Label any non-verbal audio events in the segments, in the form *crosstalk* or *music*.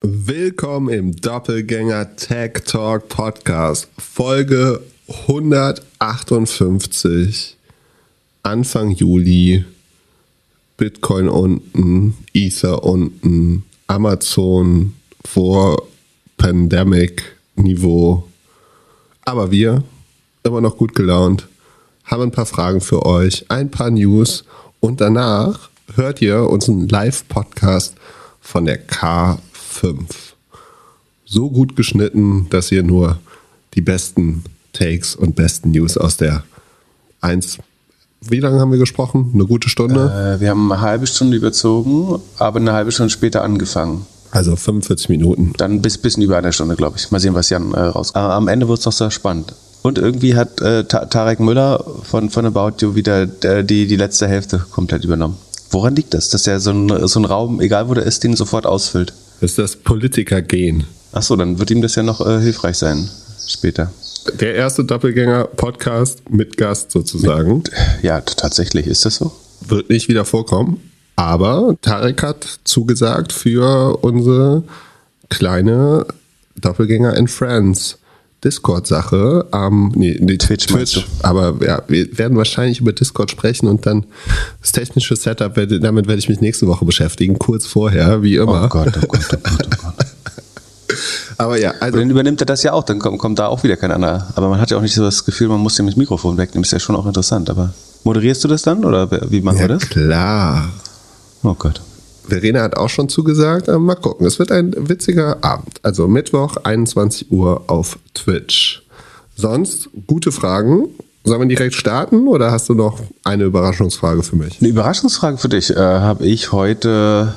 Willkommen im Doppelgänger Tech Talk Podcast, Folge 158, Anfang Juli, Bitcoin unten, Ether unten, Amazon vor Pandemic-Niveau. Aber wir, immer noch gut gelaunt, haben ein paar Fragen für euch, ein paar News und danach hört ihr unseren Live-Podcast von der K5. So gut geschnitten, dass ihr nur die besten Takes und besten News aus der 1. Wie lange haben wir gesprochen? Eine gute Stunde? Äh, wir haben eine halbe Stunde überzogen, aber eine halbe Stunde später angefangen. Also 45 Minuten. Dann bis bisschen über eine Stunde, glaube ich. Mal sehen, was Jan äh, rauskommt. Aber am Ende wird es doch sehr spannend. Und irgendwie hat äh, Tarek Müller von, von About You wieder äh, die, die letzte Hälfte komplett übernommen. Woran liegt das, dass er so ein, so ein Raum, egal wo der ist, den sofort ausfüllt? Das ist das Politiker-Gen. Achso, dann wird ihm das ja noch äh, hilfreich sein später. Der erste Doppelgänger-Podcast mit Gast sozusagen. Mit, ja, tatsächlich, ist das so? Wird nicht wieder vorkommen. Aber Tarek hat zugesagt für unsere kleine Doppelgänger and Friends Discord-Sache ähm, nee, nee, Twitch, Twitch aber ja, wir werden wahrscheinlich über Discord sprechen und dann das technische Setup, damit werde ich mich nächste Woche beschäftigen, kurz vorher, wie immer. Oh Gott, oh Gott, oh Gott, oh Gott. *laughs* aber ja, also. Und dann übernimmt er das ja auch, dann kommt, kommt da auch wieder kein anderer. Aber man hat ja auch nicht so das Gefühl, man muss dem das Mikrofon wegnehmen, ist ja schon auch interessant, aber moderierst du das dann oder wie machen ja, wir das? klar. Oh Gott. Verena hat auch schon zugesagt. Mal gucken. Es wird ein witziger Abend. Also Mittwoch, 21 Uhr auf Twitch. Sonst gute Fragen. Sollen wir direkt starten oder hast du noch eine Überraschungsfrage für mich? Eine Überraschungsfrage für dich äh, habe ich heute.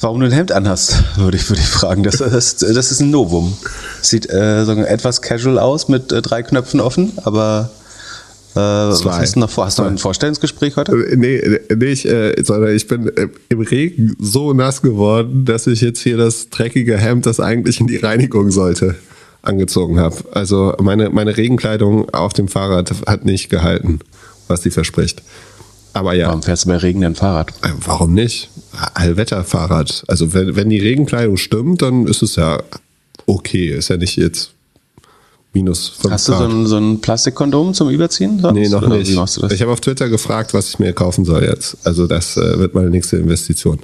Warum du ein Hemd anhast, würde ich, würde ich fragen. Das, das, das ist ein Novum. Sieht äh, etwas casual aus mit äh, drei Knöpfen offen, aber äh, was hast du noch vor? Hast du noch ein Vorstellungsgespräch heute? Äh, nee, nicht, äh, sondern ich bin äh, im Regen so nass geworden, dass ich jetzt hier das dreckige Hemd, das eigentlich in die Reinigung sollte, angezogen habe. Also meine, meine Regenkleidung auf dem Fahrrad hat nicht gehalten, was die verspricht. Aber ja. Warum fährst du bei Regen denn Fahrrad? Äh, warum nicht? Allwetterfahrrad. Also wenn, wenn die Regenkleidung stimmt, dann ist es ja okay. Ist ja nicht jetzt minus 5 Hast du so ein, so ein Plastikkondom zum Überziehen? Sonst? Nee, noch Oder nicht. Ich habe auf Twitter gefragt, was ich mir kaufen soll jetzt. Also das äh, wird meine nächste Investition.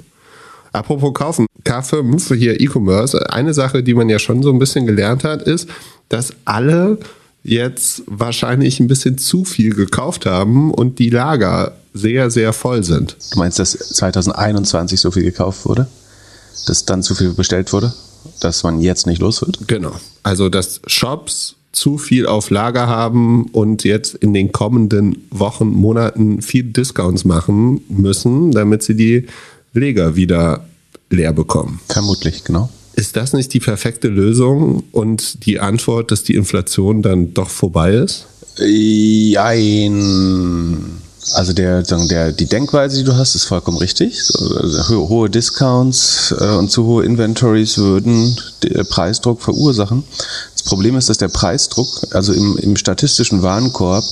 Apropos kaufen, K5 hier E-Commerce. Eine Sache, die man ja schon so ein bisschen gelernt hat, ist, dass alle jetzt wahrscheinlich ein bisschen zu viel gekauft haben und die Lager sehr, sehr voll sind. Du meinst, dass 2021 so viel gekauft wurde? Dass dann zu viel bestellt wurde? Dass man jetzt nicht los wird? Genau. Also, dass Shops zu viel auf Lager haben und jetzt in den kommenden Wochen, Monaten viel Discounts machen müssen, damit sie die Leger wieder leer bekommen. Vermutlich, genau. Ist das nicht die perfekte Lösung und die Antwort, dass die Inflation dann doch vorbei ist? Jein. Also der, der, die Denkweise, die du hast, ist vollkommen richtig. Also hohe Discounts äh, und zu hohe Inventories würden den Preisdruck verursachen. Das Problem ist, dass der Preisdruck, also im, im statistischen Warenkorb,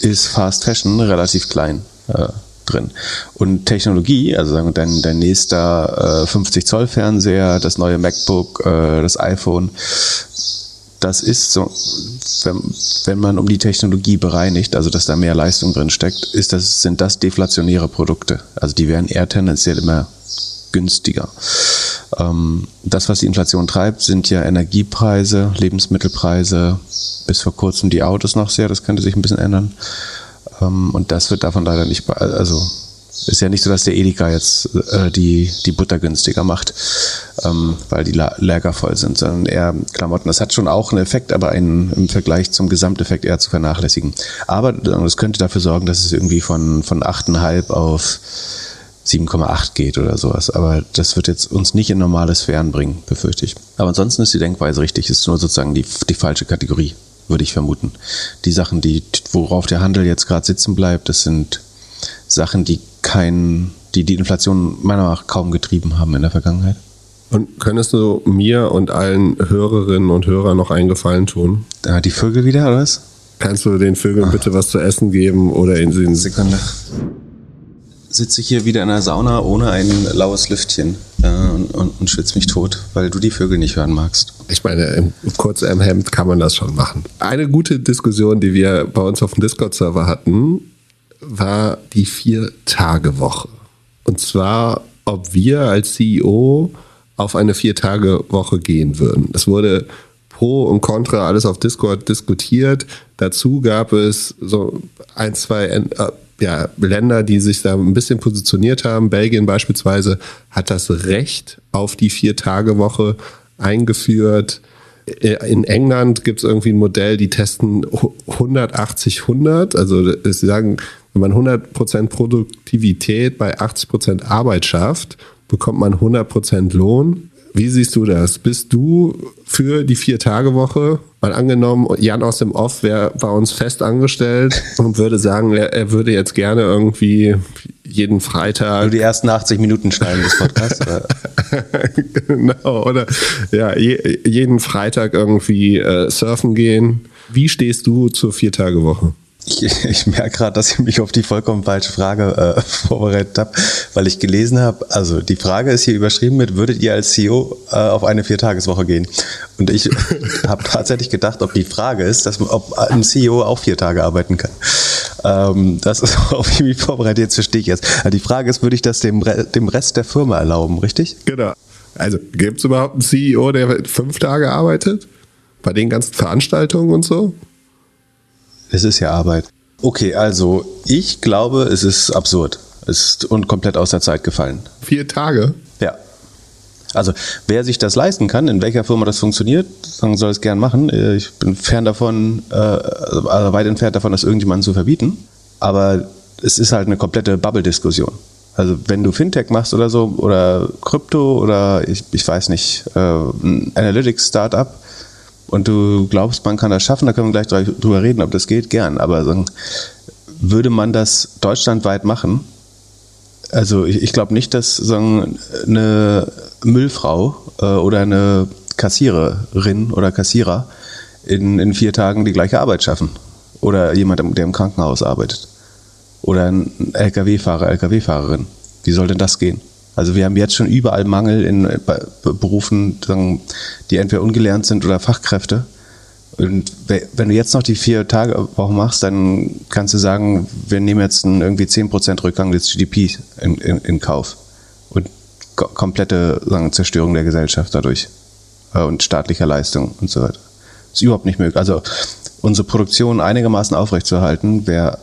ist Fast Fashion relativ klein äh, drin. Und Technologie, also sagen wir, dein, dein nächster äh, 50 Zoll Fernseher, das neue MacBook, äh, das iPhone, das ist so, wenn, wenn man um die Technologie bereinigt, also dass da mehr Leistung drin steckt, ist das, sind das deflationäre Produkte. Also die werden eher tendenziell immer günstiger. Ähm, das, was die Inflation treibt, sind ja Energiepreise, Lebensmittelpreise, bis vor kurzem die Autos noch sehr, das könnte sich ein bisschen ändern. Ähm, und das wird davon leider nicht, also ist ja nicht so, dass der Edeka jetzt äh, die, die Butter günstiger macht, ähm, weil die La Lager voll sind, sondern eher Klamotten. Das hat schon auch einen Effekt, aber einen, im Vergleich zum Gesamteffekt eher zu vernachlässigen. Aber das könnte dafür sorgen, dass es irgendwie von, von 8,5 auf 7,8 geht oder sowas. Aber das wird jetzt uns nicht in normale Sphären bringen, befürchte ich. Aber ansonsten ist die Denkweise richtig, ist nur sozusagen die, die falsche Kategorie, würde ich vermuten. Die Sachen, die, worauf der Handel jetzt gerade sitzen bleibt, das sind Sachen, die kein, die die Inflation meiner Meinung nach kaum getrieben haben in der Vergangenheit. Und könntest du mir und allen Hörerinnen und Hörern noch einen Gefallen tun? Da die Vögel wieder, oder was? Kannst du den Vögeln Ach. bitte was zu essen geben oder in sie Sekunde. sitze ich hier wieder in der Sauna ohne ein laues Lüftchen äh, und, und, und schwitze mich tot, weil du die Vögel nicht hören magst. Ich meine, im, kurz im Hemd kann man das schon machen. Eine gute Diskussion, die wir bei uns auf dem Discord-Server hatten, war die Vier-Tage-Woche. Und zwar, ob wir als CEO auf eine Vier-Tage-Woche gehen würden. Es wurde Pro und Contra alles auf Discord diskutiert. Dazu gab es so ein, zwei äh, ja, Länder, die sich da ein bisschen positioniert haben. Belgien beispielsweise hat das Recht auf die Vier-Tage-Woche eingeführt. In England gibt es irgendwie ein Modell, die testen 180-100. Also sie sagen, wenn man 100% Produktivität bei 80% Arbeit schafft, bekommt man 100% Lohn. Wie siehst du das? Bist du für die Vier-Tage-Woche? Mal angenommen, Jan aus dem Off wäre bei uns fest angestellt *laughs* und würde sagen, er, er würde jetzt gerne irgendwie jeden Freitag. Nur die ersten 80 Minuten schneiden des Podcasts, oder? *laughs* genau, oder ja, je, jeden Freitag irgendwie äh, surfen gehen. Wie stehst du zur Vier-Tage-Woche? Ich, *laughs* ich merke gerade, dass ich mich auf die vollkommen falsche Frage äh, *laughs* vorbereitet habe, weil ich gelesen habe, also die Frage ist hier überschrieben mit, würdet ihr als CEO äh, auf eine Viertageswoche gehen? Und ich *laughs* habe tatsächlich gedacht, ob die Frage ist, dass ob ein CEO auch vier Tage arbeiten kann. Ähm, das ist, auf ich mich vorbereitet, jetzt verstehe ich jetzt. Also die Frage ist, würde ich das dem, dem Rest der Firma erlauben, richtig? Genau. Also gibt es überhaupt einen CEO, der fünf Tage arbeitet? Bei den ganzen Veranstaltungen und so? Es ist ja Arbeit. Okay, also ich glaube, es ist absurd. Es ist und komplett aus der Zeit gefallen. Vier Tage? Ja. Also wer sich das leisten kann, in welcher Firma das funktioniert, soll es gern machen. Äh, ich bin fern davon, äh, also weit entfernt davon, das irgendjemandem zu verbieten. Aber es ist halt eine komplette Bubble-Diskussion. Also wenn du Fintech machst oder so oder Krypto oder ich, ich weiß nicht, äh, ein Analytics-Startup, und du glaubst, man kann das schaffen, da können wir gleich drüber reden, ob das geht, gern. Aber sagen, würde man das deutschlandweit machen? Also ich, ich glaube nicht, dass sagen, eine Müllfrau äh, oder eine Kassiererin oder Kassierer in, in vier Tagen die gleiche Arbeit schaffen. Oder jemand, der im Krankenhaus arbeitet. Oder ein Lkw-Fahrer, Lkw-Fahrerin. Wie soll denn das gehen? Also wir haben jetzt schon überall Mangel in äh, Berufen, die entweder ungelernt sind oder Fachkräfte. Und wenn du jetzt noch die vier Tage Woche machst, dann kannst du sagen, wir nehmen jetzt einen irgendwie 10% Rückgang des GDP in, in, in Kauf. Und komplette sagen, Zerstörung der Gesellschaft dadurch. Äh, und staatlicher Leistung und so weiter. Das ist überhaupt nicht möglich. Also unsere Produktion einigermaßen aufrechtzuerhalten, wäre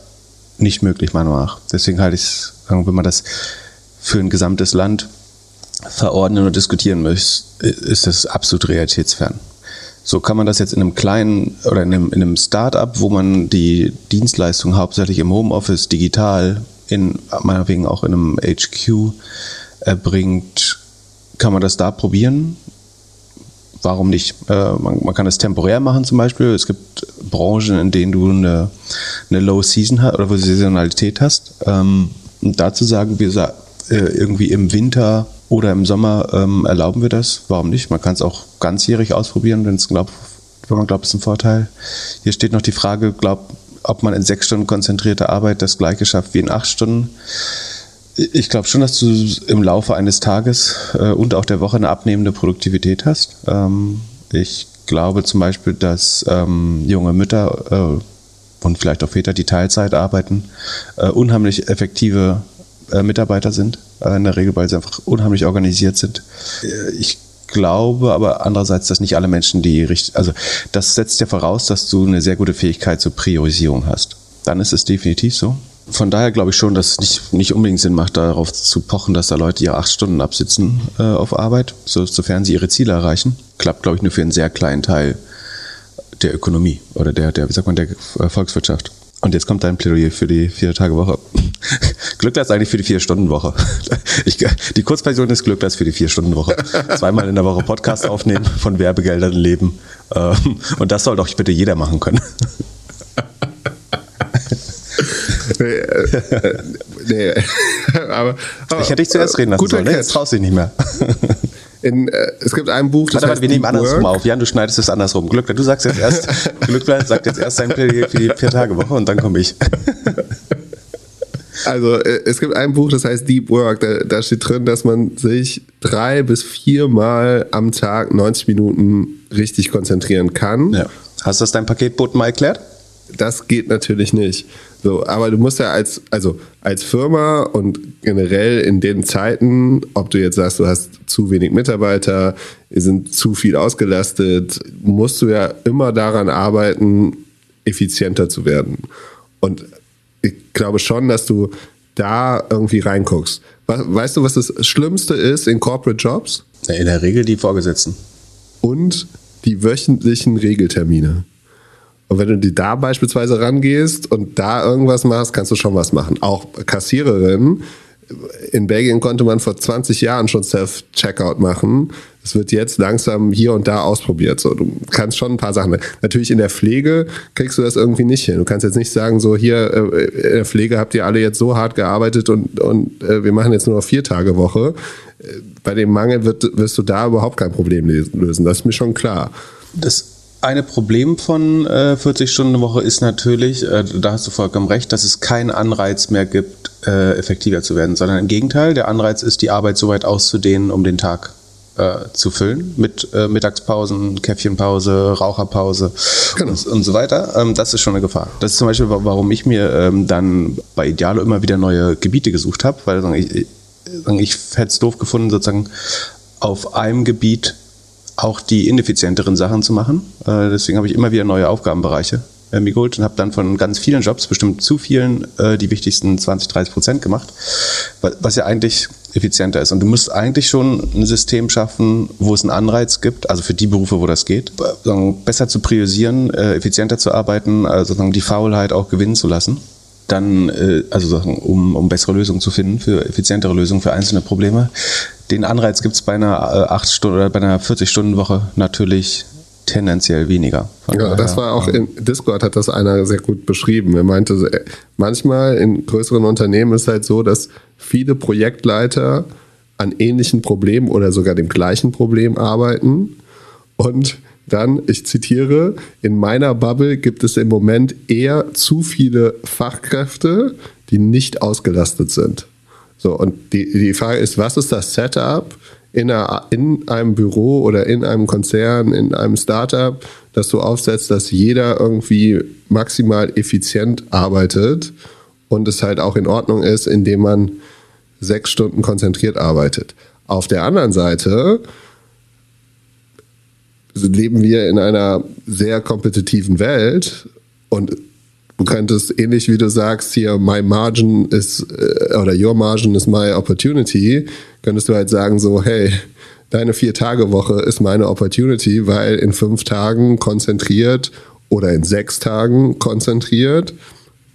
nicht möglich, meiner Meinung nach. Deswegen halte ich es, wenn man das für ein gesamtes Land verordnen und diskutieren möchtest, ist das absolut realitätsfern. So kann man das jetzt in einem kleinen oder in einem, in einem Start-up, wo man die Dienstleistung hauptsächlich im Homeoffice digital, in meinetwegen auch in einem HQ erbringt, kann man das da probieren. Warum nicht? Äh, man, man, kann das temporär machen zum Beispiel. Es gibt Branchen, in denen du eine, eine Low Season hast oder wo du Saisonalität hast. Ähm, und dazu sagen wir, äh, irgendwie im Winter oder im Sommer ähm, erlauben wir das. Warum nicht? Man kann es auch ganzjährig ausprobieren, wenn es glaubt, wenn man glaubt, es ist ein Vorteil. Hier steht noch die Frage, glaub, ob man in sechs Stunden konzentrierter Arbeit das gleiche schafft wie in acht Stunden. Ich glaube schon, dass du im Laufe eines Tages äh, und auch der Woche eine abnehmende Produktivität hast. Ähm, ich glaube zum Beispiel, dass ähm, junge Mütter äh, und vielleicht auch Väter, die Teilzeit arbeiten, äh, unheimlich effektive äh, Mitarbeiter sind, äh, in der Regel, weil sie einfach unheimlich organisiert sind. Äh, ich glaube aber andererseits, dass nicht alle Menschen die richtig, also das setzt ja voraus, dass du eine sehr gute Fähigkeit zur Priorisierung hast. Dann ist es definitiv so. Von daher glaube ich schon, dass es nicht, nicht unbedingt Sinn macht, darauf zu pochen, dass da Leute ihre acht Stunden absitzen äh, auf Arbeit, so, sofern sie ihre Ziele erreichen. Klappt, glaube ich, nur für einen sehr kleinen Teil der Ökonomie oder der, der wie sagt man, der Volkswirtschaft. Und jetzt kommt dein Plädoyer für die Vier-Tage-Woche. *laughs* Glückglas eigentlich für die Vier-Stunden-Woche. *laughs* die Kurzversion ist Glückglas für die Vier-Stunden-Woche. Zweimal in der Woche Podcast aufnehmen, von Werbegeldern leben. Ähm, und das soll doch bitte jeder machen können. *laughs* nee, äh, nee. aber, aber, ich hätte dich zuerst reden lassen sollen. Ne? Jetzt traust du dich nicht mehr. In, äh, es gibt ein Buch, das Warte, heißt wir nehmen andersrum auf. Jan, du schneidest es andersrum. Glück, du sagst jetzt erst, *laughs* Glück sagt jetzt erst sein Plädoyer für die Vier-Tage-Woche und dann komme ich. *laughs* Also äh, es gibt ein Buch, das heißt Deep Work. Da, da steht drin, dass man sich drei bis viermal am Tag 90 Minuten richtig konzentrieren kann. Ja. Hast du das deinem Paketboten mal erklärt? Das geht natürlich nicht. So, aber du musst ja als, also als Firma und generell in den Zeiten, ob du jetzt sagst, du hast zu wenig Mitarbeiter, sind zu viel ausgelastet, musst du ja immer daran arbeiten, effizienter zu werden. Und ich glaube schon, dass du da irgendwie reinguckst. Weißt du, was das Schlimmste ist in Corporate Jobs? In der Regel die Vorgesetzten. Und die wöchentlichen Regeltermine. Und wenn du da beispielsweise rangehst und da irgendwas machst, kannst du schon was machen. Auch Kassiererin. In Belgien konnte man vor 20 Jahren schon Self-Checkout machen. Es wird jetzt langsam hier und da ausprobiert. So, du kannst schon ein paar Sachen. Natürlich in der Pflege kriegst du das irgendwie nicht hin. Du kannst jetzt nicht sagen, so hier äh, in der Pflege habt ihr alle jetzt so hart gearbeitet und, und äh, wir machen jetzt nur noch vier Tage Woche. Äh, bei dem Mangel wird, wirst du da überhaupt kein Problem lösen. Das ist mir schon klar. Das eine Problem von äh, 40-Stunden-Woche ist natürlich, äh, da hast du vollkommen recht, dass es keinen Anreiz mehr gibt, äh, effektiver zu werden, sondern im Gegenteil, der Anreiz ist, die Arbeit so weit auszudehnen, um den Tag äh, zu füllen mit äh, Mittagspausen, Käffchenpause, Raucherpause genau. und, und, so weiter. Ähm, das ist schon eine Gefahr. Das ist zum Beispiel, warum ich mir ähm, dann bei Idealo immer wieder neue Gebiete gesucht habe, weil ich, ich, ich hätte es doof gefunden, sozusagen auf einem Gebiet auch die ineffizienteren Sachen zu machen. Äh, deswegen habe ich immer wieder neue Aufgabenbereiche äh, mir geholt und habe dann von ganz vielen Jobs, bestimmt zu vielen, äh, die wichtigsten 20, 30 Prozent gemacht, was ja eigentlich effizienter ist. Und du musst eigentlich schon ein System schaffen, wo es einen Anreiz gibt, also für die Berufe, wo das geht, besser zu priorisieren, effizienter zu arbeiten, also die Faulheit auch gewinnen zu lassen dann, also um, um bessere Lösungen zu finden, für effizientere Lösungen für einzelne Probleme, den Anreiz gibt es bei einer 8 äh, Stunden oder bei einer 40-Stunden-Woche natürlich tendenziell weniger. ja, das war auch in Discord hat das einer sehr gut beschrieben. Er meinte, äh, manchmal in größeren Unternehmen ist es halt so, dass viele Projektleiter an ähnlichen Problemen oder sogar dem gleichen Problem arbeiten und dann, ich zitiere, in meiner Bubble gibt es im Moment eher zu viele Fachkräfte, die nicht ausgelastet sind. So, und die, die Frage ist, was ist das Setup in, einer, in einem Büro oder in einem Konzern, in einem Startup, dass du aufsetzt, dass jeder irgendwie maximal effizient arbeitet und es halt auch in Ordnung ist, indem man sechs Stunden konzentriert arbeitet. Auf der anderen Seite leben wir in einer sehr kompetitiven Welt und Du könntest ähnlich wie du sagst, hier my margin is äh, oder your margin is my opportunity, könntest du halt sagen so, hey, deine vier Tage Woche ist meine Opportunity, weil in fünf Tagen konzentriert oder in sechs Tagen konzentriert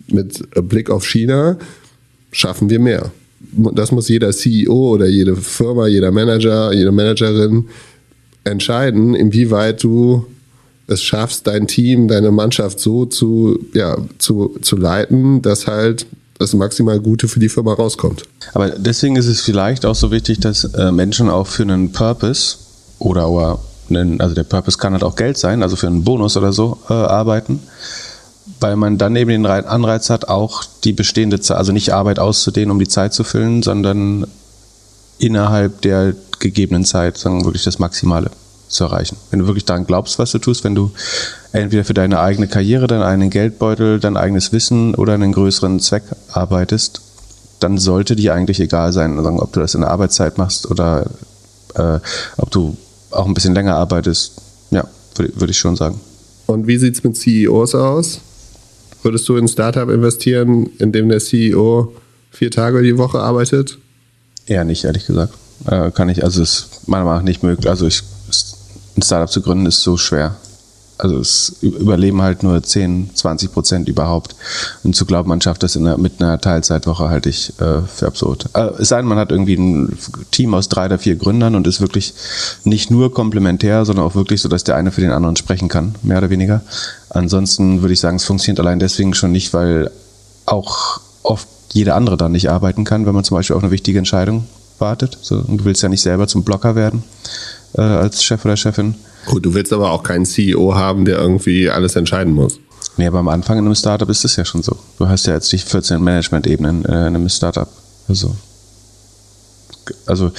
mit Blick auf China schaffen wir mehr. Das muss jeder CEO oder jede Firma, jeder Manager, jede Managerin entscheiden, inwieweit du es schaffst, dein Team, deine Mannschaft so zu, ja, zu, zu leiten, dass halt das maximal Gute für die Firma rauskommt. Aber deswegen ist es vielleicht auch so wichtig, dass äh, Menschen auch für einen Purpose oder, oder einen, also der Purpose kann halt auch Geld sein, also für einen Bonus oder so äh, arbeiten, weil man dann eben den Anreiz hat, auch die bestehende Zeit, also nicht Arbeit auszudehnen, um die Zeit zu füllen, sondern innerhalb der gegebenen Zeit, sagen wirklich das Maximale zu erreichen. Wenn du wirklich daran glaubst, was du tust, wenn du entweder für deine eigene Karriere, deinen eigenen Geldbeutel, dein eigenes Wissen oder einen größeren Zweck arbeitest, dann sollte dir eigentlich egal sein, ob du das in der Arbeitszeit machst oder äh, ob du auch ein bisschen länger arbeitest. Ja, würde würd ich schon sagen. Und wie sieht es mit CEOs aus? Würdest du in ein Startup investieren, in dem der CEO vier Tage die Woche arbeitet? Eher nicht, ehrlich gesagt. Äh, kann ich, also ist meiner Meinung nach nicht möglich. Also ich ein Startup zu gründen ist so schwer. Also es überleben halt nur 10, 20 Prozent überhaupt. Und zu glauben, man schafft das einer, mit einer Teilzeitwoche, halte ich äh, für absurd. Äh, es sei denn, man hat irgendwie ein Team aus drei oder vier Gründern und ist wirklich nicht nur komplementär, sondern auch wirklich so, dass der eine für den anderen sprechen kann, mehr oder weniger. Ansonsten würde ich sagen, es funktioniert allein deswegen schon nicht, weil auch oft jeder andere dann nicht arbeiten kann, wenn man zum Beispiel auf eine wichtige Entscheidung wartet. So, du willst ja nicht selber zum Blocker werden äh, als Chef oder Chefin. Gut, du willst aber auch keinen CEO haben, der irgendwie alles entscheiden muss. Nee, aber am Anfang in einem Startup ist es ja schon so. Du hast ja jetzt die 14 Management-Ebenen äh, in einem Startup. Also, also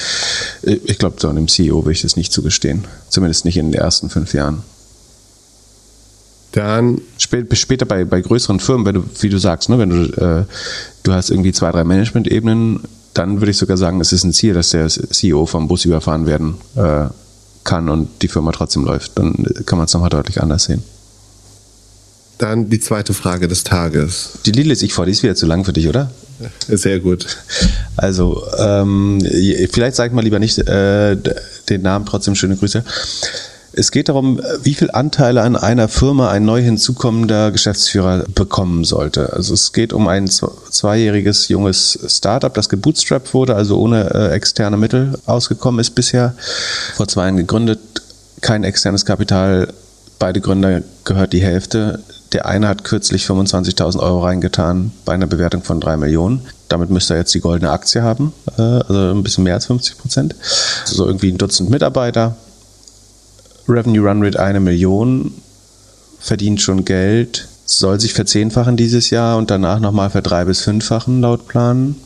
ich glaube, so einem CEO will ich das nicht zugestehen. Zumindest nicht in den ersten fünf Jahren. Dann Spät, später bei, bei größeren Firmen, wenn du, wie du sagst, ne, wenn du, äh, du hast irgendwie zwei, drei Management-Ebenen, dann würde ich sogar sagen, es ist ein Ziel, dass der CEO vom Bus überfahren werden äh, kann und die Firma trotzdem läuft. Dann kann man es nochmal deutlich anders sehen. Dann die zweite Frage des Tages. Die lese ich vor, die ist wieder zu lang für dich, oder? Sehr gut. Also, ähm, vielleicht sag mal lieber nicht äh, den Namen, trotzdem schöne Grüße. Es geht darum, wie viele Anteile an einer Firma ein neu hinzukommender Geschäftsführer bekommen sollte. Also es geht um ein zweijähriges junges Startup, das gebootstrapped wurde, also ohne äh, externe Mittel ausgekommen ist bisher. Vor zwei Jahren gegründet, kein externes Kapital. Beide Gründer gehört die Hälfte. Der eine hat kürzlich 25.000 Euro reingetan bei einer Bewertung von drei Millionen. Damit müsste er jetzt die goldene Aktie haben, äh, also ein bisschen mehr als 50 Prozent. Also irgendwie ein Dutzend Mitarbeiter, Revenue Run Rate eine Million, verdient schon Geld, soll sich verzehnfachen dieses Jahr und danach nochmal verdrei- bis fünffachen laut Plan.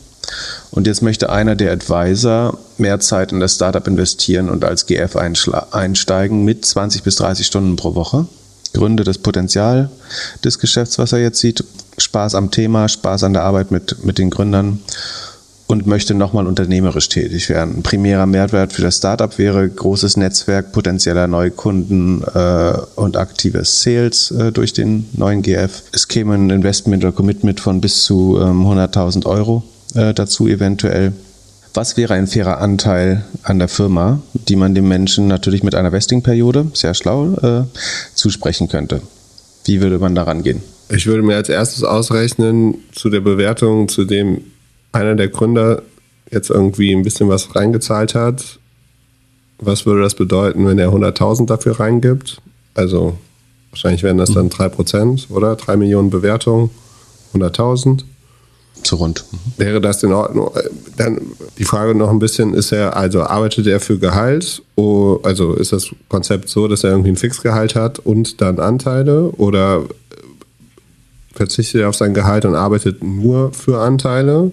Und jetzt möchte einer der Advisor mehr Zeit in das Startup investieren und als GF einsteigen mit 20 bis 30 Stunden pro Woche. Gründe das Potenzial des Geschäfts, was er jetzt sieht, Spaß am Thema, Spaß an der Arbeit mit, mit den Gründern und möchte nochmal unternehmerisch tätig werden. Ein primärer Mehrwert für das Startup wäre großes Netzwerk potenzieller Neukunden äh, und aktives Sales äh, durch den neuen GF. Es käme ein Investment oder Commitment von bis zu ähm, 100.000 Euro äh, dazu eventuell. Was wäre ein fairer Anteil an der Firma, die man dem Menschen natürlich mit einer Vesting-Periode, sehr schlau, äh, zusprechen könnte? Wie würde man daran gehen? Ich würde mir als erstes ausrechnen zu der Bewertung, zu dem einer der Gründer jetzt irgendwie ein bisschen was reingezahlt hat, was würde das bedeuten, wenn er 100.000 dafür reingibt? Also wahrscheinlich wären das dann 3%, oder? 3 Millionen Bewertungen, 100.000. Zu rund. Mhm. Wäre das in Ordnung? Dann die Frage noch ein bisschen, ist er, also arbeitet er für Gehalt? Also ist das Konzept so, dass er irgendwie ein Fixgehalt hat und dann Anteile? Oder verzichtet er auf sein Gehalt und arbeitet nur für Anteile?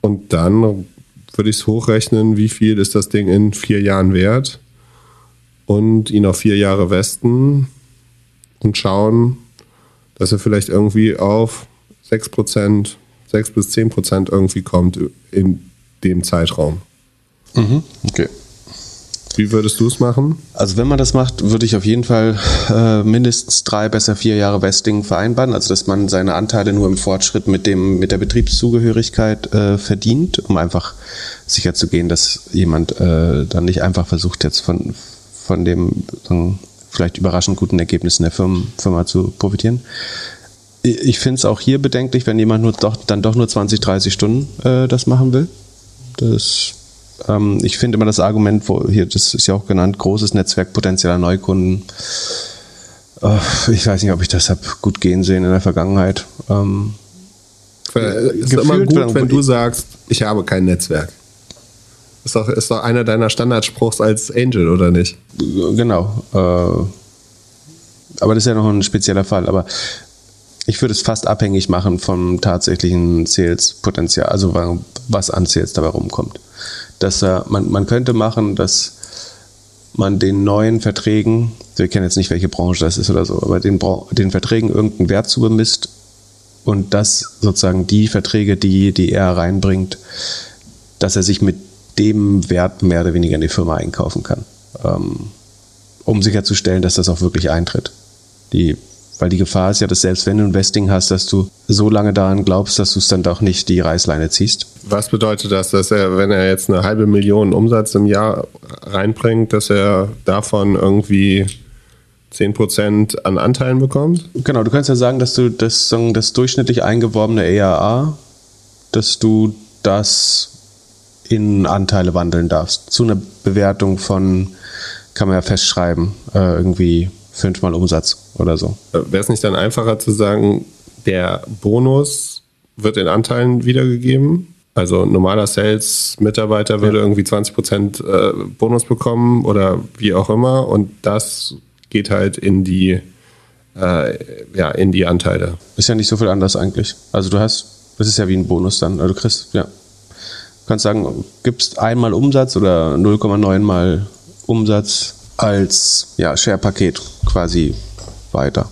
Und dann würde ich es hochrechnen, wie viel ist das Ding in vier Jahren wert und ihn auf vier Jahre westen und schauen, dass er vielleicht irgendwie auf 6%, 6 bis 10% irgendwie kommt in dem Zeitraum. Mhm, okay. Wie würdest du es machen? Also wenn man das macht, würde ich auf jeden Fall äh, mindestens drei, besser vier Jahre Vesting vereinbaren, also dass man seine Anteile nur im Fortschritt mit dem mit der Betriebszugehörigkeit äh, verdient, um einfach sicherzugehen, dass jemand äh, dann nicht einfach versucht jetzt von von dem so, vielleicht überraschend guten Ergebnissen der Firma, Firma zu profitieren. Ich finde es auch hier bedenklich, wenn jemand nur doch, dann doch nur 20, 30 Stunden äh, das machen will. Das ähm, ich finde immer das Argument, wo hier, das ist ja auch genannt, großes Netzwerk potenzieller Neukunden. Äh, ich weiß nicht, ob ich das habe gut gehen sehen in der Vergangenheit. Ähm, ist immer gut, wenn du sagst, ich habe kein Netzwerk. Ist doch, ist doch einer deiner Standardspruchs als Angel, oder nicht? Genau. Äh, aber das ist ja noch ein spezieller Fall. Aber ich würde es fast abhängig machen vom tatsächlichen Sales-Potenzial, also was an Sales dabei rumkommt dass er, man, man könnte machen, dass man den neuen Verträgen, wir kennen jetzt nicht, welche Branche das ist oder so, aber den, den Verträgen irgendeinen Wert zubemisst und dass sozusagen die Verträge, die, die er reinbringt, dass er sich mit dem Wert mehr oder weniger in die Firma einkaufen kann, ähm, um sicherzustellen, dass das auch wirklich eintritt. Die weil die Gefahr ist ja, dass selbst wenn du ein Vesting hast, dass du so lange daran glaubst, dass du es dann doch nicht die Reißleine ziehst. Was bedeutet das, dass er, wenn er jetzt eine halbe Million Umsatz im Jahr reinbringt, dass er davon irgendwie 10% an Anteilen bekommt? Genau, du kannst ja sagen, dass du das, das durchschnittlich eingeworbene ERA, dass du das in Anteile wandeln darfst. Zu einer Bewertung von, kann man ja festschreiben, äh, irgendwie fünfmal Umsatz oder so. Wäre es nicht dann einfacher zu sagen, der Bonus wird in Anteilen wiedergegeben? Also ein normaler Sales-Mitarbeiter würde ja. irgendwie 20% äh, Bonus bekommen oder wie auch immer und das geht halt in die äh, ja, in die Anteile. Ist ja nicht so viel anders eigentlich. Also du hast, das ist ja wie ein Bonus dann. Also du kriegst, ja. Du kannst sagen, gibst einmal Umsatz oder 0,9 mal Umsatz als ja, Share-Paket quasi weiter.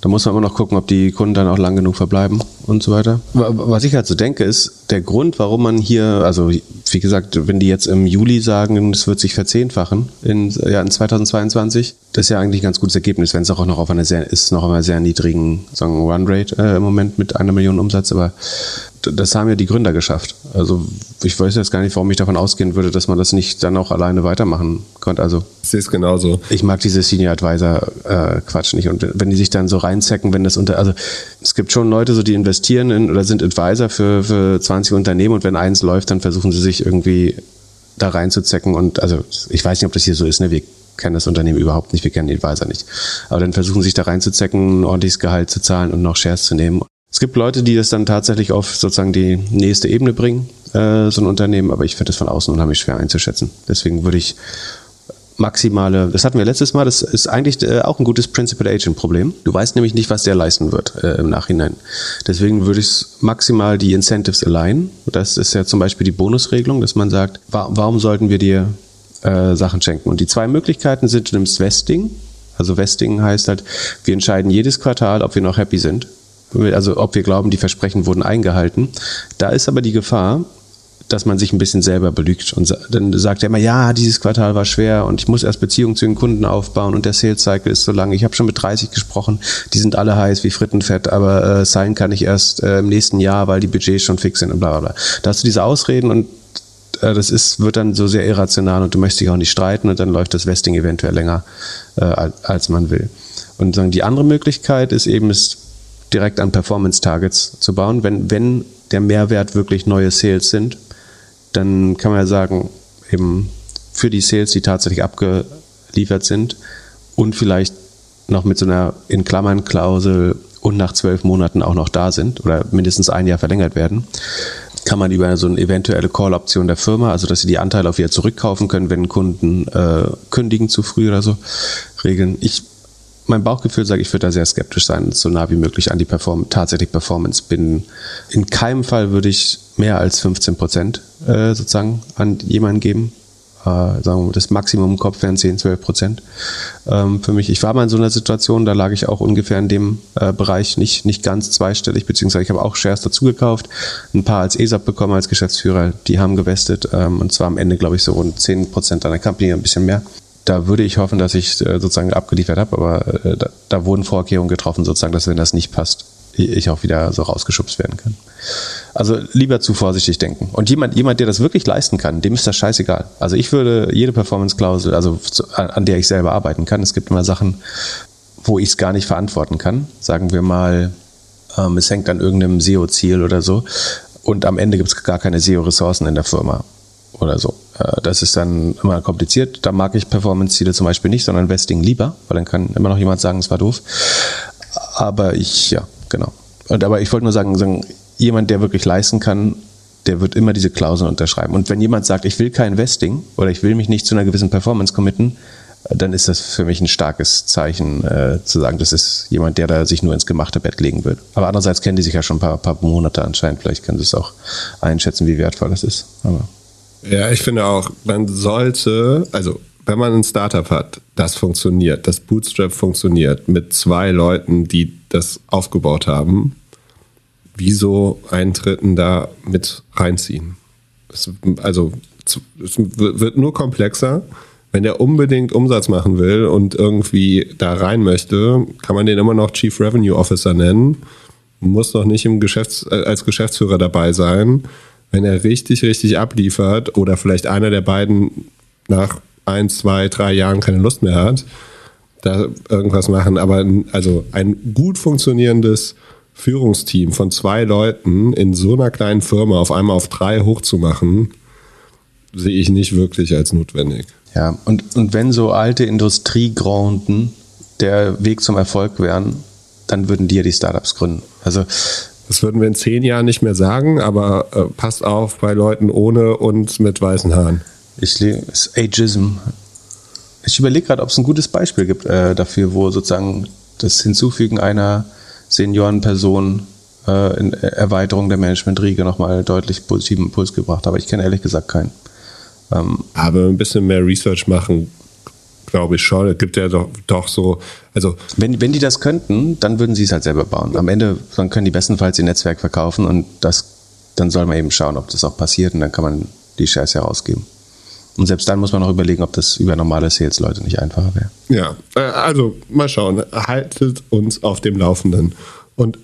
Da muss man immer noch gucken, ob die Kunden dann auch lang genug verbleiben und so weiter. Was ich halt so denke, ist der Grund, warum man hier, also wie gesagt, wenn die jetzt im Juli sagen, es wird sich verzehnfachen in, ja, in 2022, das ist ja eigentlich ein ganz gutes Ergebnis, wenn es auch noch auf einer sehr, ist noch einer sehr niedrigen sagen, Run-Rate äh, im Moment mit einer Million Umsatz, aber das haben ja die Gründer geschafft. Also ich weiß jetzt gar nicht, warum ich davon ausgehen würde, dass man das nicht dann auch alleine weitermachen konnte. Also ich sehe es genauso. Ich mag diese Senior Advisor äh, Quatsch nicht. Und wenn die sich dann so reinzecken, wenn das unter, also es gibt schon Leute, so die investieren in, oder sind Advisor für, für 20 Unternehmen und wenn eins läuft, dann versuchen sie sich irgendwie da reinzuzecken. Und also ich weiß nicht, ob das hier so ist, ne? Wir kennen das Unternehmen überhaupt nicht, wir kennen den Advisor nicht. Aber dann versuchen sie sich da reinzuzecken, ein ordentliches Gehalt zu zahlen und noch Shares zu nehmen. Es gibt Leute, die das dann tatsächlich auf sozusagen die nächste Ebene bringen, äh, so ein Unternehmen, aber ich finde das von außen unheimlich schwer einzuschätzen. Deswegen würde ich maximale, das hatten wir letztes Mal, das ist eigentlich äh, auch ein gutes Principal Agent Problem. Du weißt nämlich nicht, was der leisten wird äh, im Nachhinein. Deswegen würde ich maximal die Incentives align. Das ist ja zum Beispiel die Bonusregelung, dass man sagt, wa warum sollten wir dir äh, Sachen schenken? Und die zwei Möglichkeiten sind, du nimmst Vesting. Also Vesting heißt halt, wir entscheiden jedes Quartal, ob wir noch happy sind also ob wir glauben, die Versprechen wurden eingehalten. Da ist aber die Gefahr, dass man sich ein bisschen selber belügt und dann sagt er immer, ja, dieses Quartal war schwer und ich muss erst Beziehungen zu den Kunden aufbauen und der Sales Cycle ist so lang. Ich habe schon mit 30 gesprochen, die sind alle heiß wie Frittenfett, aber äh, sein kann ich erst äh, im nächsten Jahr, weil die Budgets schon fix sind und bla bla bla. Da hast du diese Ausreden und äh, das ist, wird dann so sehr irrational und du möchtest dich auch nicht streiten und dann läuft das Vesting eventuell länger, äh, als man will. Und sagen, die andere Möglichkeit ist eben, es direkt an Performance-Targets zu bauen. Wenn, wenn der Mehrwert wirklich neue Sales sind, dann kann man ja sagen, eben für die Sales, die tatsächlich abgeliefert sind und vielleicht noch mit so einer in Klammern Klausel und nach zwölf Monaten auch noch da sind oder mindestens ein Jahr verlängert werden, kann man über so eine eventuelle Call-Option der Firma, also dass sie die Anteile auf wieder zurückkaufen können, wenn Kunden äh, kündigen zu früh oder so, regeln. Ich mein Bauchgefühl sagt, ich würde da sehr skeptisch sein, so nah wie möglich an die Perform tatsächlich Performance binden. In keinem Fall würde ich mehr als 15 Prozent äh, sozusagen an jemanden geben. Äh, sagen wir, das Maximum im Kopf wären 10, 12 Prozent. Ähm, für mich, ich war mal in so einer Situation, da lag ich auch ungefähr in dem äh, Bereich, nicht, nicht ganz zweistellig, beziehungsweise ich habe auch Shares dazugekauft, ein paar als ESAP bekommen als Geschäftsführer, die haben gewestet ähm, und zwar am Ende, glaube ich, so rund 10 Prozent an der Company, ein bisschen mehr da würde ich hoffen, dass ich äh, sozusagen abgeliefert habe, aber äh, da, da, wurden Vorkehrungen getroffen, sozusagen, dass wenn das nicht passt, ich auch wieder so rausgeschubst werden kann. Also lieber zu vorsichtig denken. Und jemand, jemand, der das wirklich leisten kann, dem ist das scheißegal. Also ich würde jede Performance-Klausel, also an, der ich selber arbeiten kann, es gibt immer Sachen, wo ich es gar nicht verantworten kann. Sagen wir mal, ähm, es hängt an irgendeinem SEO-Ziel oder so. Und am Ende gibt es gar keine SEO-Ressourcen in der Firma oder so. Äh, das ist dann immer kompliziert. Da mag ich Performance-Ziele zum Beispiel nicht, sondern Vesting lieber, weil dann kann immer noch jemand sagen, es war doof. Aber ich, ja, genau. Und aber ich wollte nur sagen, sagen, jemand, der wirklich leisten kann, der wird immer diese Klauseln unterschreiben. Und wenn jemand sagt, ich will kein Vesting oder ich will mich nicht zu einer gewissen Performance committen, dann ist das für mich ein starkes Zeichen, äh, zu sagen, das ist jemand, der da sich nur ins gemachte Bett legen will. Aber andererseits kennen die sich ja schon ein paar, paar Monate anscheinend. Vielleicht können sie es auch einschätzen, wie wertvoll das ist. Aber ja, ich finde auch, man sollte, also wenn man ein Startup hat, das funktioniert, das Bootstrap funktioniert mit zwei Leuten, die das aufgebaut haben, wieso einen Dritten da mit reinziehen? Es, also es wird nur komplexer. Wenn der unbedingt Umsatz machen will und irgendwie da rein möchte, kann man den immer noch Chief Revenue Officer nennen. Muss noch nicht im Geschäfts-, äh, als Geschäftsführer dabei sein wenn er richtig, richtig abliefert oder vielleicht einer der beiden nach ein, zwei, drei Jahren keine Lust mehr hat, da irgendwas machen. Aber also ein gut funktionierendes Führungsteam von zwei Leuten in so einer kleinen Firma auf einmal auf drei hochzumachen, sehe ich nicht wirklich als notwendig. Ja, und, und wenn so alte Industriegranden der Weg zum Erfolg wären, dann würden die ja die Startups gründen. Also das würden wir in zehn Jahren nicht mehr sagen, aber äh, passt auf bei Leuten ohne und mit weißen Haaren. Ich ist Ageism. Ich überlege gerade, ob es ein gutes Beispiel gibt äh, dafür, wo sozusagen das Hinzufügen einer Seniorenperson äh, in Erweiterung der Management-Riege nochmal deutlich positiven Impuls gebracht. Aber ich kenne ehrlich gesagt keinen. Ähm, Aber ein bisschen mehr Research machen, glaube ich schon. Es gibt ja doch, doch so, also. Wenn, wenn die das könnten, dann würden sie es halt selber bauen. Am Ende, dann können die bestenfalls ihr Netzwerk verkaufen und das, dann soll man eben schauen, ob das auch passiert und dann kann man die Shares herausgeben. Und selbst dann muss man noch überlegen, ob das über normale Sales-Leute nicht einfacher wäre. Ja, äh, also mal schauen. Haltet uns auf dem Laufenden. Und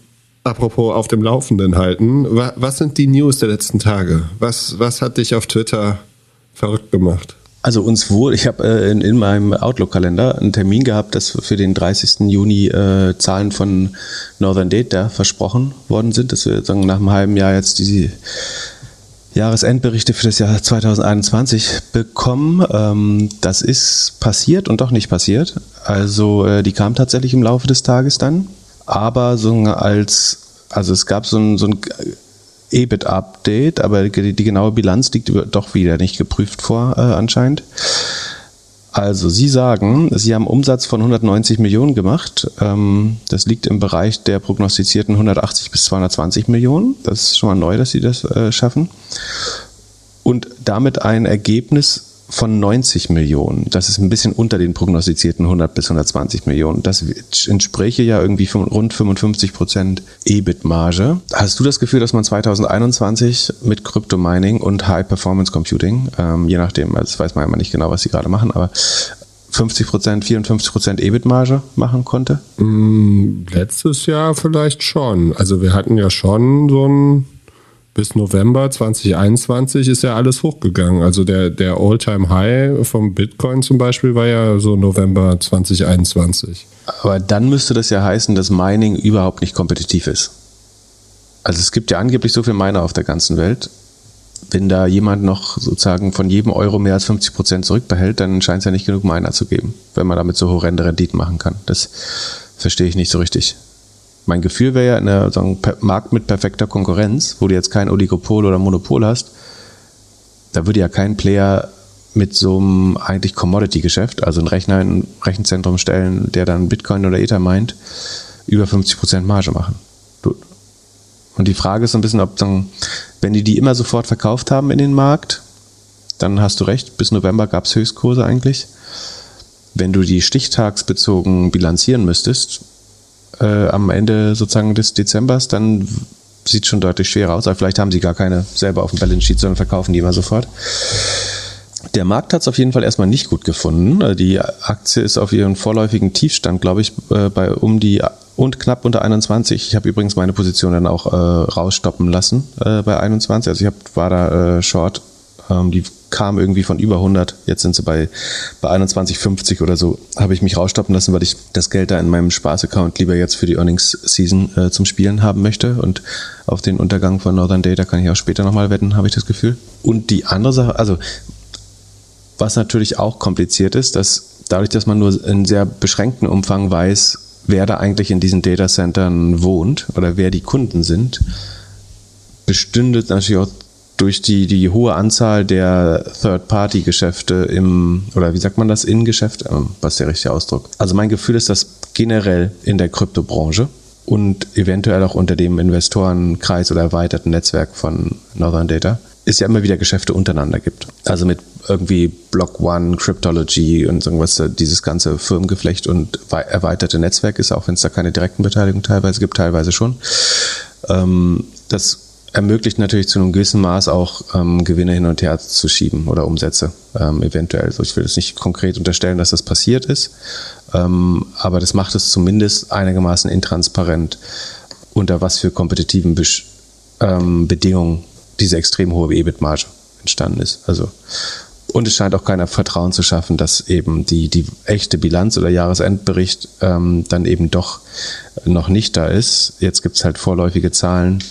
apropos auf dem Laufenden halten, was sind die News der letzten Tage? Was, was hat dich auf Twitter verrückt gemacht? Also uns wohl, ich habe äh, in, in, meinem Outlook-Kalender einen Termin gehabt, dass für den 30. Juni äh, Zahlen von Northern Data versprochen worden sind, dass wir sagen, nach einem halben Jahr jetzt die Jahresendberichte für das Jahr 2021 bekommen. Ähm, das ist passiert und doch nicht passiert. Also äh, die kam tatsächlich im Laufe des Tages dann, aber so als also es gab so ein, so ein EBIT-Update, aber die, die, genaue Bilanz liegt doch wieder nicht geprüft vor, äh, anscheinend. Also, Sie sagen, Sie haben Umsatz von 190 Millionen gemacht. Ähm, das liegt im Bereich der prognostizierten 180 bis 220 Millionen. Das ist schon mal neu, dass Sie das äh, schaffen. Und damit ein Ergebnis von 90 Millionen. Das ist ein bisschen unter den prognostizierten 100 bis 120 Millionen. Das entspräche ja irgendwie rund 55 Prozent EBIT-Marge. Hast du das Gefühl, dass man 2021 mit Crypto-Mining und High-Performance Computing, ähm, je nachdem, also das weiß man ja nicht genau, was sie gerade machen, aber 50 Prozent, 54 Prozent EBIT-Marge machen konnte? Mm, letztes Jahr vielleicht schon. Also wir hatten ja schon so ein bis November 2021 ist ja alles hochgegangen. Also der, der All-Time-High vom Bitcoin zum Beispiel war ja so November 2021. Aber dann müsste das ja heißen, dass Mining überhaupt nicht kompetitiv ist. Also es gibt ja angeblich so viele Miner auf der ganzen Welt. Wenn da jemand noch sozusagen von jedem Euro mehr als 50 Prozent zurückbehält, dann scheint es ja nicht genug Miner zu geben, wenn man damit so horrende Renditen machen kann. Das verstehe ich nicht so richtig. Mein Gefühl wäre ja in einem so Markt mit perfekter Konkurrenz, wo du jetzt kein Oligopol oder Monopol hast, da würde ja kein Player mit so einem eigentlich Commodity-Geschäft, also einen Rechner in ein Rechenzentrum stellen, der dann Bitcoin oder Ether meint, über 50% Marge machen. Und die Frage ist so ein bisschen, ob dann, wenn die die immer sofort verkauft haben in den Markt, dann hast du recht, bis November gab es Höchstkurse eigentlich. Wenn du die stichtagsbezogen bilanzieren müsstest, äh, am Ende sozusagen des Dezembers, dann sieht schon deutlich schwerer aus. Aber vielleicht haben sie gar keine selber auf dem Balance Sheet, sondern verkaufen die immer sofort. Der Markt hat es auf jeden Fall erstmal nicht gut gefunden. Also die Aktie ist auf ihren vorläufigen Tiefstand, glaube ich, äh, bei um die und knapp unter 21. Ich habe übrigens meine Position dann auch äh, rausstoppen lassen äh, bei 21. Also ich hab, war da äh, short. Ähm, die kam irgendwie von über 100. Jetzt sind sie bei, bei 21,50 oder so. Habe ich mich rausstoppen lassen, weil ich das Geld da in meinem Spaß-Account lieber jetzt für die Earnings-Season äh, zum Spielen haben möchte. Und auf den Untergang von Northern Data kann ich auch später nochmal wetten, habe ich das Gefühl. Und die andere Sache, also was natürlich auch kompliziert ist, dass dadurch, dass man nur in sehr beschränkten Umfang weiß, wer da eigentlich in diesen Datacentern wohnt oder wer die Kunden sind, bestünde natürlich auch durch die, die hohe Anzahl der Third-Party-Geschäfte im, oder wie sagt man das, in Geschäft, ähm, was ist der richtige Ausdruck? Also mein Gefühl ist, dass generell in der Kryptobranche und eventuell auch unter dem Investorenkreis oder erweiterten Netzwerk von Northern Data es ja immer wieder Geschäfte untereinander gibt. Also mit irgendwie Block One, Cryptology und irgendwas, dieses ganze Firmengeflecht und erweiterte Netzwerk ist, auch wenn es da keine direkten Beteiligungen teilweise gibt, teilweise schon. Ähm, das ermöglicht natürlich zu einem gewissen Maß auch ähm, Gewinne hin und her zu schieben oder Umsätze ähm, eventuell. Also ich will jetzt nicht konkret unterstellen, dass das passiert ist, ähm, aber das macht es zumindest einigermaßen intransparent, unter was für kompetitiven Be ähm, Bedingungen diese extrem hohe EBIT-Marge entstanden ist. Also und es scheint auch keiner Vertrauen zu schaffen, dass eben die, die echte Bilanz oder Jahresendbericht ähm, dann eben doch noch nicht da ist. Jetzt gibt es halt vorläufige Zahlen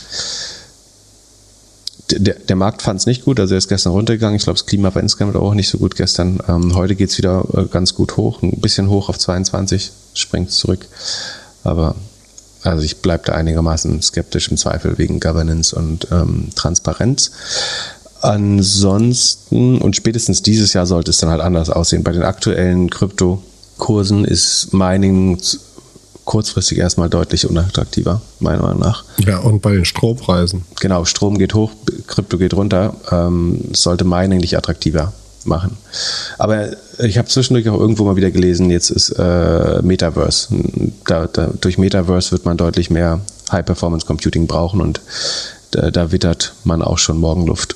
der, der Markt fand es nicht gut, also er ist gestern runtergegangen. Ich glaube, das Klima war insgesamt auch nicht so gut gestern. Ähm, heute geht es wieder äh, ganz gut hoch, ein bisschen hoch auf 22, springt zurück. Aber also ich bleibe da einigermaßen skeptisch im Zweifel wegen Governance und ähm, Transparenz. Ansonsten, und spätestens dieses Jahr sollte es dann halt anders aussehen. Bei den aktuellen Kryptokursen ist Mining kurzfristig erstmal deutlich unattraktiver, meiner Meinung nach. Ja, und bei den Strompreisen. Genau, Strom geht hoch, Krypto geht runter, ähm, sollte Mining nicht attraktiver machen. Aber ich habe zwischendurch auch irgendwo mal wieder gelesen, jetzt ist äh, Metaverse. Da, da, durch Metaverse wird man deutlich mehr High-Performance-Computing brauchen und da, da wittert man auch schon Morgenluft.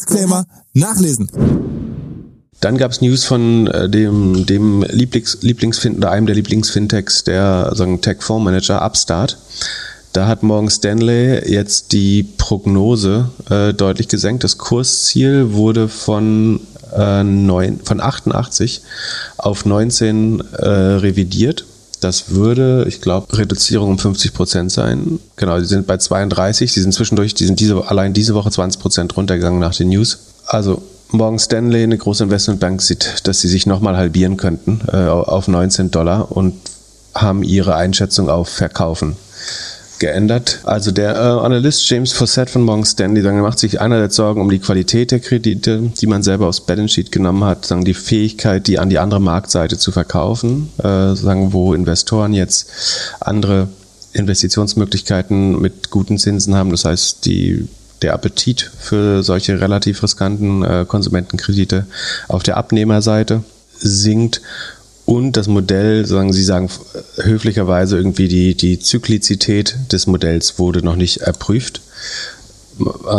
Disclaimer nachlesen. Dann gab es News von äh, dem, dem Lieblings, Lieblingsfin oder einem der Lieblingsfintechs, der sagen Tech-Fondsmanager Upstart. Da hat Morgan Stanley jetzt die Prognose äh, deutlich gesenkt. Das Kursziel wurde von, äh, neun, von 88 auf 19 äh, revidiert. Das würde, ich glaube, Reduzierung um 50 Prozent sein. Genau, die sind bei 32. Die sind zwischendurch, die sind diese, allein diese Woche 20 Prozent runtergegangen nach den News. Also Morgan Stanley, eine große Investmentbank, sieht, dass sie sich nochmal halbieren könnten äh, auf 19 Dollar und haben ihre Einschätzung auf Verkaufen geändert. Also der äh, Analyst James Fossett von Morgan Stanley sagen, macht sich einerseits Sorgen um die Qualität der Kredite, die man selber aus Balance Sheet genommen hat, sagen die Fähigkeit, die an die andere Marktseite zu verkaufen, äh, sagen wo Investoren jetzt andere Investitionsmöglichkeiten mit guten Zinsen haben. Das heißt, die der Appetit für solche relativ riskanten äh, Konsumentenkredite auf der Abnehmerseite sinkt und das Modell, sagen Sie sagen höflicherweise irgendwie die, die Zyklizität des Modells wurde noch nicht erprüft.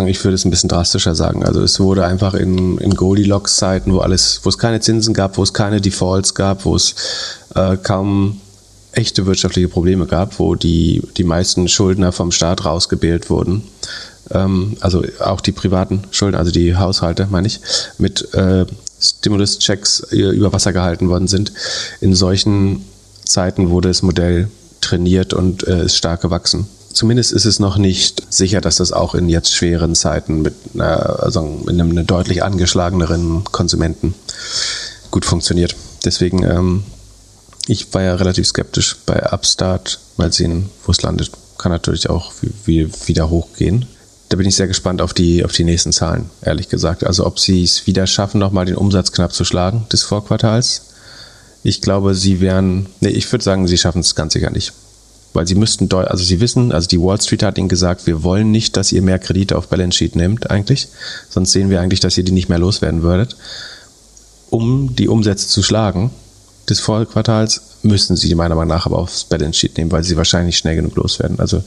Ich würde es ein bisschen drastischer sagen. Also es wurde einfach in, in Goldilocks-Zeiten, wo alles, wo es keine Zinsen gab, wo es keine Defaults gab, wo es äh, kaum echte wirtschaftliche Probleme gab, wo die, die meisten Schuldner vom Staat rausgebildet wurden. Ähm, also auch die privaten Schulden, also die Haushalte, meine ich, mit äh, Stimulus-Checks über Wasser gehalten worden sind. In solchen Zeiten wurde das Modell trainiert und äh, ist stark gewachsen. Zumindest ist es noch nicht sicher, dass das auch in jetzt schweren Zeiten mit, einer, also mit einem deutlich angeschlageneren Konsumenten gut funktioniert. Deswegen, ähm, ich war ja relativ skeptisch bei Upstart. Mal sehen, wo es landet. Kann natürlich auch wie, wie wieder hochgehen da bin ich sehr gespannt auf die, auf die nächsten Zahlen, ehrlich gesagt. Also ob sie es wieder schaffen, nochmal den Umsatz knapp zu schlagen des Vorquartals. Ich glaube, sie wären, nee, ich würde sagen, sie schaffen es ganz sicher nicht. Weil sie müssten, also sie wissen, also die Wall Street hat ihnen gesagt, wir wollen nicht, dass ihr mehr Kredite auf Balance Sheet nehmt eigentlich. Sonst sehen wir eigentlich, dass ihr die nicht mehr loswerden würdet. Um die Umsätze zu schlagen des Vorquartals, müssen sie meiner Meinung nach aber aufs Balance Sheet nehmen, weil sie wahrscheinlich schnell genug loswerden. Also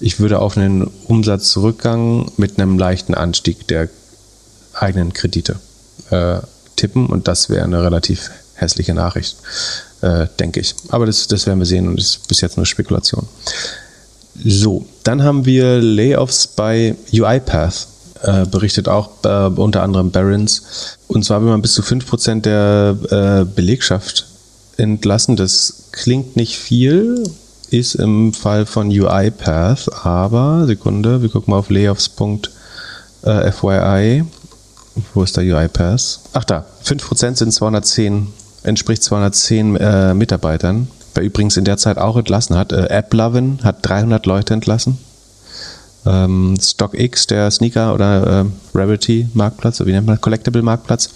ich würde auf einen Umsatzrückgang mit einem leichten Anstieg der eigenen Kredite äh, tippen und das wäre eine relativ hässliche Nachricht, äh, denke ich. Aber das, das werden wir sehen und ist bis jetzt nur Spekulation. So, dann haben wir Layoffs bei UiPath. Äh, berichtet auch äh, unter anderem Barons. Und zwar, wenn man bis zu 5% der äh, Belegschaft entlassen. Das klingt nicht viel, ist im Fall von UiPath, aber Sekunde, wir gucken mal auf layoffs.fyi. Wo ist der UiPath? Ach da, 5% sind 210, entspricht 210 äh, Mitarbeitern. Wer übrigens in der Zeit auch entlassen hat, äh, AppLovin hat 300 Leute entlassen. Ähm, StockX, der Sneaker- oder äh, Rarity-Marktplatz, wie nennt man Collectible-Marktplatz,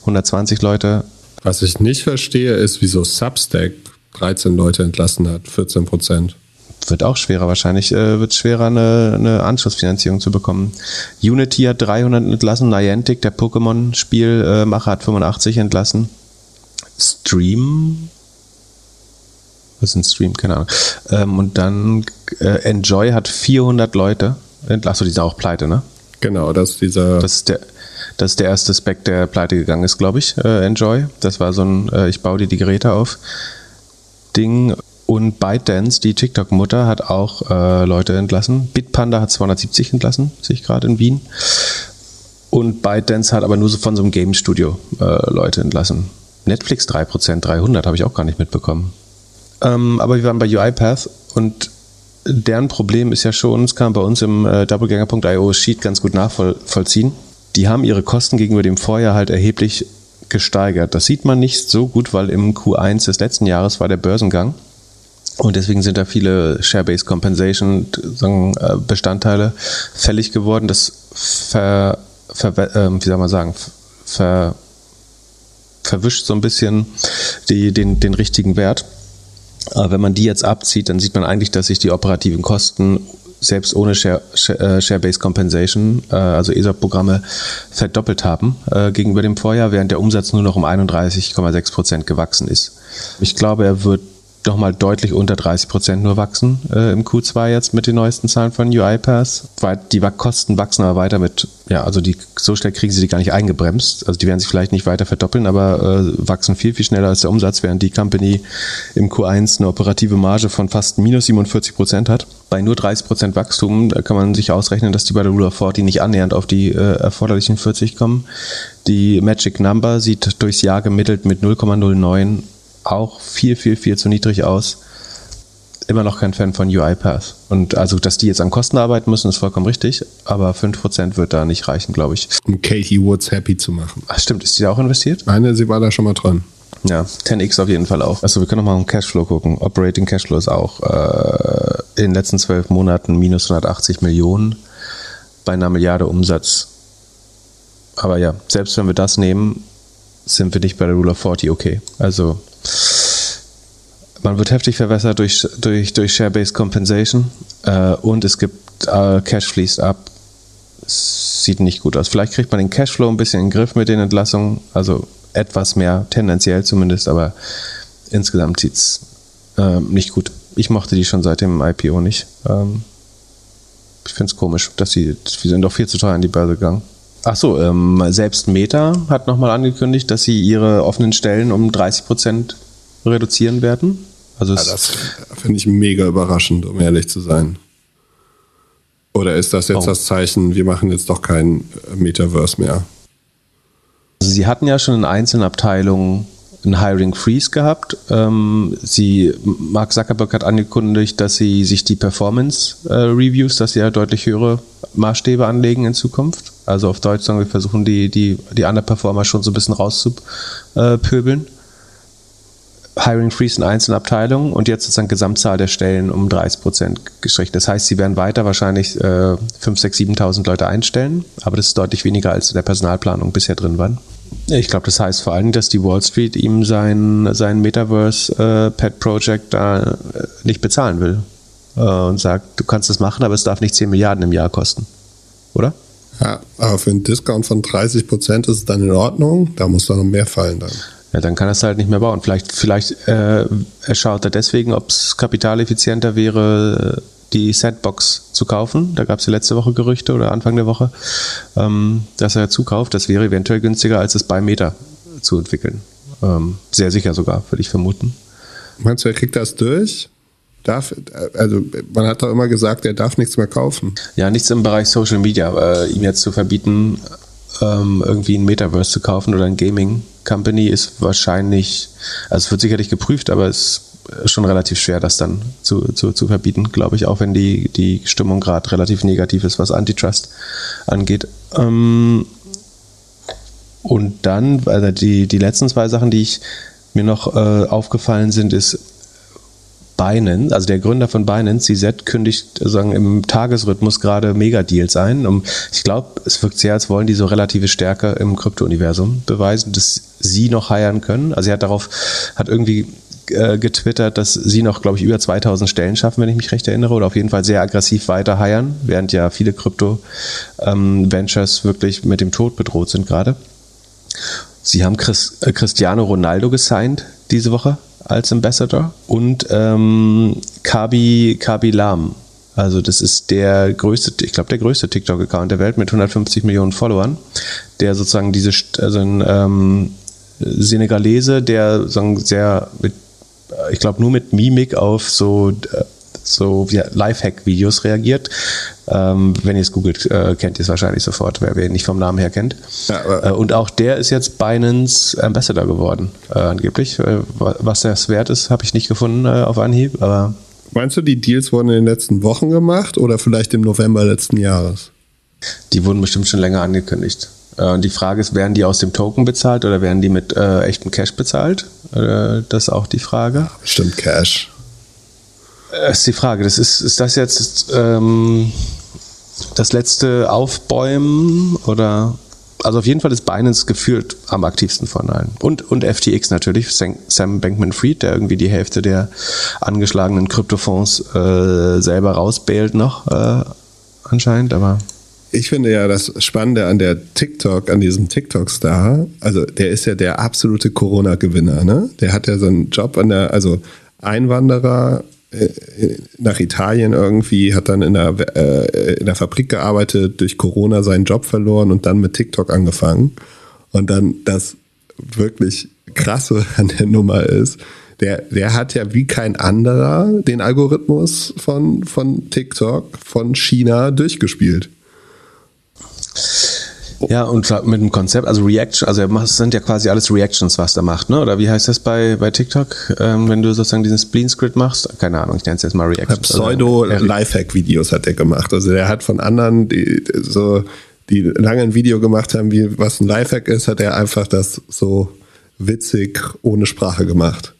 120 Leute was ich nicht verstehe, ist, wieso Substack 13 Leute entlassen hat, 14 Prozent. Wird auch schwerer wahrscheinlich, äh, wird schwerer eine, eine Anschlussfinanzierung zu bekommen. Unity hat 300 entlassen, Niantic, der Pokémon-Spielmacher, hat 85 entlassen. Stream, was ist ein Stream? Keine Ahnung. Ähm, und dann äh, Enjoy hat 400 Leute entlassen. Achso, die sind auch pleite, ne? Genau, das ist dieser. Das ist der, das ist der erste Spec, der pleite gegangen ist, glaube ich. Äh, Enjoy. Das war so ein, äh, ich baue dir die Geräte auf Ding. Und ByteDance, die TikTok-Mutter, hat auch äh, Leute entlassen. Bitpanda hat 270 entlassen, sehe ich gerade in Wien. Und ByteDance hat aber nur so von so einem Game-Studio äh, Leute entlassen. Netflix 3%, 300 habe ich auch gar nicht mitbekommen. Ähm, aber wir waren bei UiPath und deren Problem ist ja schon, das kann bei uns im äh, doubleganger.io Sheet ganz gut nachvollziehen. Die haben ihre Kosten gegenüber dem Vorjahr halt erheblich gesteigert. Das sieht man nicht so gut, weil im Q1 des letzten Jahres war der Börsengang. Und deswegen sind da viele Share-Based Compensation äh, Bestandteile fällig geworden. Das ver, ver, äh, wie soll man sagen, ver, verwischt so ein bisschen die, den, den richtigen Wert. Aber wenn man die jetzt abzieht, dann sieht man eigentlich, dass sich die operativen Kosten selbst ohne äh, Share-Based Compensation, äh, also ESOP-Programme, verdoppelt haben äh, gegenüber dem Vorjahr, während der Umsatz nur noch um 31,6 Prozent gewachsen ist. Ich glaube, er wird nochmal deutlich unter 30 Prozent nur wachsen äh, im Q2 jetzt mit den neuesten Zahlen von UiPath. Die Kosten wachsen aber weiter mit, ja, also die, so schnell kriegen sie die gar nicht eingebremst. Also die werden sich vielleicht nicht weiter verdoppeln, aber äh, wachsen viel, viel schneller als der Umsatz, während die Company im Q1 eine operative Marge von fast minus 47 Prozent hat. Bei nur 30 Prozent Wachstum kann man sich ausrechnen, dass die bei der Rule of 40 nicht annähernd auf die äh, erforderlichen 40 kommen. Die Magic Number sieht durchs Jahr gemittelt mit 0,09 auch viel, viel, viel zu niedrig aus. Immer noch kein Fan von UiPath. Und also, dass die jetzt an Kosten arbeiten müssen, ist vollkommen richtig. Aber 5% wird da nicht reichen, glaube ich. Um Katie Woods happy zu machen. Ach, stimmt. Ist sie da auch investiert? Nein, sie war da schon mal dran. Ja, 10x auf jeden Fall auch. Also wir können noch mal um Cashflow gucken. Operating Cashflow ist auch äh, in den letzten zwölf Monaten minus 180 Millionen bei einer Milliarde Umsatz. Aber ja, selbst wenn wir das nehmen, sind wir nicht bei der Rule of 40 okay. Also man wird heftig verwässert durch, durch, durch Share-Based Compensation äh, und es gibt äh, Cash fließt ab. Sieht nicht gut aus. Vielleicht kriegt man den Cashflow ein bisschen in den Griff mit den Entlassungen, also etwas mehr, tendenziell zumindest, aber insgesamt sieht es äh, nicht gut. Ich mochte die schon seit dem IPO nicht. Ähm, ich finde es komisch, dass sie, wir sind doch viel zu teuer an die Börse gegangen. Ach so, ähm, selbst Meta hat nochmal angekündigt, dass sie ihre offenen Stellen um 30 Prozent reduzieren werden. Also ja, das finde ich mega überraschend, um ehrlich zu sein. Oder ist das jetzt oh. das Zeichen, wir machen jetzt doch kein Metaverse mehr? Also sie hatten ja schon in einzelnen Abteilungen einen Hiring Freeze gehabt. Ähm, sie, Mark Zuckerberg hat angekündigt, dass sie sich die Performance äh, Reviews, dass sie ja deutlich höhere Maßstäbe anlegen in Zukunft. Also auf Deutsch sagen wir versuchen die, die, die Underperformer schon so ein bisschen rauszupöbeln. Hiring Freeze in einzelnen Abteilungen und jetzt sozusagen Gesamtzahl der Stellen um 30 Prozent gestrichen. Das heißt, sie werden weiter wahrscheinlich äh, 5, 6, 7.000 Leute einstellen, aber das ist deutlich weniger als in der Personalplanung bisher drin waren. Ich glaube, das heißt vor allem, dass die Wall Street ihm sein, sein Metaverse äh, äh, nicht bezahlen will äh, und sagt, du kannst das machen, aber es darf nicht 10 Milliarden im Jahr kosten. Oder? Ja, aber für einen Discount von 30 Prozent ist es dann in Ordnung. Da muss da noch mehr fallen dann. Ja, dann kann er es halt nicht mehr bauen. Vielleicht, vielleicht äh, schaut er deswegen, ob es kapitaleffizienter wäre, die Setbox zu kaufen. Da gab es ja letzte Woche Gerüchte oder Anfang der Woche, ähm, dass er zukauft. Das wäre eventuell günstiger, als es bei Meta zu entwickeln. Ähm, sehr sicher sogar, würde ich vermuten. Meinst du, er kriegt das durch? Darf, also man hat doch immer gesagt, er darf nichts mehr kaufen. Ja, nichts im Bereich Social Media. Äh, ihm jetzt zu verbieten, ähm, irgendwie ein Metaverse zu kaufen oder ein Gaming Company ist wahrscheinlich, also es wird sicherlich geprüft, aber es ist schon relativ schwer, das dann zu, zu, zu verbieten, glaube ich, auch wenn die, die Stimmung gerade relativ negativ ist, was Antitrust angeht. Ähm, und dann, also die, die letzten zwei Sachen, die ich mir noch äh, aufgefallen sind, ist Binance, also der Gründer von Binance, CZ, kündigt sagen, im Tagesrhythmus gerade Megadeals ein. Um, ich glaube, es wirkt sehr, als wollen die so relative Stärke im Krypto-Universum beweisen, dass sie noch heiern können. Also er hat darauf, hat irgendwie äh, getwittert, dass sie noch, glaube ich, über 2000 Stellen schaffen, wenn ich mich recht erinnere, oder auf jeden Fall sehr aggressiv weiter heiern, während ja viele Krypto-Ventures ähm, wirklich mit dem Tod bedroht sind gerade. Sie haben Chris, äh, Cristiano Ronaldo gesigned diese Woche als Ambassador und ähm, Kabi, Kabi Lam. Also das ist der größte, ich glaube der größte TikTok-Account der Welt mit 150 Millionen Followern, der sozusagen diese, also ein ähm, Senegalese, der sozusagen sehr mit, ich glaube nur mit Mimik auf so äh, so ja, Lifehack-Videos reagiert. Ähm, wenn ihr es googelt, äh, kennt ihr es wahrscheinlich sofort, wer wen nicht vom Namen her kennt. Ja, äh, und auch der ist jetzt Binance Ambassador geworden, äh, angeblich. Äh, was das wert ist, habe ich nicht gefunden äh, auf Anhieb, aber Meinst du, die Deals wurden in den letzten Wochen gemacht oder vielleicht im November letzten Jahres? die wurden bestimmt schon länger angekündigt. Äh, und die Frage ist, werden die aus dem Token bezahlt oder werden die mit äh, echtem Cash bezahlt? Äh, das ist auch die Frage. Bestimmt Cash. Äh, ist die Frage. Das ist, ist das jetzt ähm, das letzte Aufbäumen oder also auf jeden Fall ist Binance gefühlt am aktivsten von allen. Und, und FTX natürlich, Sam- Bankman-Fried, der irgendwie die Hälfte der angeschlagenen Kryptofonds äh, selber rausbailt noch äh, anscheinend, aber Ich finde ja das Spannende an der TikTok, an diesem TikTok-Star, also der ist ja der absolute Corona-Gewinner, ne? Der hat ja so einen Job an der, also Einwanderer nach Italien irgendwie, hat dann in der, äh, in der Fabrik gearbeitet, durch Corona seinen Job verloren und dann mit TikTok angefangen. Und dann das wirklich krasse *laughs* an der Nummer ist, der, der hat ja wie kein anderer den Algorithmus von, von TikTok, von China durchgespielt. Ja, und mit dem Konzept, also Reaction, also es sind ja quasi alles Reactions, was er macht, ne? Oder wie heißt das bei, bei TikTok, ähm, wenn du sozusagen diesen Spleen-Script machst? Keine Ahnung, ich nenne es jetzt mal Reactions. Also, Pseudo-Lifehack-Videos hat er gemacht. Also er hat von anderen, die so die lange ein Video gemacht haben, wie was ein Lifehack ist, hat er einfach das so witzig ohne Sprache gemacht.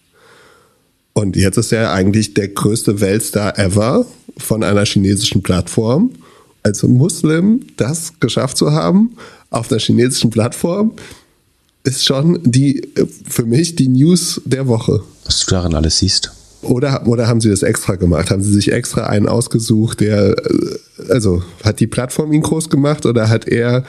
Und jetzt ist er eigentlich der größte Weltstar ever von einer chinesischen Plattform. Als Muslim das geschafft zu haben auf der chinesischen Plattform, ist schon die für mich die News der Woche. was du darin alles siehst. Oder, oder haben sie das extra gemacht? Haben sie sich extra einen ausgesucht, der, also hat die Plattform ihn groß gemacht oder hat er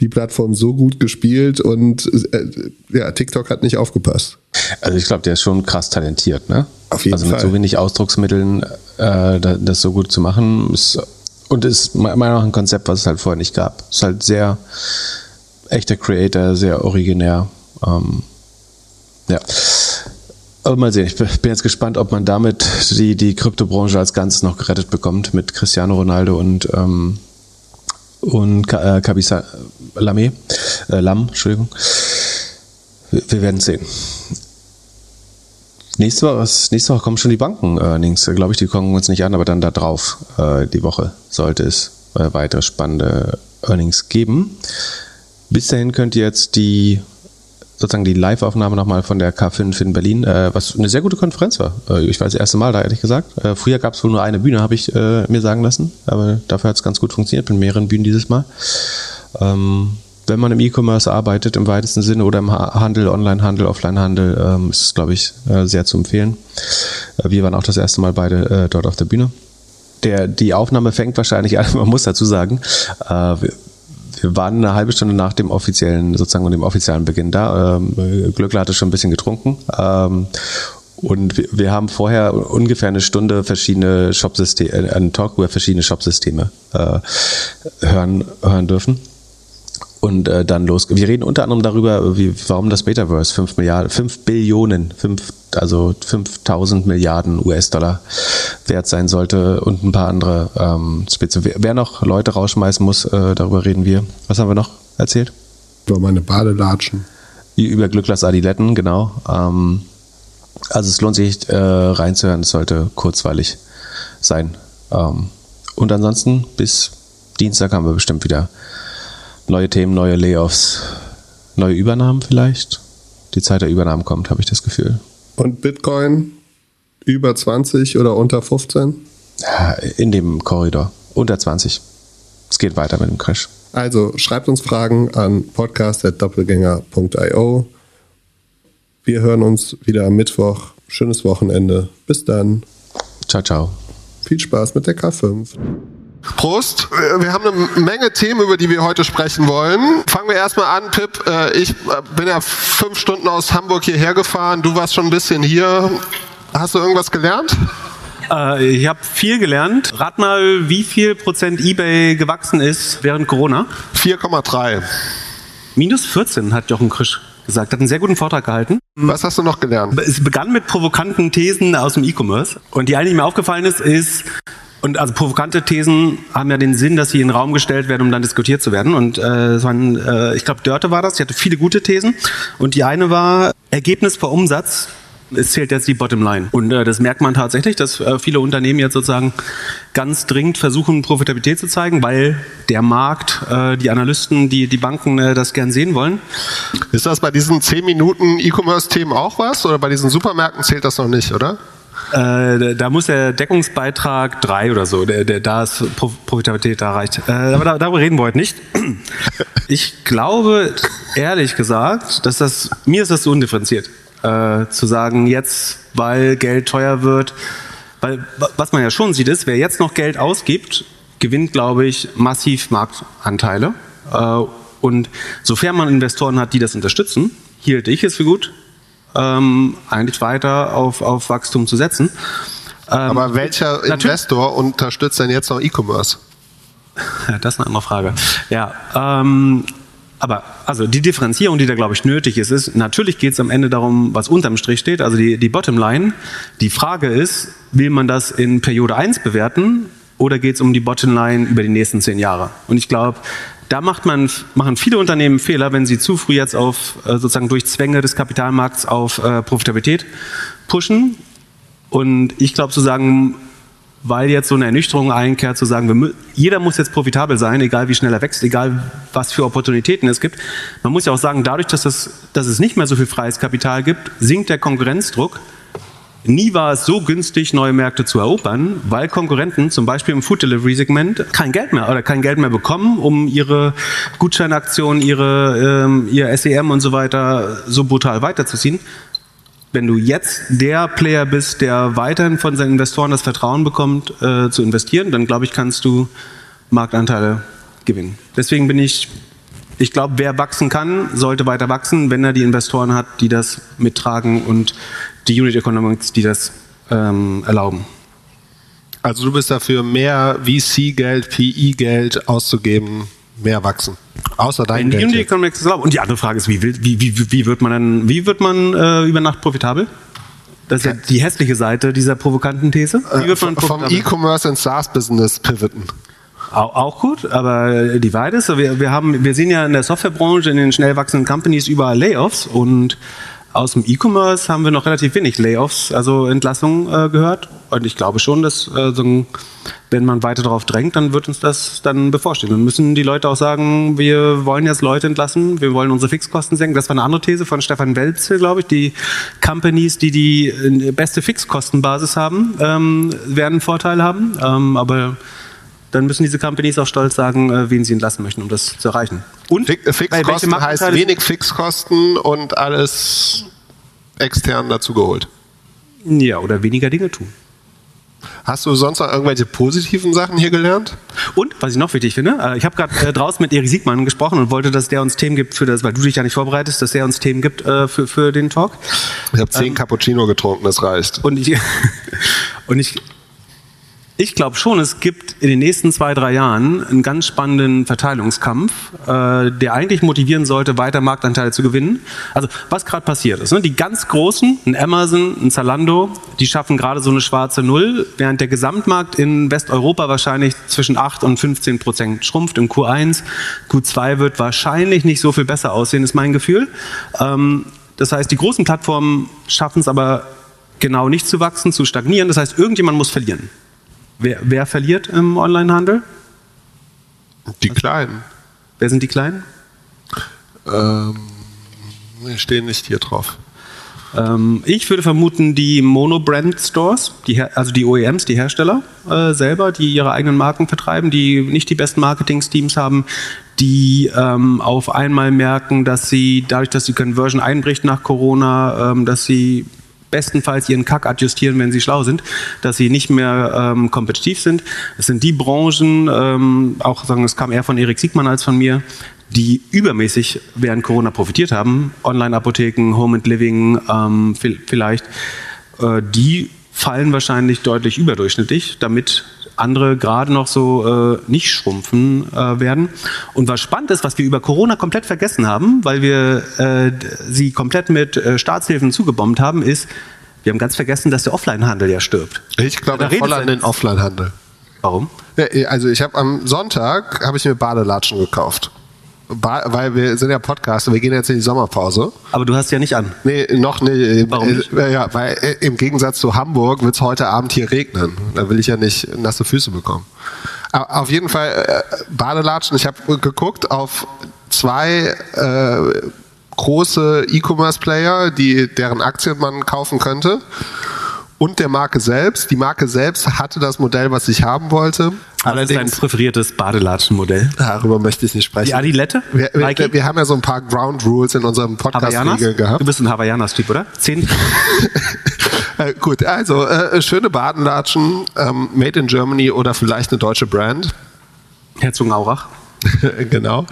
die Plattform so gut gespielt und äh, ja, TikTok hat nicht aufgepasst? Also ich glaube, der ist schon krass talentiert, ne? Auf jeden also mit Fall. so wenig Ausdrucksmitteln äh, da- das so gut zu machen, ist, und ist meiner Meinung nach ein Konzept, was es halt vorher nicht gab. Ist halt sehr echter Creator, sehr originär. Ähm, ja. Aber mal sehen, ich bin jetzt gespannt, ob man damit die, die Kryptobranche als Ganzes noch gerettet bekommt mit Cristiano Ronaldo und, ähm, und äh, Kabisa Lame, äh, Lam, Entschuldigung. Wir, wir werden sehen. Nächste Woche, nächste Woche kommen schon die Banken-Earnings. Glaube ich, die kommen uns nicht an, aber dann da drauf. Äh, die Woche sollte es äh, weitere spannende Earnings geben. Bis dahin könnt ihr jetzt die sozusagen die Live-Aufnahme nochmal von der K5 in Berlin, äh, was eine sehr gute Konferenz war. Äh, ich war das erste Mal da, ehrlich gesagt. Äh, früher gab es wohl nur eine Bühne, habe ich äh, mir sagen lassen, aber dafür hat es ganz gut funktioniert mit mehreren Bühnen dieses Mal. Ähm, wenn man im E-Commerce arbeitet, im weitesten Sinne, oder im Ha- Handel, Online-Handel, Offline-Handel, ähm, ist es, glaube ich, äh, sehr zu empfehlen. Äh, wir waren auch das erste Mal beide äh, dort auf der Bühne. Der, die Aufnahme fängt wahrscheinlich an, *laughs* man muss dazu sagen, äh, wir, wir waren eine halbe Stunde nach dem offiziellen, sozusagen dem offiziellen Beginn da. Ähm, Glückler hatte schon ein bisschen getrunken. Ähm, und wir, wir haben vorher ungefähr eine Stunde verschiedene Shopsysteme, äh, einen Talk über verschiedene Shopsysteme äh, hören, hören dürfen. Und äh, dann los. Wir reden unter anderem darüber, wie, warum das Betaverse 5 Milliarden, 5 Billionen, 5, also 5000 Milliarden US-Dollar wert sein sollte und ein paar andere ähm, Spitze. Wer, wer noch Leute rausschmeißen muss, äh, darüber reden wir. Was haben wir noch erzählt? Über meine Badelatschen. Über Glücklers Adiletten, genau. Ähm, also es lohnt sich äh, reinzuhören, es sollte kurzweilig sein. Ähm, und ansonsten bis Dienstag haben wir bestimmt wieder neue Themen, neue Layoffs, neue Übernahmen vielleicht. Die Zeit der Übernahmen kommt, habe ich das Gefühl. Und Bitcoin über 20 oder unter 15? Ja, In dem Korridor. Unter 20. Es geht weiter mit dem Crash. Also schreibt uns Fragen an podcast.doppelgänger.io. Wir hören uns wieder am Mittwoch. Schönes Wochenende. Bis dann. Ciao, ciao. Viel Spaß mit der K5. Prost. Wir haben eine Menge Themen, über die wir heute sprechen wollen. Fangen wir erstmal an, Pip. Äh, Ich äh, bin ja fünf Stunden aus Hamburg hierher gefahren. Du warst schon ein bisschen hier. Hast du irgendwas gelernt? Äh, ich habe viel gelernt. Rat mal, wie viel Prozent eBay gewachsen ist während Corona? 4,3. Minus 14 hat Jochen Krisch gesagt, hat einen sehr guten Vortrag gehalten. Was hast du noch gelernt? Es begann mit provokanten Thesen aus dem E-Commerce. Und die eine, die mir aufgefallen ist, ist, und also provokante Thesen haben ja den Sinn, dass sie in den Raum gestellt werden, um dann diskutiert zu werden. Und äh, waren, äh, ich glaube, Dörte war das, die hatte viele gute Thesen. Und die eine war, Ergebnis vor Umsatz es zählt jetzt die Bottomline. Und äh, das merkt man tatsächlich, dass äh, viele Unternehmen jetzt sozusagen ganz dringend versuchen, Profitabilität zu zeigen, weil der Markt, äh, die Analysten, die, die Banken äh, das gern sehen wollen. Ist das bei diesen 10 Minuten E-Commerce-Themen auch was? Oder bei diesen Supermärkten zählt das noch nicht, oder? Äh, da muss der Deckungsbeitrag drei oder so, der, der, da ist Pro Profitabilität erreicht. Äh, aber da, darüber reden wir heute nicht. *clears throat* Ich glaube, ehrlich gesagt, dass das, mir ist das so undifferenziert äh, zu sagen, jetzt, weil Geld teuer wird, weil was man ja schon sieht ist, wer jetzt noch Geld ausgibt, gewinnt, glaube ich, massiv Marktanteile. Äh, und sofern man Investoren hat, die das unterstützen, hielt ich es für gut, ähm, eigentlich weiter auf, auf Wachstum zu setzen. Ähm, Aber welcher Investor unterstützt denn jetzt noch E-Commerce? *laughs* Das ist eine andere Frage. Ja, ähm, aber also die Differenzierung, die da glaube ich nötig ist, ist, natürlich geht es am Ende darum, was unterm Strich steht, also die, die Bottomline. Die Frage ist, will man das in Periode 1 bewerten oder geht es um die Bottomline über die nächsten zehn Jahre? Und ich glaube, da macht man, machen viele Unternehmen Fehler, wenn sie zu früh jetzt auf äh, sozusagen durch Zwänge des Kapitalmarkts auf äh, Profitabilität pushen. Und ich glaube zu sagen, weil jetzt so eine Ernüchterung einkehrt, zu sagen, wir, jeder muss jetzt profitabel sein, egal wie schnell er wächst, egal was für Opportunitäten es gibt. Man muss ja auch sagen, dadurch, dass es, dass es nicht mehr so viel freies Kapital gibt, sinkt der Konkurrenzdruck. Nie war es so günstig, neue Märkte zu erobern, weil Konkurrenten, zum Beispiel im Food Delivery Segment, kein Geld mehr oder kein Geld mehr bekommen, um ihre Gutscheinaktionen, ihre, ähm, ihr SEM und so weiter so brutal weiterzuziehen wenn du jetzt der Player bist, der weiterhin von seinen Investoren das Vertrauen bekommt, äh, zu investieren, dann glaube ich, kannst du Marktanteile gewinnen. Deswegen bin ich, ich glaube, wer wachsen kann, sollte weiter wachsen, wenn er die Investoren hat, die das mittragen und die Unit Economics, die das ähm, erlauben. Also du bist dafür, mehr VC-Geld, PE-Geld auszugeben, mehr wachsen. Außer dein Geld. Unity Economics ist erlaubt. Und die andere Frage ist, wie, wie, wie, wie wird man dann, wie wird man äh, über Nacht profitabel? Das ist ja die hässliche Seite dieser provokanten These. Wie wird man vom E-Commerce ins SaaS-Business pivoten. Auch, auch, gut, aber die Weite ist, wir, wir, haben, wir sehen ja in der Softwarebranche, in den schnell wachsenden Companies überall Layoffs und aus dem E-Commerce haben wir noch relativ wenig Layoffs, also Entlassungen äh, gehört. Und ich glaube schon, dass äh, so wenn man weiter darauf drängt, dann wird uns das dann bevorstehen. Dann müssen die Leute auch sagen, wir wollen jetzt Leute entlassen, wir wollen unsere Fixkosten senken. Das war eine andere These von Stefan Welzel, glaube ich. Die Companies, die die äh, beste Fixkostenbasis haben, ähm, werden Vorteile haben. Ähm, aber dann müssen diese Companies auch stolz sagen, äh, wen sie entlassen möchten, um das zu erreichen. Und Fixkosten heißt wenig Fixkosten und alles extern dazugeholt. Ja, oder weniger Dinge tun. Hast du sonst noch irgendwelche positiven Sachen hier gelernt? Und, was ich noch wichtig finde, äh, ich habe gerade äh, draußen mit Erik Siegmann gesprochen und wollte, dass der uns Themen gibt für das, weil du dich ja nicht vorbereitest, dass der uns Themen gibt äh, für, für den Talk. Ich habe zehn ähm, Cappuccino getrunken, das reicht. Und ich, *laughs* und ich ich glaube schon, es gibt in den nächsten zwei, drei Jahren einen ganz spannenden Verteilungskampf, äh, der eigentlich motivieren sollte, weiter Marktanteile zu gewinnen. Also was gerade passiert ist, ne? die ganz Großen, ein Amazon, ein Zalando, die schaffen gerade so eine schwarze Null, während der Gesamtmarkt in Westeuropa wahrscheinlich zwischen 8 und 15 Prozent schrumpft im Q1. Q2 wird wahrscheinlich nicht so viel besser aussehen, ist mein Gefühl. Ähm, das heißt, die großen Plattformen schaffen es aber genau nicht zu wachsen, zu stagnieren. Das heißt, irgendjemand muss verlieren. Wer, wer verliert im Onlinehandel? Die Kleinen. Wer sind die Kleinen? Ähm, stehen nicht hier drauf. Ähm, ich würde vermuten, die Monobrand-Stores, also die OEMs, die Hersteller äh, selber, die ihre eigenen Marken vertreiben, die nicht die besten Marketing-Teams haben, die ähm, auf einmal merken, dass sie dadurch, dass die Conversion einbricht nach Corona, ähm, dass sie bestenfalls ihren Kack adjustieren, wenn sie schlau sind, dass sie nicht mehr ähm, kompetitiv sind. Es sind die Branchen, ähm, auch sagen, es kam eher von Erik Siegmann als von mir, die übermäßig während Corona profitiert haben. Online-Apotheken, Home and Living ähm, vielleicht. Äh, die fallen wahrscheinlich deutlich überdurchschnittlich, damit andere gerade noch so äh, nicht schrumpfen äh, werden. Und was spannend ist, was wir über Corona komplett vergessen haben, weil wir äh, sie komplett mit äh, Staatshilfen zugebombt haben, ist, wir haben ganz vergessen, dass der Offline-Handel ja stirbt. Ich glaube voll an den Offline-Handel. Warum? Ja, Also ich habe am Sonntag habe ich mir Badelatschen gekauft. Weil wir sind ja Podcaster, wir gehen jetzt in die Sommerpause. Aber du hast ja nicht an. Nee, noch nicht. Warum nicht? Äh, Ja, weil äh, im Gegensatz zu Hamburg wird es heute Abend hier regnen. Da will ich ja nicht nasse Füße bekommen. Aber auf jeden Fall äh, Badelatschen. Ich habe geguckt auf zwei äh, große E-Commerce-Player, die deren Aktien man kaufen könnte. Und der Marke selbst. Die Marke selbst hatte das Modell, was ich haben wollte. Ist dein präferiertes Badelatschenmodell? darüber möchte ich nicht sprechen. Die Adilette? Wir, wir, wir haben ja so ein paar Ground Rules in unserem? Podcast-Regeln gehabt. Du bist ein Hawaiianas-Typ, oder? Zehn? *laughs* Äh, gut, also äh, schöne Badenlatschen, ähm, made in Germany oder vielleicht eine deutsche Brand. Herzogenaurach. *laughs* genau.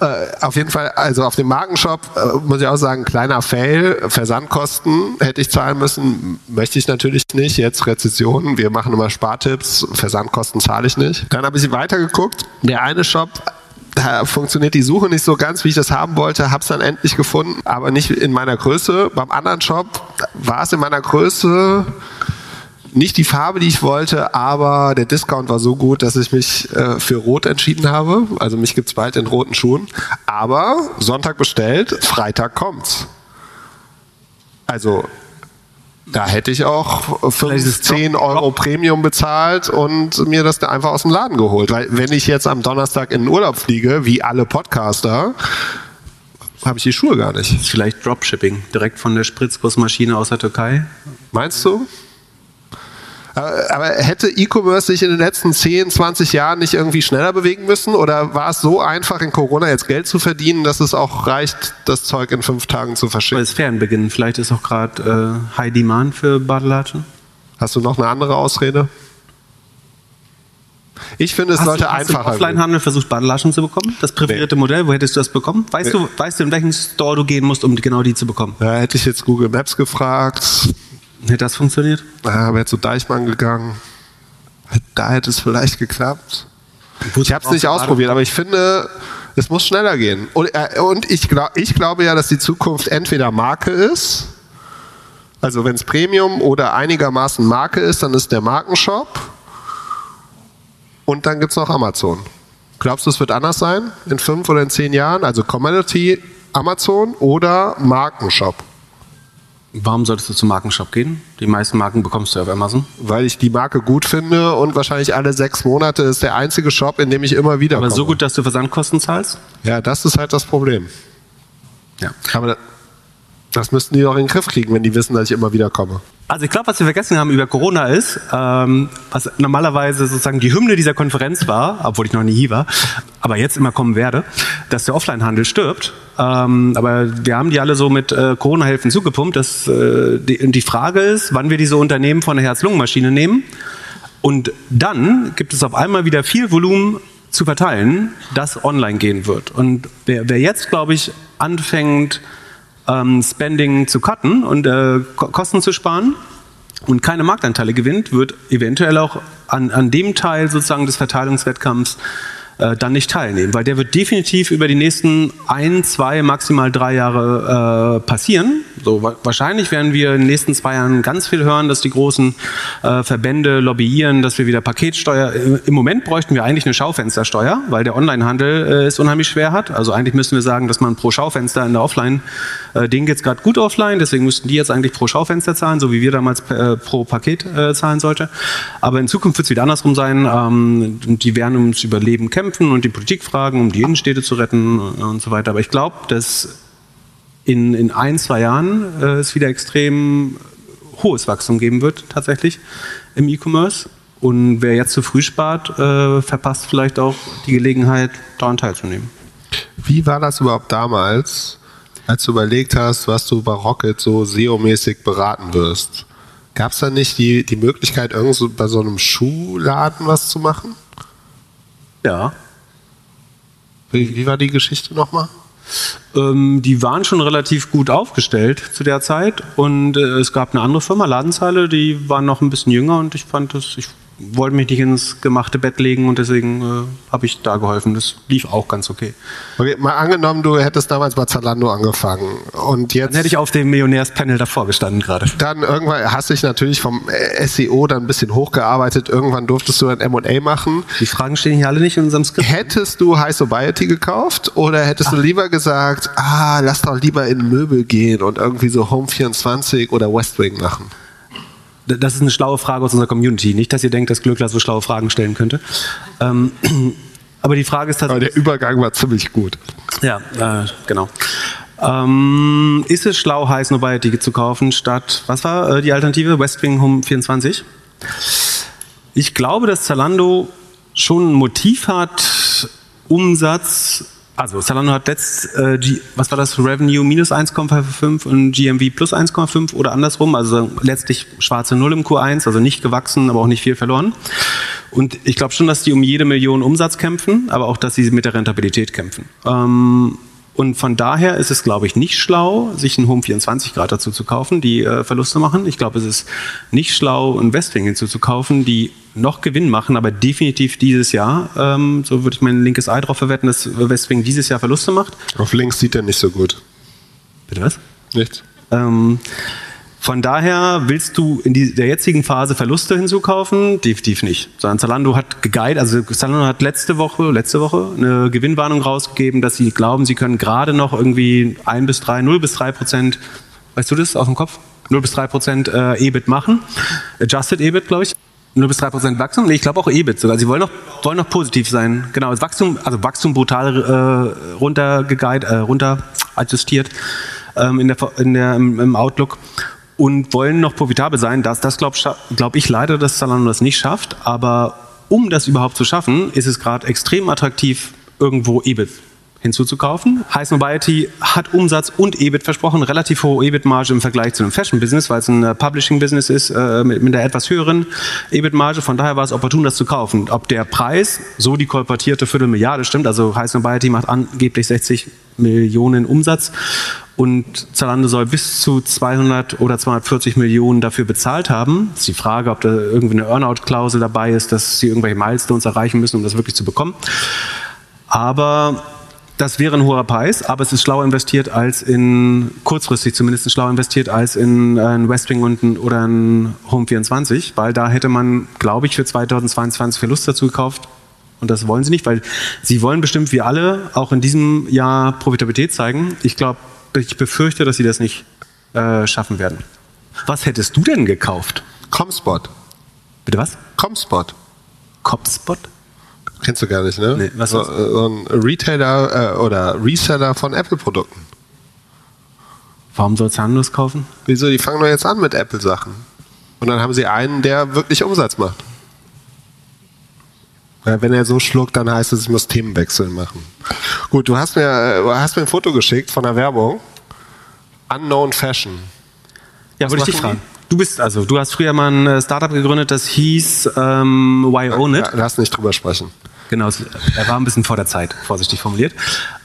Äh, auf jeden Fall, also auf dem Markenshop äh, muss ich auch sagen, kleiner Fail. Versandkosten hätte ich zahlen müssen, möchte ich natürlich nicht. Jetzt Rezession, wir machen immer Spartipps, Versandkosten zahle ich nicht. Dann habe ich weitergeguckt. Der eine Shop da funktioniert die Suche nicht so ganz, wie ich das haben wollte, habe es dann endlich gefunden, aber nicht in meiner Größe. Beim anderen Shop war es in meiner Größe nicht die Farbe, die ich wollte, aber der Discount war so gut, dass ich mich äh, für Rot entschieden habe. Also mich gibt's bald in roten Schuhen. Aber Sonntag bestellt, Freitag kommt's. Also da hätte ich auch 5, 10 Euro Premium bezahlt und mir das da einfach aus dem Laden geholt. Weil wenn ich jetzt am Donnerstag in den Urlaub fliege, wie alle Podcaster, habe ich die Schuhe gar nicht. Vielleicht Dropshipping, direkt von der Spritzgussmaschine aus der Türkei. Meinst du? Aber aber hätte E-Commerce sich in den letzten 10, 20 Jahren nicht irgendwie schneller bewegen müssen? Oder war es so einfach, in Corona jetzt Geld zu verdienen, dass es auch reicht, das Zeug in fünf Tagen zu Weil verschicken? es Ferienbeginn. Vielleicht ist auch gerade äh, High Demand für Badelatschen. Hast du noch eine andere Ausrede? Ich finde, es Hast sollte du, hast du im einfacher werden. Offline-Handel versucht, Badelatschen zu bekommen? Das präferierte Modell, wo hättest du das bekommen? Weißt, du, weißt du, in welchen Store du gehen musst, um genau die zu bekommen? Da hätte ich jetzt Google Maps gefragt, Hätte das funktioniert? da wäre zu Deichmann gegangen. Da hätte es vielleicht geklappt. Ich habe es nicht ausprobiert, aber ich finde, es muss schneller gehen. Und, äh, und ich, glaub, ich glaube ja, dass die Zukunft entweder Marke ist, also wenn es Premium oder einigermaßen Marke ist, dann ist der Markenshop und dann gibt es noch Amazon. Glaubst du, es wird anders sein in fünf oder in zehn Jahren? Also Commodity Amazon oder Markenshop? Warum solltest du zum Markenshop gehen? Die meisten Marken bekommst du auf Amazon. Weil ich die Marke gut finde und wahrscheinlich alle sechs Monate ist der einzige Shop, in dem ich immer wieder Aber komme. so gut, dass du Versandkosten zahlst? Ja, das ist halt das Problem. Ja. Aber da- das müssten die doch in den Griff kriegen, wenn die wissen, dass ich immer wieder komme. Also ich glaube, was wir vergessen haben über Corona ist, ähm, was normalerweise sozusagen die Hymne dieser Konferenz war, obwohl ich noch nie hier war, aber jetzt immer kommen werde, dass der Offline-Handel stirbt. Ähm, aber wir haben die alle so mit äh, Corona-Hilfen zugepumpt. Das, äh, die, die Frage ist, wann wir diese Unternehmen von der Herz-Lungen-Maschine nehmen. Und dann gibt es auf einmal wieder viel Volumen zu verteilen, das online gehen wird. Und wer, wer jetzt, glaube ich, anfängt, ähm, Spending zu cutten und äh, Ko- Kosten zu sparen und keine Marktanteile gewinnt, wird eventuell auch an, an dem Teil sozusagen des Verteilungswettkampfs äh, dann nicht teilnehmen, weil der wird definitiv über die nächsten ein, zwei, maximal drei Jahre äh, passieren. So, wa wahrscheinlich werden wir in den nächsten zwei Jahren ganz viel hören, dass die großen äh, Verbände lobbyieren, dass wir wieder Paketsteuer. Im im Moment bräuchten wir eigentlich eine Schaufenstersteuer, weil der Onlinehandel äh, es unheimlich schwer hat. Also eigentlich müssten wir sagen, dass man pro Schaufenster in der Offline, äh, denen geht's gerade gut offline, deswegen müssten die jetzt eigentlich pro Schaufenster zahlen, so wie wir damals äh, pro Paket äh, zahlen sollte. Aber in Zukunft wird es wieder andersrum sein. Ähm, die werden ums Überleben kämpfen und die Politik fragen, um die Innenstädte zu retten äh, und so weiter. Aber ich glaube, dass in, in ein, zwei Jahren äh, es wieder extrem hohes Wachstum geben wird, tatsächlich im E-Commerce. Und wer jetzt zu früh spart, äh, verpasst vielleicht auch die Gelegenheit, daran teilzunehmen. Wie war das überhaupt damals, als du überlegt hast, was du bei Rocket so SEO-mäßig beraten wirst? Gab es da nicht die, die Möglichkeit, irgend so bei so einem Schuhladen was zu machen? Ja. Wie, wie war die Geschichte nochmal? Ähm, die waren schon relativ gut aufgestellt zu der Zeit und äh, es gab eine andere Firma, Ladenzeile, die waren noch ein bisschen jünger und ich fand das, ich wollte mich nicht ins gemachte Bett legen und deswegen äh, habe ich da geholfen. Das lief auch ganz okay. Okay, mal angenommen, du hättest damals bei Zalando angefangen und jetzt. Dann hätte ich auf dem Millionärspanel davor gestanden gerade. Dann irgendwann hast du dich natürlich vom äh, SEO dann ein bisschen hochgearbeitet. Irgendwann durftest du ein M&A machen. Die Fragen stehen hier alle nicht in unserem Skript. Hättest du High Sobriety gekauft oder hättest Ach. du lieber gesagt, ah, lass doch lieber in Möbel gehen und irgendwie so Home 24 oder Westwing machen? Das ist eine schlaue Frage aus unserer Community. Nicht, dass ihr denkt, dass Glückler so schlaue Fragen stellen könnte. Ähm, *clears throat* aber die Frage ist tatsächlich. Aber der Übergang war ziemlich gut. Ja, äh, genau. Ähm, ist es schlau, High Snobiety zu kaufen, statt, was war äh, die Alternative? Westwing Home 24? Ich glaube, dass Zalando schon ein Motiv hat, Umsatz also Zalando hat letzt, äh, G, was war das, Revenue minus 1,5 und GMV plus 1,5 oder andersrum, also letztlich schwarze Null im Q1, also nicht gewachsen, aber auch nicht viel verloren. Und ich glaube schon, dass die um jede Million Umsatz kämpfen, aber auch, dass sie mit der Rentabilität kämpfen. Ähm, und von daher ist es, glaube ich, nicht schlau, sich einen Home 24 Grad dazu zu kaufen, die äh, Verluste machen. Ich glaube, es ist nicht schlau, einen Westwing hinzuzukaufen, die noch Gewinn machen, aber definitiv dieses Jahr, ähm, so würde ich mein linkes Ei drauf verwetten, dass Westwing dieses Jahr Verluste macht. Auf links sieht er nicht so gut. Bitte was? Nichts. Ähm, von daher willst du in die, der jetzigen Phase Verluste hinzukaufen? Definitiv nicht. Sondern Zalando hat geguidet, also Zalando hat letzte Woche, letzte Woche eine Gewinnwarnung rausgegeben, dass sie glauben, sie können gerade noch irgendwie 1 bis 3, 0 bis 3 Prozent, weißt du das aus dem Kopf? 0 bis 3 Prozent äh, EBIT machen. Adjusted EBIT, glaube ich. 0 bis 3 Prozent Wachstum? Nee, ich glaube auch EBIT sogar. Sie wollen noch, wollen noch positiv sein. Genau, das Wachstum, also Wachstum brutal äh, runtergeguidet, äh, runter adjustiert ähm, in der, in der, im, im Outlook und wollen noch profitabel sein. Das, das glaube glaub ich leider, dass Zalando das nicht schafft. Aber um das überhaupt zu schaffen, ist es gerade extrem attraktiv, irgendwo EBIT hinzuzukaufen. Heiß Mobility hat Umsatz und EBIT versprochen, relativ hohe EBIT-Marge im Vergleich zu einem Fashion-Business, weil es ein äh, Publishing-Business ist äh, mit, mit einer etwas höheren EBIT-Marge. Von daher war es opportun, das zu kaufen. Ob der Preis so die kolportierte Viertelmilliarde stimmt, also Heiß Mobility macht angeblich 60 Millionen Umsatz und Zalando soll bis zu 200 oder 240 Millionen dafür bezahlt haben. Das ist die Frage, ob da irgendwie eine Earnout-Klausel dabei ist, dass sie irgendwelche Milestones erreichen müssen, um das wirklich zu bekommen. Aber das wäre ein hoher Preis, aber es ist schlauer investiert als in, kurzfristig zumindest schlauer investiert als in äh, ein Westwing und ein, oder ein Home 24, weil da hätte man, glaube ich, für 2022 Verlust dazu gekauft. Und das wollen sie nicht, weil sie wollen bestimmt wie alle auch in diesem Jahr Profitabilität zeigen. Ich glaube, ich befürchte, dass sie das nicht äh, schaffen werden. Was hättest du denn gekauft? Comspot. Bitte was? Comspot. Copspot? Kennst du gar nicht, ne? Nee, was so, so ein Retailer äh, oder Reseller von Apple-Produkten. Warum soll Zalando das kaufen? Wieso? Die fangen doch jetzt an mit Apple-Sachen. Und dann haben sie einen, der wirklich Umsatz macht. Ja, wenn er so schluckt, dann heißt es, ich muss Themenwechsel machen. Gut, du hast mir, äh, hast mir ein Foto geschickt von der Werbung. Unknown Fashion. Ja, würde ich dich fragen. Du bist also, du hast früher mal ein äh, Startup gegründet, das hieß ähm, Why Own It. Lass nicht drüber sprechen. Genau, er war ein bisschen vor der Zeit, vorsichtig formuliert.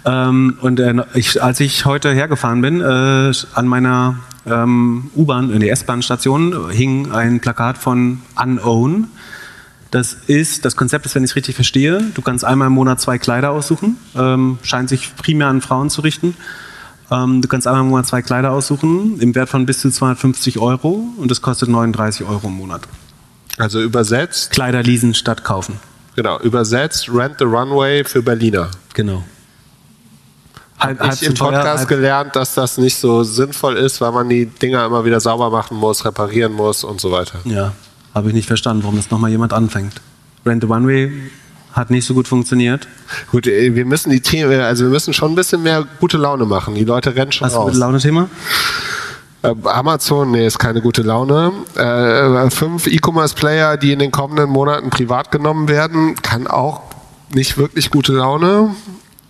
Ähm, und äh, ich, als ich heute hergefahren bin, äh, an meiner ähm, U-Bahn, in der S-Bahn-Station, hing ein Plakat von Unown. Das ist, das Konzept ist, wenn ich es richtig verstehe, du kannst einmal im Monat zwei Kleider aussuchen, ähm, scheint sich primär an Frauen zu richten. Ähm, du kannst einmal im Monat zwei Kleider aussuchen, im Wert von bis zu 250 Euro und das kostet 39 Euro im Monat. Also übersetzt? Kleider leasen statt kaufen. Genau, übersetzt Rent the Runway für Berliner. Genau. Halb, halb ich im Podcast teuer, gelernt, dass das nicht so sinnvoll ist, weil man die Dinger immer wieder sauber machen muss, reparieren muss und so weiter. Ja, habe ich nicht verstanden, warum das nochmal jemand anfängt. Rent the Runway hat nicht so gut funktioniert. Gut, äh, wir müssen die Themen, also wir müssen schon ein bisschen mehr gute Laune machen. Die Leute rennen schon Hast raus. Hast du ein Laune-Thema? Äh, Amazon, nee, ist keine gute Laune. Äh, fünf E-Commerce-Player, die in den kommenden Monaten privat genommen werden, kann auch nicht wirklich gute Laune.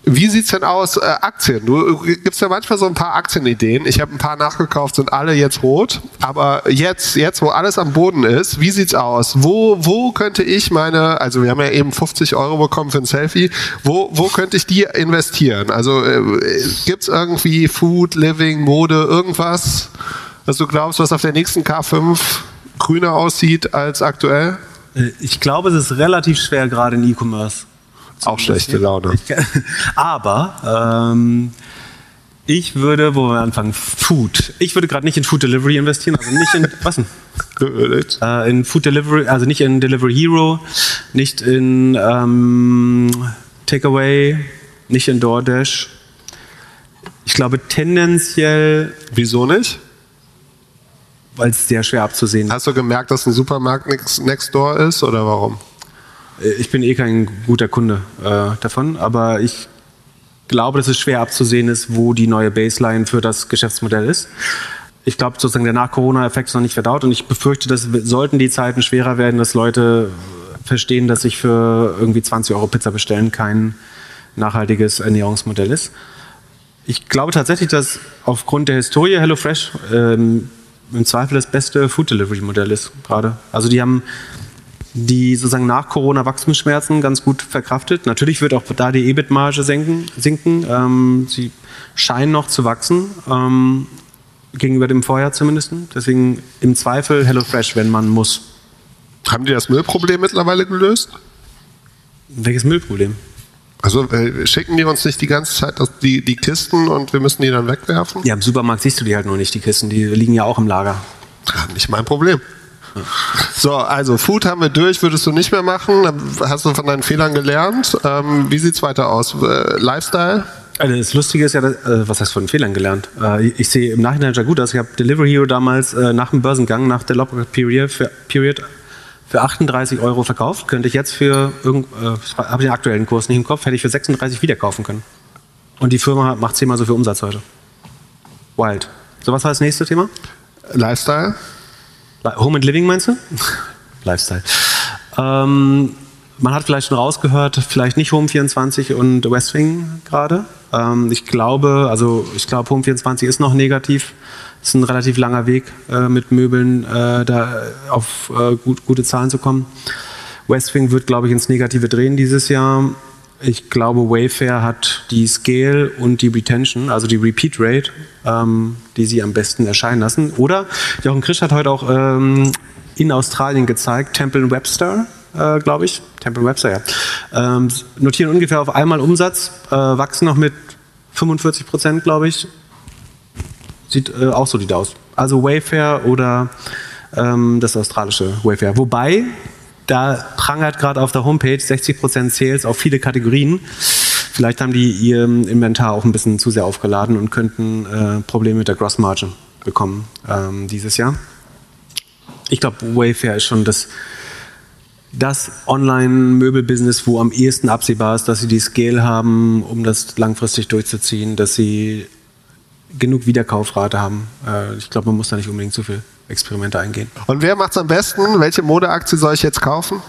Wie sieht's denn aus, äh, Aktien? Du äh, gibst ja manchmal so ein paar Aktienideen. Ich habe ein paar nachgekauft, sind alle jetzt rot. Aber jetzt, jetzt, wo alles am Boden ist, wie sieht's aus? Wo, wo könnte ich meine, also wir haben ja eben 50 Euro bekommen für ein Selfie, wo, wo könnte ich die investieren? Also äh, gibt's irgendwie Food, Living, Mode, irgendwas, was du glaubst, was auf der nächsten K5 grüner aussieht als aktuell? Äh, Ich glaube, es ist relativ schwer, gerade in E-Commerce. Auch schlechte Laune. *laughs* Aber ähm, ich würde, wo wir anfangen, Food. Ich würde gerade nicht in Food Delivery investieren, also nicht in was denn? *laughs* Äh, in Food Delivery, also nicht in Delivery Hero, nicht in ähm, Takeaway, nicht in DoorDash. Ich glaube tendenziell, Wieso nicht? weil es sehr schwer abzusehen ist. Hast du gemerkt, dass ein Supermarkt next, next door ist oder warum? Äh, Ich bin eh kein guter Kunde äh, davon, aber ich glaube, dass es schwer abzusehen ist, wo die neue Baseline für das Geschäftsmodell ist. Ich glaube, sozusagen der Nach-Corona-Effekt ist noch nicht verdaut und ich befürchte, dass sollten die Zeiten schwerer werden, dass Leute verstehen, dass sich für irgendwie 20 Euro Pizza bestellen kein nachhaltiges Ernährungsmodell ist. Ich glaube tatsächlich, dass aufgrund der Historie HelloFresh ähm, im Zweifel das beste Food Delivery Modell ist gerade. Also die haben die sozusagen nach Corona Wachstumsschmerzen ganz gut verkraftet. Natürlich wird auch da die EBIT-Marge senken, sinken. Ähm, sie scheinen noch zu wachsen, ähm, gegenüber dem Vorjahr zumindest. Deswegen im Zweifel HelloFresh, wenn man muss. Haben die das Müllproblem mittlerweile gelöst? Welches Müllproblem? Also äh, schicken die uns nicht die ganze Zeit das, die, die Kisten und wir müssen die dann wegwerfen? Ja, im Supermarkt siehst du die halt noch nicht, die Kisten. Die liegen ja auch im Lager. Ja, nicht mein Problem. So, also Food haben wir durch, würdest du nicht mehr machen. Hast du von deinen Fehlern gelernt? Ähm, wie sieht's weiter aus? Äh, Lifestyle? Also das Lustige ist ja, dass, äh, was heißt von den Fehlern gelernt? Äh, ich, ich sehe im Nachhinein ja gut aus. Ich habe Delivery Hero damals äh, nach dem Börsengang, nach der Lockback Period für, Period für 38 Euro verkauft. Könnte ich jetzt für, äh, ich habe den aktuellen Kurs nicht im Kopf, hätte ich für 36 wieder kaufen können. Und die Firma macht zehnmal so viel Umsatz heute. Wild. So, was war das nächste Thema? Lifestyle? Home and Living meinst du? *laughs* Lifestyle. Ähm, man hat vielleicht schon rausgehört, vielleicht nicht Home 24 und Westwing gerade. Ähm, ich glaube, also ich glaube, Home 24 ist noch negativ. Ist ein relativ langer Weg, äh, mit Möbeln äh, da auf äh, gut, gute Zahlen zu kommen. Westwing wird, glaube ich, ins Negative drehen dieses Jahr. Ich glaube, Wayfair hat die Scale und die Retention, also die Repeat Rate, ähm, die sie am besten erscheinen lassen. Oder Jochen Krisch hat heute auch ähm, in Australien gezeigt, Temple Webster, äh, glaube ich. Temple Webster, ja. Ähm, notieren ungefähr auf einmal Umsatz, äh, wachsen noch mit 45 Prozent, glaube ich. Sieht äh, auch solid aus. Also Wayfair oder ähm, das australische Wayfair. Wobei, da prangert gerade auf der Homepage 60% Sales auf viele Kategorien. Vielleicht haben die ihr Inventar auch ein bisschen zu sehr aufgeladen und könnten äh, Probleme mit der Gross Margin bekommen ähm, dieses Jahr. Ich glaube, Wayfair ist schon das, das Online-Möbel-Business, wo am ehesten absehbar ist, dass sie die Scale haben, um das langfristig durchzuziehen, dass sie genug Wiederkaufrate haben. Äh, ich glaube, man muss da nicht unbedingt zu viel Experimente eingehen. Und wer macht's am besten? Welche Modeaktie soll ich jetzt kaufen?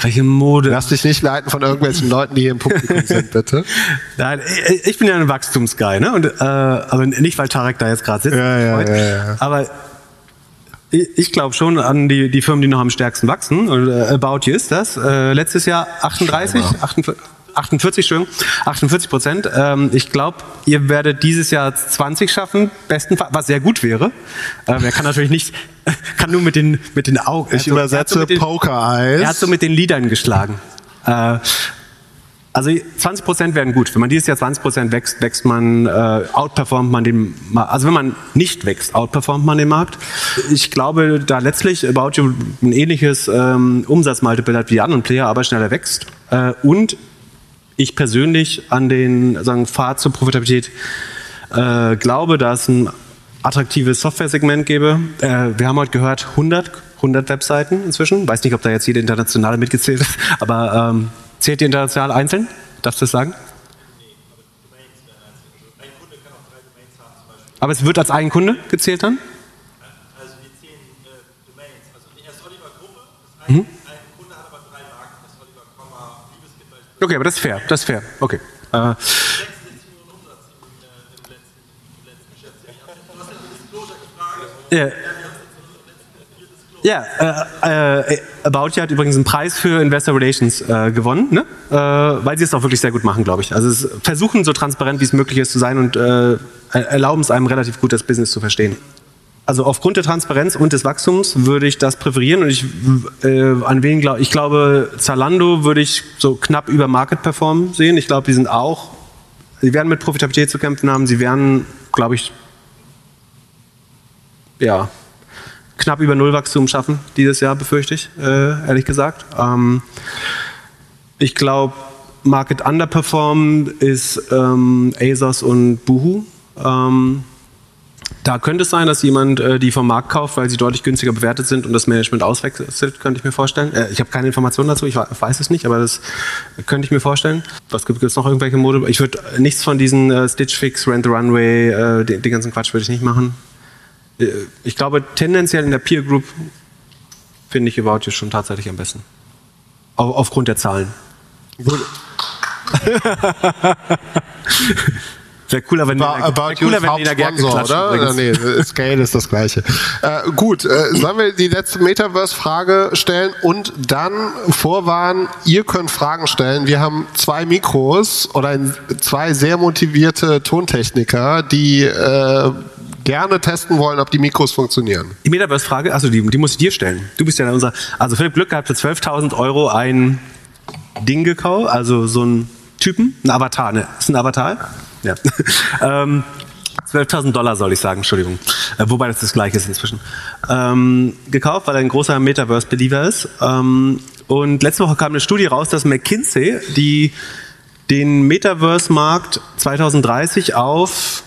Welche Mode? Lass dich nicht leiten von irgendwelchen Leuten, die hier im Publikum *laughs* sind, bitte. Nein, ich- bin ja ein Wachstumsguy, ne? Und, äh, aber nicht, weil Tarek da jetzt gerade sitzt. Ja, ja, ja, ja. Aber ich, ich glaube schon an die, die Firmen, die noch am stärksten wachsen. Und, äh, About You ist das. Äh, letztes Jahr 38, 48, 48, Entschuldigung, 48 Prozent. Ähm, ich glaube, ihr werdet dieses Jahr 20 schaffen, bestenfalls, was sehr gut wäre. Ähm, er kann natürlich nicht, *laughs* kann nur mit den, mit den Augen. Ich so- er so übersetze mit den- Poker Eyes. er hat so mit den Liedern geschlagen. Äh, also 20 Prozent wären gut. Wenn man dieses Jahr 20 Prozent wächst, wächst man, äh, outperformt man den, Ma- also wenn man nicht wächst, outperformt man den Markt. Ich glaube, da letztlich About You ein ähnliches ähm, Umsatzmultiple hat wie die anderen Player, aber schneller wächst. Äh, und ich persönlich an den sagen, Pfad zur Profitabilität äh, glaube, dass es ein attraktives Software-Segment gäbe. Äh, wir haben heute gehört, 100, 100 Webseiten inzwischen. Weiß nicht, ob da jetzt jede internationale mitgezählt ist, *laughs* aber ähm, zählt die international einzeln? Darfst du das sagen? Aber es wird als ein Kunde gezählt dann? Also wir zählen äh, Domains. Also erst Oliver Gruppe, das ein, ein Kunde hat aber drei Marken. Das ist Oliver Komma, Liebeskind Okay, aber das ist fair, das ist fair. Okay. Äh, ja, äh, äh, About You hat übrigens einen Preis für Investor Relations äh, gewonnen, ne? äh, weil sie es auch wirklich sehr gut machen, glaube ich. Also versuchen so transparent wie es möglich ist zu sein und äh, erlauben es einem relativ gut, das Business zu verstehen. Also aufgrund der Transparenz und des Wachstums würde ich das präferieren und ich äh, an wen glaube ich glaube Zalando würde ich so knapp über Market Perform sehen. Ich glaube, die sind auch, sie werden mit Profitabilität zu kämpfen haben. Sie werden, glaube ich, ja knapp über Nullwachstum schaffen dieses Jahr, befürchte ich, äh, ehrlich gesagt. Ähm, ich glaube, Market Underperform ist ähm, ASOS und Boohoo. Ähm, da könnte es sein, dass jemand äh, die vom Markt kauft, weil sie deutlich günstiger bewertet sind und das Management auswechselt, könnte ich mir vorstellen. Äh, ich habe keine Informationen dazu, ich weiß es nicht, aber das könnte ich mir vorstellen. Was gibt es noch irgendwelche Mode? Ich würde nichts von diesen äh, Stitch Fix, Rent the Runway, äh, den, den ganzen Quatsch würde ich nicht machen. Äh, ich glaube, tendenziell in der Peer Group finde ich About You schon tatsächlich am besten. Auf, aufgrund der Zahlen. *laughs* *laughs* Wäre cooler, wenn About, Nina, About cooler, You wenn Nina Gerke Hauptsponsor, klatscht. oder? übrigens. Nee, Scale ist das gleiche. Äh, gut, äh, sollen wir die letzte Metaverse-Frage stellen und dann vorwarnen, ihr könnt Fragen stellen. Wir haben zwei Mikros oder ein, zwei sehr motivierte Tontechniker, die äh, gerne testen wollen, ob die Mikros funktionieren. Die Metaverse-Frage, also die, die muss ich dir stellen. Du bist ja unser, also Philipp Glück hat für 12.000 Euro ein Ding gekauft, also so ein Typen, ein Avatar, ne? Ist ein Avatar? Ja. *laughs* ähm, 12.000 Dollar soll ich sagen, Entschuldigung. Äh, wobei das das gleiche ist inzwischen. Ähm, gekauft, weil er ein großer Metaverse-Believer ist. Ähm, und letzte Woche kam eine Studie raus, dass McKinsey die den Metaverse-Markt 2030 auf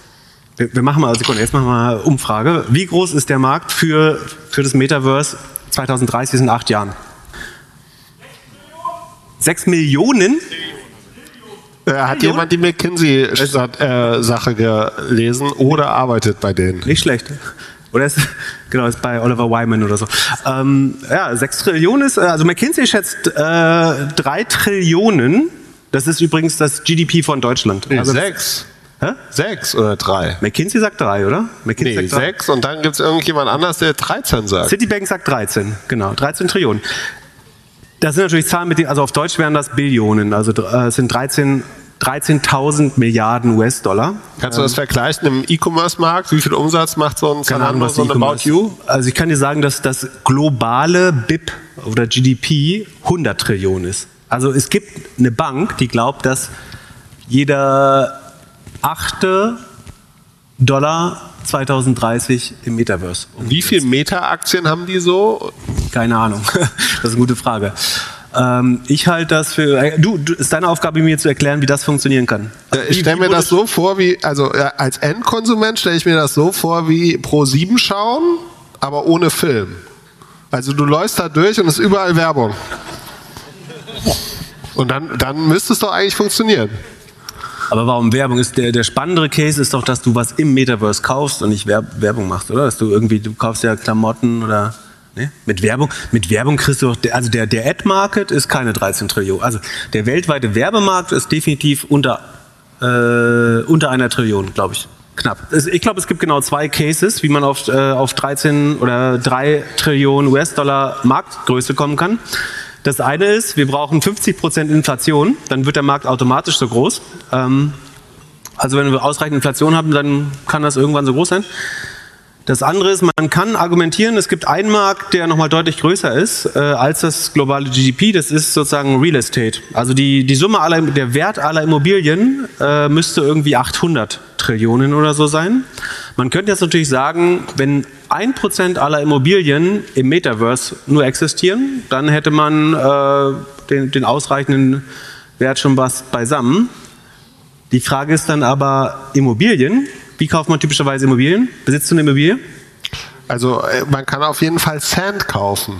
wir, machen mal, Sekunde, jetzt machen wir mal Umfrage. Wie groß ist der Markt für, für das Metaverse 2030, das sind acht Jahren? Sechs Millionen? Äh, hat *laughs* jemand die McKinsey-Sache gelesen oder arbeitet bei denen? Nicht schlecht. Oder ist, genau, ist bei Oliver Wyman oder so. Ähm, ja, sechs Trillionen ist, äh, also McKinsey schätzt äh, drei Trillionen. Das ist übrigens das GDP von Deutschland. Nee, also, sechs. Hä? Sechs oder drei? McKinsey sagt drei, oder? McKinsey Nee, sagt sechs und dann gibt es irgendjemand anders, der 13 sagt. Citibank sagt 13, genau, 13 Trillionen. Das sind natürlich Zahlen, mit denen, also auf Deutsch wären das Billionen, also äh, es sind 13 13.000 Milliarden US-Dollar. Kannst du das vergleichen im E-Commerce-Markt? Wie viel Umsatz macht so ein Keine Ahnung, was so ein About E-Commerce- You? Also ich kann dir sagen, dass das globale BIP oder GDP 100 Trillionen ist. Also es gibt eine Bank, die glaubt, dass jeder achte Dollar 2030 im Metaverse. Wie viele Meta-Aktien haben die so? Keine Ahnung. *laughs* Das ist eine gute Frage. Ähm, ich halte das für. äh, Du, du, ist deine Aufgabe, mir zu erklären, wie das funktionieren kann. Äh, Ich stelle mir das so vor, wie, also ja, als Endkonsument stelle ich mir das so vor, wie Pro 7 schauen, aber ohne Film. Also du läufst da durch und es ist überall Werbung. Und dann, dann müsste es doch eigentlich funktionieren. Aber warum Werbung? Ist der, der spannendere Case ist doch, dass du was im Metaverse kaufst und nicht Werb Werbung machst, oder? Dass du irgendwie, du kaufst ja Klamotten oder. Ne? Mit Werbung, mit Werbung kriegst du doch, also der, der Ad-Market ist keine 13 Trillionen. Also der weltweite Werbemarkt ist definitiv unter, äh, unter einer Trillion, glaube ich. Knapp. Ich glaube, es gibt genau zwei Cases, wie man auf, äh, auf 13 oder 3 Trillionen US-Dollar Marktgröße kommen kann. Das eine ist, wir brauchen 50% Inflation, dann wird der Markt automatisch so groß. Ähm, also wenn wir ausreichend Inflation haben, dann kann das irgendwann so groß sein. Das andere ist, man kann argumentieren, es gibt einen Markt, der nochmal deutlich größer ist äh, als das globale GDP, das ist sozusagen Real Estate. Also die, die Summe aller, der Wert aller Immobilien äh, müsste irgendwie 800 Trillionen oder so sein. Man könnte jetzt natürlich sagen, wenn 1% aller Immobilien im Metaverse nur existieren, dann hätte man äh, den, den ausreichenden Wert schon was beisammen. Die Frage ist dann aber Immobilien. Wie kauft man typischerweise Immobilien? Besitzt du eine Immobilie? Also äh, man kann auf jeden Fall Sand kaufen.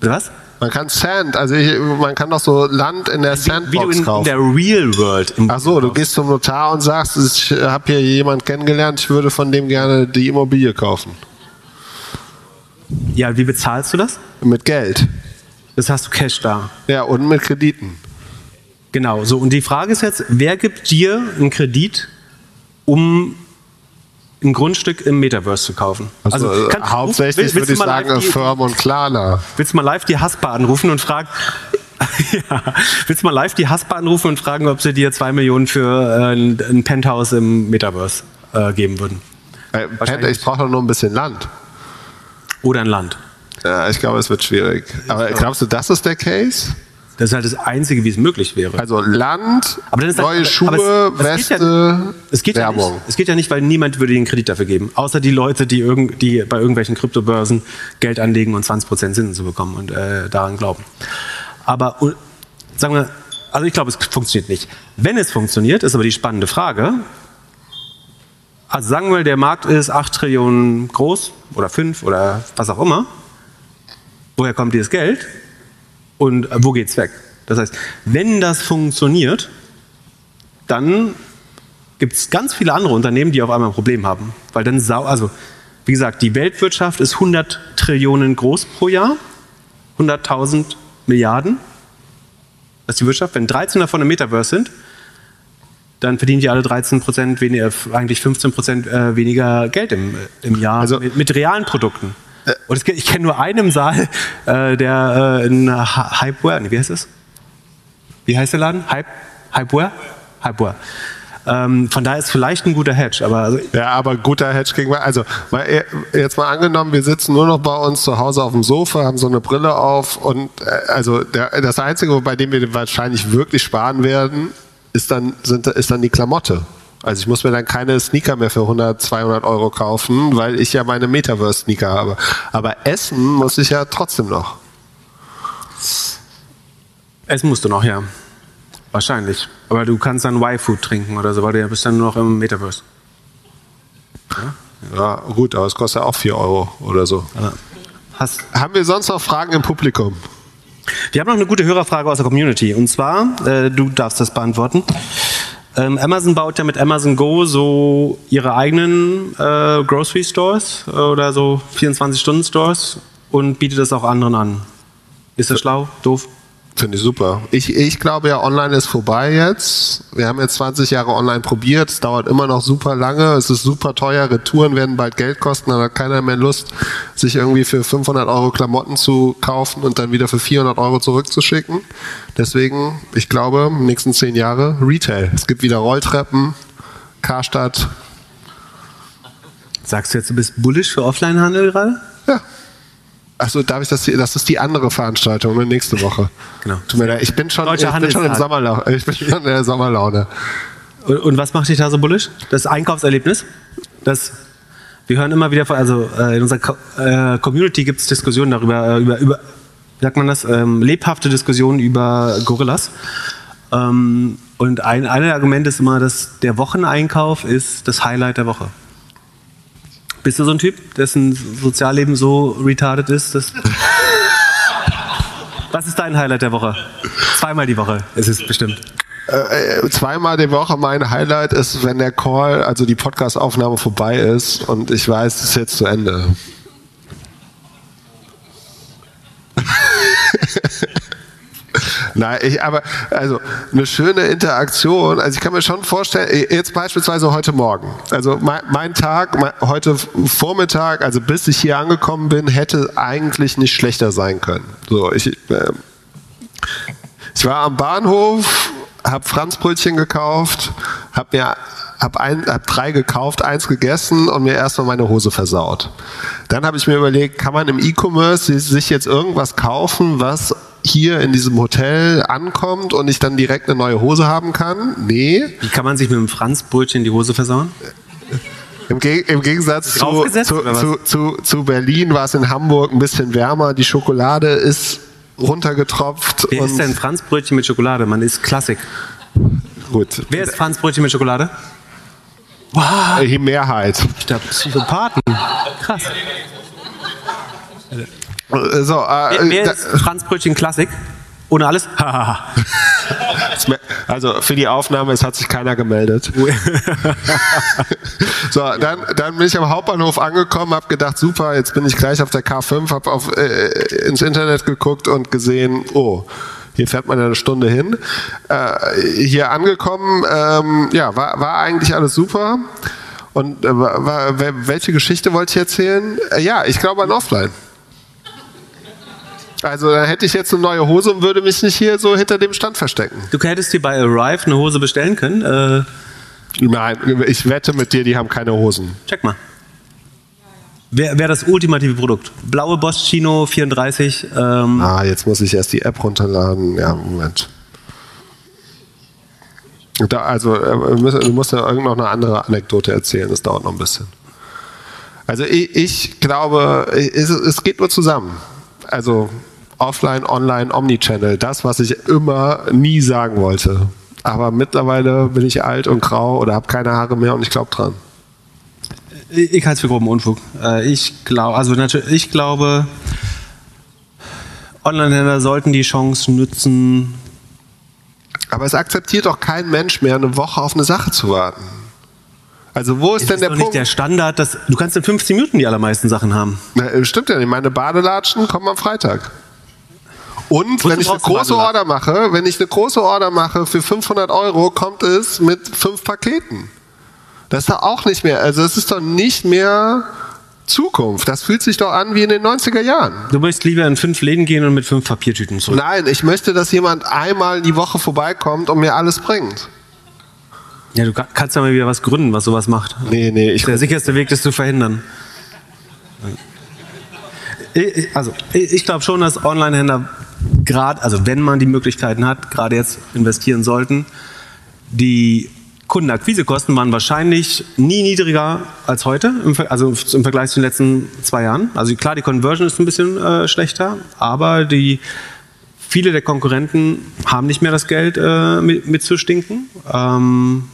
Was? Man kann Sand, also ich, man kann doch so Land in der Wie du Sandbox in, in kaufen. der Real World. Im Ach so, du gehst zum Notar und sagst, ich habe hier jemand kennengelernt, ich würde von dem gerne die Immobilie kaufen. ja, wie bezahlst du das? Mit Geld. Das hast du Cash da. Ja, und mit Krediten. Genau, so. Und die Frage ist jetzt, wer gibt dir einen Kredit, um ein Grundstück im Metaverse zu kaufen? Also, äh, kann- hauptsächlich willst- willst würde ich sagen Firm und Klarna. Willst du mal live die Haspa anrufen und fragen, *laughs* ja, willst du mal live die Haspa anrufen und fragen, ob sie dir zwei Millionen für äh, ein, ein Penthouse im Metaverse äh, geben würden? Äh, ich brauche doch nur ein bisschen Land. Oder ein Land. Ja, ich glaube, es wird schwierig. Aber glaubst du, das ist der Case? Das ist halt das Einzige, wie es möglich wäre. Also Land, Aber dann ist das- neue Schuhe, aber es- Weste, Es geht, ja nicht, Werbung. es geht ja nicht, weil niemand würde den Kredit dafür geben. Außer die Leute, die, irgend, die bei irgendwelchen Kryptobörsen Geld anlegen und 20% Zinsen zu bekommen und äh, daran glauben. Aber und, sagen wir, also ich glaube, es funktioniert nicht. Wenn es funktioniert, ist aber die spannende Frage. Also sagen wir, der Markt ist 8 Trillionen groß oder 5 oder was auch immer. Woher kommt dieses Geld? Und äh, wo geht's weg? Das heißt, wenn das funktioniert, dann gibt es ganz viele andere Unternehmen, die auf einmal ein Problem haben. Weil dann also wie gesagt, die Weltwirtschaft ist 100 Trillionen groß pro Jahr, 100.000 Milliarden. Das ist die Wirtschaft. Wenn 13 davon im Metaverse sind, dann verdienen die alle 13 Prozent weniger, eigentlich 15 Prozent äh, weniger Geld im, im Jahr Also- mit, mit realen Produkten. Und es, ich kenne nur einen im Saal, äh, der äh, in Hy- Hypeware, nee, wie heißt es? Wie heißt der Laden? Hype, Hypeware? Hypeware. Ähm, von daher ist vielleicht ein guter Hedge, aber also, Ja, aber guter Hedge gegen also mal, eh- jetzt mal angenommen, wir sitzen nur noch bei uns zu Hause auf dem Sofa, haben so eine Brille auf und äh, also der, das einzige, bei dem wir wahrscheinlich wirklich sparen werden, ist dann sind ist dann die Klamotte. Also ich muss mir dann keine Sneaker mehr für 100, 200 Euro kaufen, weil ich ja meine Metaverse-Sneaker habe. Aber essen muss ich ja trotzdem noch. essen musst du noch, ja. Wahrscheinlich. Aber du kannst dann Y-Food trinken oder so, weil du ja bist dann nur noch im Metaverse. Ja, gut, aber es kostet ja auch 4 Euro oder so. Hast, Haben wir sonst noch Fragen im Publikum? Wir haben noch eine gute Hörerfrage aus der Community. Und zwar, äh, du darfst das beantworten. Ähm, Amazon baut ja mit Amazon Go so ihre eigenen äh, Grocery Stores äh, oder so 24-Stunden-Stores und bietet das auch anderen an. Ist das schlau? Doof? Finde ich super. Ich, ich glaube ja, online ist vorbei jetzt. Wir haben jetzt 20 Jahre online probiert. Es dauert immer noch super lange. Es ist super teuer. Retouren werden bald Geld kosten. Dann hat keiner mehr Lust, sich irgendwie für 500 Euro Klamotten zu kaufen und dann wieder für 400 Euro zurückzuschicken. Deswegen, ich glaube, nächsten 10 Jahre Retail. Es gibt wieder Rolltreppen, Karstadt. Sagst du jetzt, du bist bullish für Offline-Handel gerade? Ja. Achso, darf ich das? Das ist die andere Veranstaltung, ne? nächste Woche. Genau. Tut mir leid, ich bin schon, ich bin schon im. Sommerlaune. *laughs* Ich bin schon in der Sommerlaune. Und, und was macht dich da so bullish? Das Einkaufserlebnis? Das, wir hören immer wieder von, also äh, in unserer Co äh, Community gibt es Diskussionen darüber, äh, über, über, wie sagt man das, ähm, lebhafte Diskussionen über Gorillas. Ähm, und ein, ein Argument ist immer, dass der Wocheneinkauf ist das Highlight der Woche. Bist du so ein Typ, dessen Sozialleben so retarded ist? Dass *laughs* Was ist dein Highlight der Woche? Zweimal die Woche ist es bestimmt. äh, zweimal die Woche mein Highlight ist, wenn der Call, also die Podcast-Aufnahme vorbei ist und ich weiß, es ist jetzt zu Ende. *laughs* Nein, ich, aber also eine schöne Interaktion. Also ich kann mir schon vorstellen, äh, jetzt beispielsweise heute Morgen. Also mein, mein Tag, mein, heute Vormittag, also bis ich hier angekommen bin, hätte eigentlich nicht schlechter sein können. So, ich, äh, ich war am Bahnhof, habe Franzbrötchen gekauft, habe mir hab ein, hab drei gekauft, eins gegessen und mir erstmal meine Hose versaut. Dann habe ich mir überlegt, kann man im E-Commerce sich jetzt irgendwas kaufen, was hier in diesem Hotel ankommt und ich dann direkt eine neue Hose haben kann? Nee. Wie kann man sich mit einem Franzbrötchen die Hose versauen? Im, Ge im Gegensatz zu, zu, zu, zu, Berlin war es in Hamburg ein bisschen wärmer. Die Schokolade ist runtergetropft. Wer ist denn Franzbrötchen mit Schokolade? Man ist Klassik. gut. Wer ist Franzbrötchen mit Schokolade? Die Mehrheit. Ich glaube, Psychopathen. Krass. So, äh, Wer, wer ist Franzbrötchen Klassik? Ohne alles? *laughs* Also für die Aufnahme, es hat sich keiner gemeldet. *laughs* so, dann, dann bin ich am Hauptbahnhof angekommen, habe gedacht, super, jetzt bin ich gleich auf der K5, habe auf, äh, ins Internet geguckt und gesehen, oh, Hier fährt man ja eine Stunde hin. Äh, hier angekommen, ähm, ja, war, war eigentlich alles super. Und äh, war, war, welche Geschichte wollte ich erzählen? Äh, ja, ich glaube an Offline. Also da hätte ich jetzt eine neue Hose und würde mich nicht hier so hinter dem Stand verstecken. Du hättest dir bei Arrive eine Hose bestellen können. Äh, Nein, ich wette mit dir, die haben keine Hosen. check mal. Wäre wär das ultimative Produkt. Blaue Bosch Chino 34. Ähm, Ah, jetzt muss ich erst die App runterladen. Ja, Moment. Da, also, äh, du musst ja irgend noch eine andere Anekdote erzählen. Das dauert noch ein bisschen. Also, ich, ich glaube, es, es geht nur zusammen. Also, offline, online, Omnichannel. Das, was ich immer nie sagen wollte. Aber mittlerweile bin ich alt und grau oder habe keine Haare mehr und ich glaube dran. Ich, halte es für groben Unfug. Äh, ich glaube, also natürlich, ich glaube, Online-Händler sollten die Chance nutzen. Aber es akzeptiert doch kein Mensch mehr, eine Woche auf eine Sache zu warten. Also wo ist Es denn ist der doch Punkt? nicht der Standard, dass du kannst in 15 Minuten die allermeisten Sachen haben. Na, äh, stimmt ja nicht. Meine Badelatschen kommen am Freitag. Und wenn ich eine große Order mache, wenn ich eine große Order mache für 500 Euro, kommt es mit fünf Paketen. Das ist doch auch nicht mehr, also es ist doch nicht mehr Zukunft. Das fühlt sich doch an wie in den 90er Jahren. Du möchtest lieber in fünf Läden gehen und mit fünf Papiertüten zurück. Nein, ich möchte, dass jemand einmal die Woche vorbeikommt und mir alles bringt. Ja, du ka- kannst ja mal wieder was gründen, was sowas macht. Nee, nee, ich Der sicherste Weg, das zu verhindern. Also, ich glaube schon, dass Online-Händler gerade, also wenn man die Möglichkeiten hat, gerade jetzt investieren sollten. Die Kundenakquisekosten waren wahrscheinlich nie niedriger als heute, also im Vergleich zu den letzten zwei Jahren. Also klar, die Conversion ist ein bisschen äh, schlechter, aber die viele der Konkurrenten haben nicht mehr das Geld äh, mit, mitzustinken. Ähm,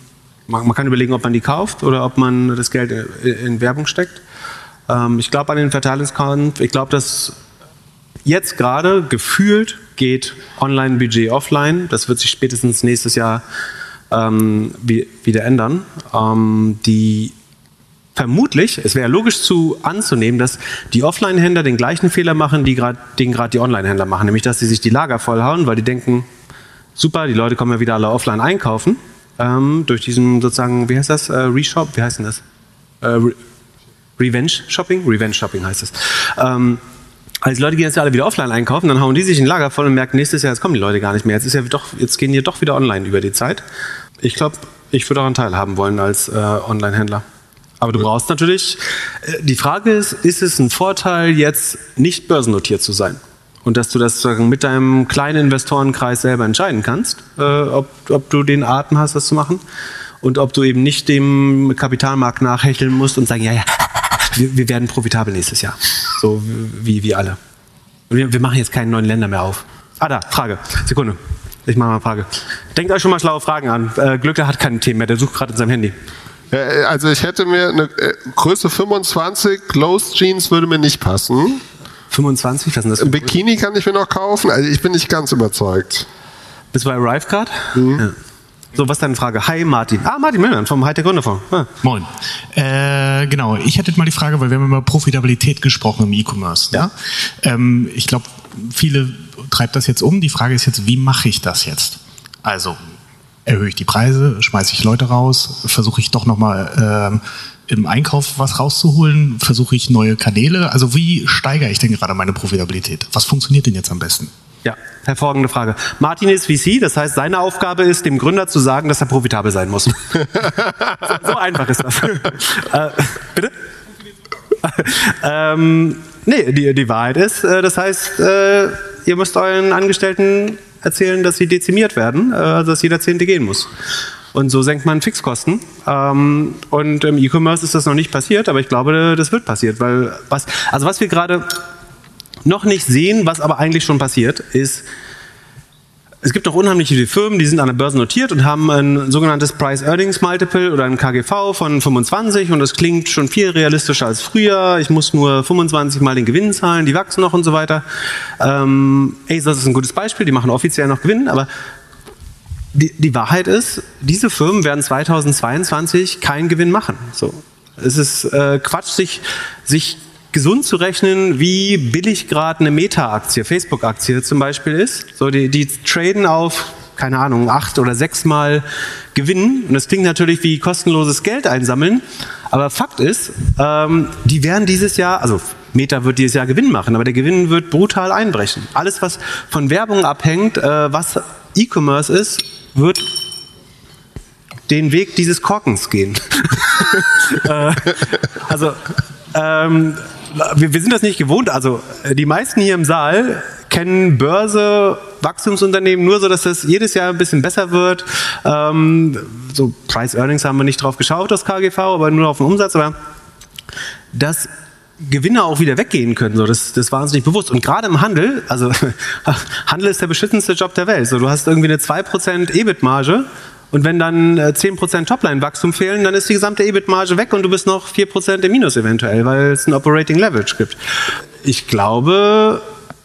man, man kann überlegen, ob man die kauft oder ob man das Geld in, in Werbung steckt. Ähm, ich glaube an den Verteilungskampf. Ich glaube, dass jetzt gerade gefühlt geht Online-Budget offline. Das wird sich spätestens nächstes Jahr ähm, wie, wieder ändern. Ähm, die vermutlich, es wäre logisch zu anzunehmen, dass die Offline-Händler den gleichen Fehler machen, die grad, den gerade die Online-Händler machen, nämlich dass sie sich die Lager vollhauen, weil die denken, super, die Leute kommen ja wieder alle offline einkaufen, ähm, durch diesen sozusagen, wie heißt das, äh, Reshop, wie heißt denn das? Äh, Re Revenge Shopping? Revenge Shopping heißt es. Also die Leute gehen jetzt ja alle wieder offline einkaufen, dann hauen die sich ein Lager voll und merken, nächstes Jahr, jetzt kommen die Leute gar nicht mehr. Jetzt, ist ja doch, jetzt gehen die doch wieder online über die Zeit. Ich glaube, ich würde daran teilhaben wollen als äh, Online-Händler. Aber du brauchst natürlich, äh, die Frage ist, ist es ein Vorteil, jetzt nicht börsennotiert zu sein? Und dass du das sozusagen mit deinem kleinen Investorenkreis selber entscheiden kannst, äh, ob, ob du den Atem hast, das zu machen. Und ob du eben nicht dem Kapitalmarkt nachhecheln musst und sagen, ja, ja, wir, wir werden profitabel nächstes Jahr. So wie, wie alle. Wir, wir machen jetzt keine neuen Länder mehr auf. Ah, da, Frage. Sekunde. Ich mache mal eine Frage. Denkt euch schon mal schlaue Fragen an. Äh, Glückler hat keine Themen mehr, der sucht gerade in seinem Handy. Äh, Also ich hätte mir eine äh, Größe 25, Closed Jeans würde mir nicht passen. 25, was ist denn das? Ein Bikini kann ich mir noch kaufen. Also ich bin nicht ganz überzeugt. Bist du bei Arrive gerade? Ja. So, was ist deine Frage? Hi Martin. Ah, Martin Müllmann vom Hightech Gründerfonds. Ah. Moin. Äh, genau, ich hätte mal die Frage, weil wir haben über Profitabilität gesprochen im E-Commerce. Ne? Ähm, ich glaube, viele treibt das jetzt um. Die Frage ist jetzt, wie mache ich das jetzt? Also erhöhe ich die Preise, schmeiße ich Leute raus, versuche ich doch nochmal ähm, im Einkauf was rauszuholen, versuche ich neue Kanäle. Also wie steigere ich denn gerade meine Profitabilität? Was funktioniert denn jetzt am besten? Ja, hervorragende Frage. Martin ist VC, das heißt, seine Aufgabe ist, dem Gründer zu sagen, dass er profitabel sein muss. *laughs* so, so einfach ist das. *laughs* äh, bitte? *laughs* ähm, nee, die, die Wahrheit ist, äh, das heißt, äh, ihr müsst euren Angestellten erzählen, dass sie dezimiert werden, äh, also dass jeder Zehnte gehen muss. Und so senkt man Fixkosten. Ähm, und im E-Commerce ist das noch nicht passiert, aber ich glaube, das wird passiert, weil was, also was wir gerade noch nicht sehen, was aber eigentlich schon passiert, ist, es gibt noch unheimlich viele Firmen, die sind an der Börse notiert und haben ein sogenanntes Price-Earnings-Multiple oder ein KGV von 25 und das klingt schon viel realistischer als früher. Ich muss nur 25 mal den Gewinn zahlen, die wachsen noch und so weiter. Ähm, Acer ist ein gutes Beispiel, die machen offiziell noch Gewinn, aber die, die Wahrheit ist, diese Firmen werden 2022 keinen Gewinn machen. So. Es ist äh, Quatsch, sich, sich gesund zu rechnen, wie billig gerade eine Meta-Aktie, Facebook-Aktie zum Beispiel ist. So, die, die traden auf, keine Ahnung, acht oder sechs Mal Gewinn. Und das klingt natürlich wie kostenloses Geld einsammeln. Aber Fakt ist, ähm, die werden dieses Jahr, also Meta wird dieses Jahr Gewinn machen, aber der Gewinn wird brutal einbrechen. Alles, was von Werbung abhängt, äh, was E-Commerce ist, wird den Weg dieses Korkens gehen. *laughs* äh, also ähm, wir, wir sind das nicht gewohnt. Also äh, die meisten hier im Saal kennen Börse, Wachstumsunternehmen nur so, dass das jedes Jahr ein bisschen besser wird. Ähm, so Price Earnings haben wir nicht drauf geschaut, das KGV, aber nur auf den Umsatz. Aber dass Gewinne auch wieder weggehen können, so das, das war uns nicht bewusst. Und gerade im Handel, also *laughs* Handel ist der beschissenste Job der Welt. So, du hast irgendwie eine 2% EBIT-Marge und wenn dann 10% äh, Topline-Wachstum fehlen, dann ist die gesamte EBIT-Marge weg und du bist noch 4% im Minus eventuell, weil es ein Operating Leverage gibt. Ich glaube,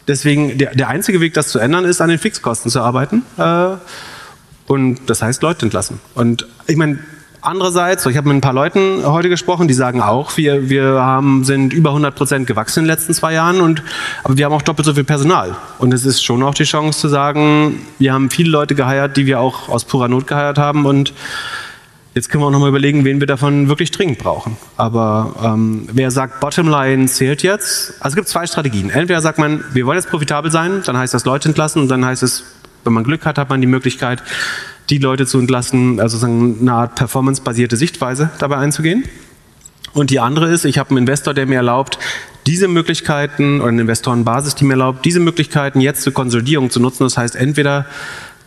deswegen, der, der einzige Weg, das zu ändern, ist, an den Fixkosten zu arbeiten. Äh, und das heißt, Leute entlassen. Und ich meine, Andererseits, ich habe mit ein paar Leuten heute gesprochen, die sagen auch, wir, wir haben, sind über 100 Prozent gewachsen in den letzten zwei Jahren, und, aber wir haben auch doppelt so viel Personal. Und es ist schon auch die Chance zu sagen, wir haben viele Leute geheiert, die wir auch aus purer Not geheiert haben und Jetzt können wir auch nochmal überlegen, wen wir davon wirklich dringend brauchen. Aber ähm, wer sagt, Bottomline zählt jetzt? Also es gibt zwei Strategien. Entweder sagt man, wir wollen jetzt profitabel sein, dann heißt das Leute entlassen und dann heißt es, wenn man Glück hat, hat man die Möglichkeit, die Leute zu entlassen, also sozusagen eine Art performancebasierte Sichtweise dabei einzugehen. Und die andere ist, ich habe einen Investor, der mir erlaubt, diese Möglichkeiten oder eine Investorenbasis, die mir erlaubt, diese Möglichkeiten jetzt zur Konsolidierung zu nutzen. Das heißt, entweder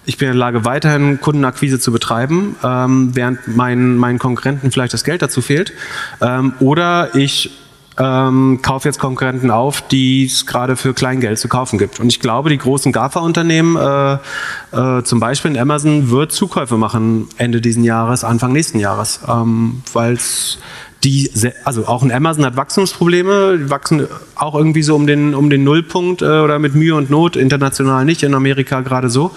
ich bin in der Lage, weiterhin Kundenakquise zu betreiben, ähm, während meinen, meinen Konkurrenten vielleicht das Geld dazu fehlt, ähm, oder ich ähm, kaufe jetzt Konkurrenten auf, die es gerade für Kleingeld zu kaufen gibt. Und ich glaube, die großen GAFA-Unternehmen, äh, äh, zum Beispiel in Amazon, wird Zukäufe machen Ende diesen Jahres, Anfang nächsten Jahres, ähm, weil es die, also auch in Amazon hat Wachstumsprobleme, die wachsen auch irgendwie so um den, um den Nullpunkt äh, oder mit Mühe und Not, international nicht, in Amerika gerade so.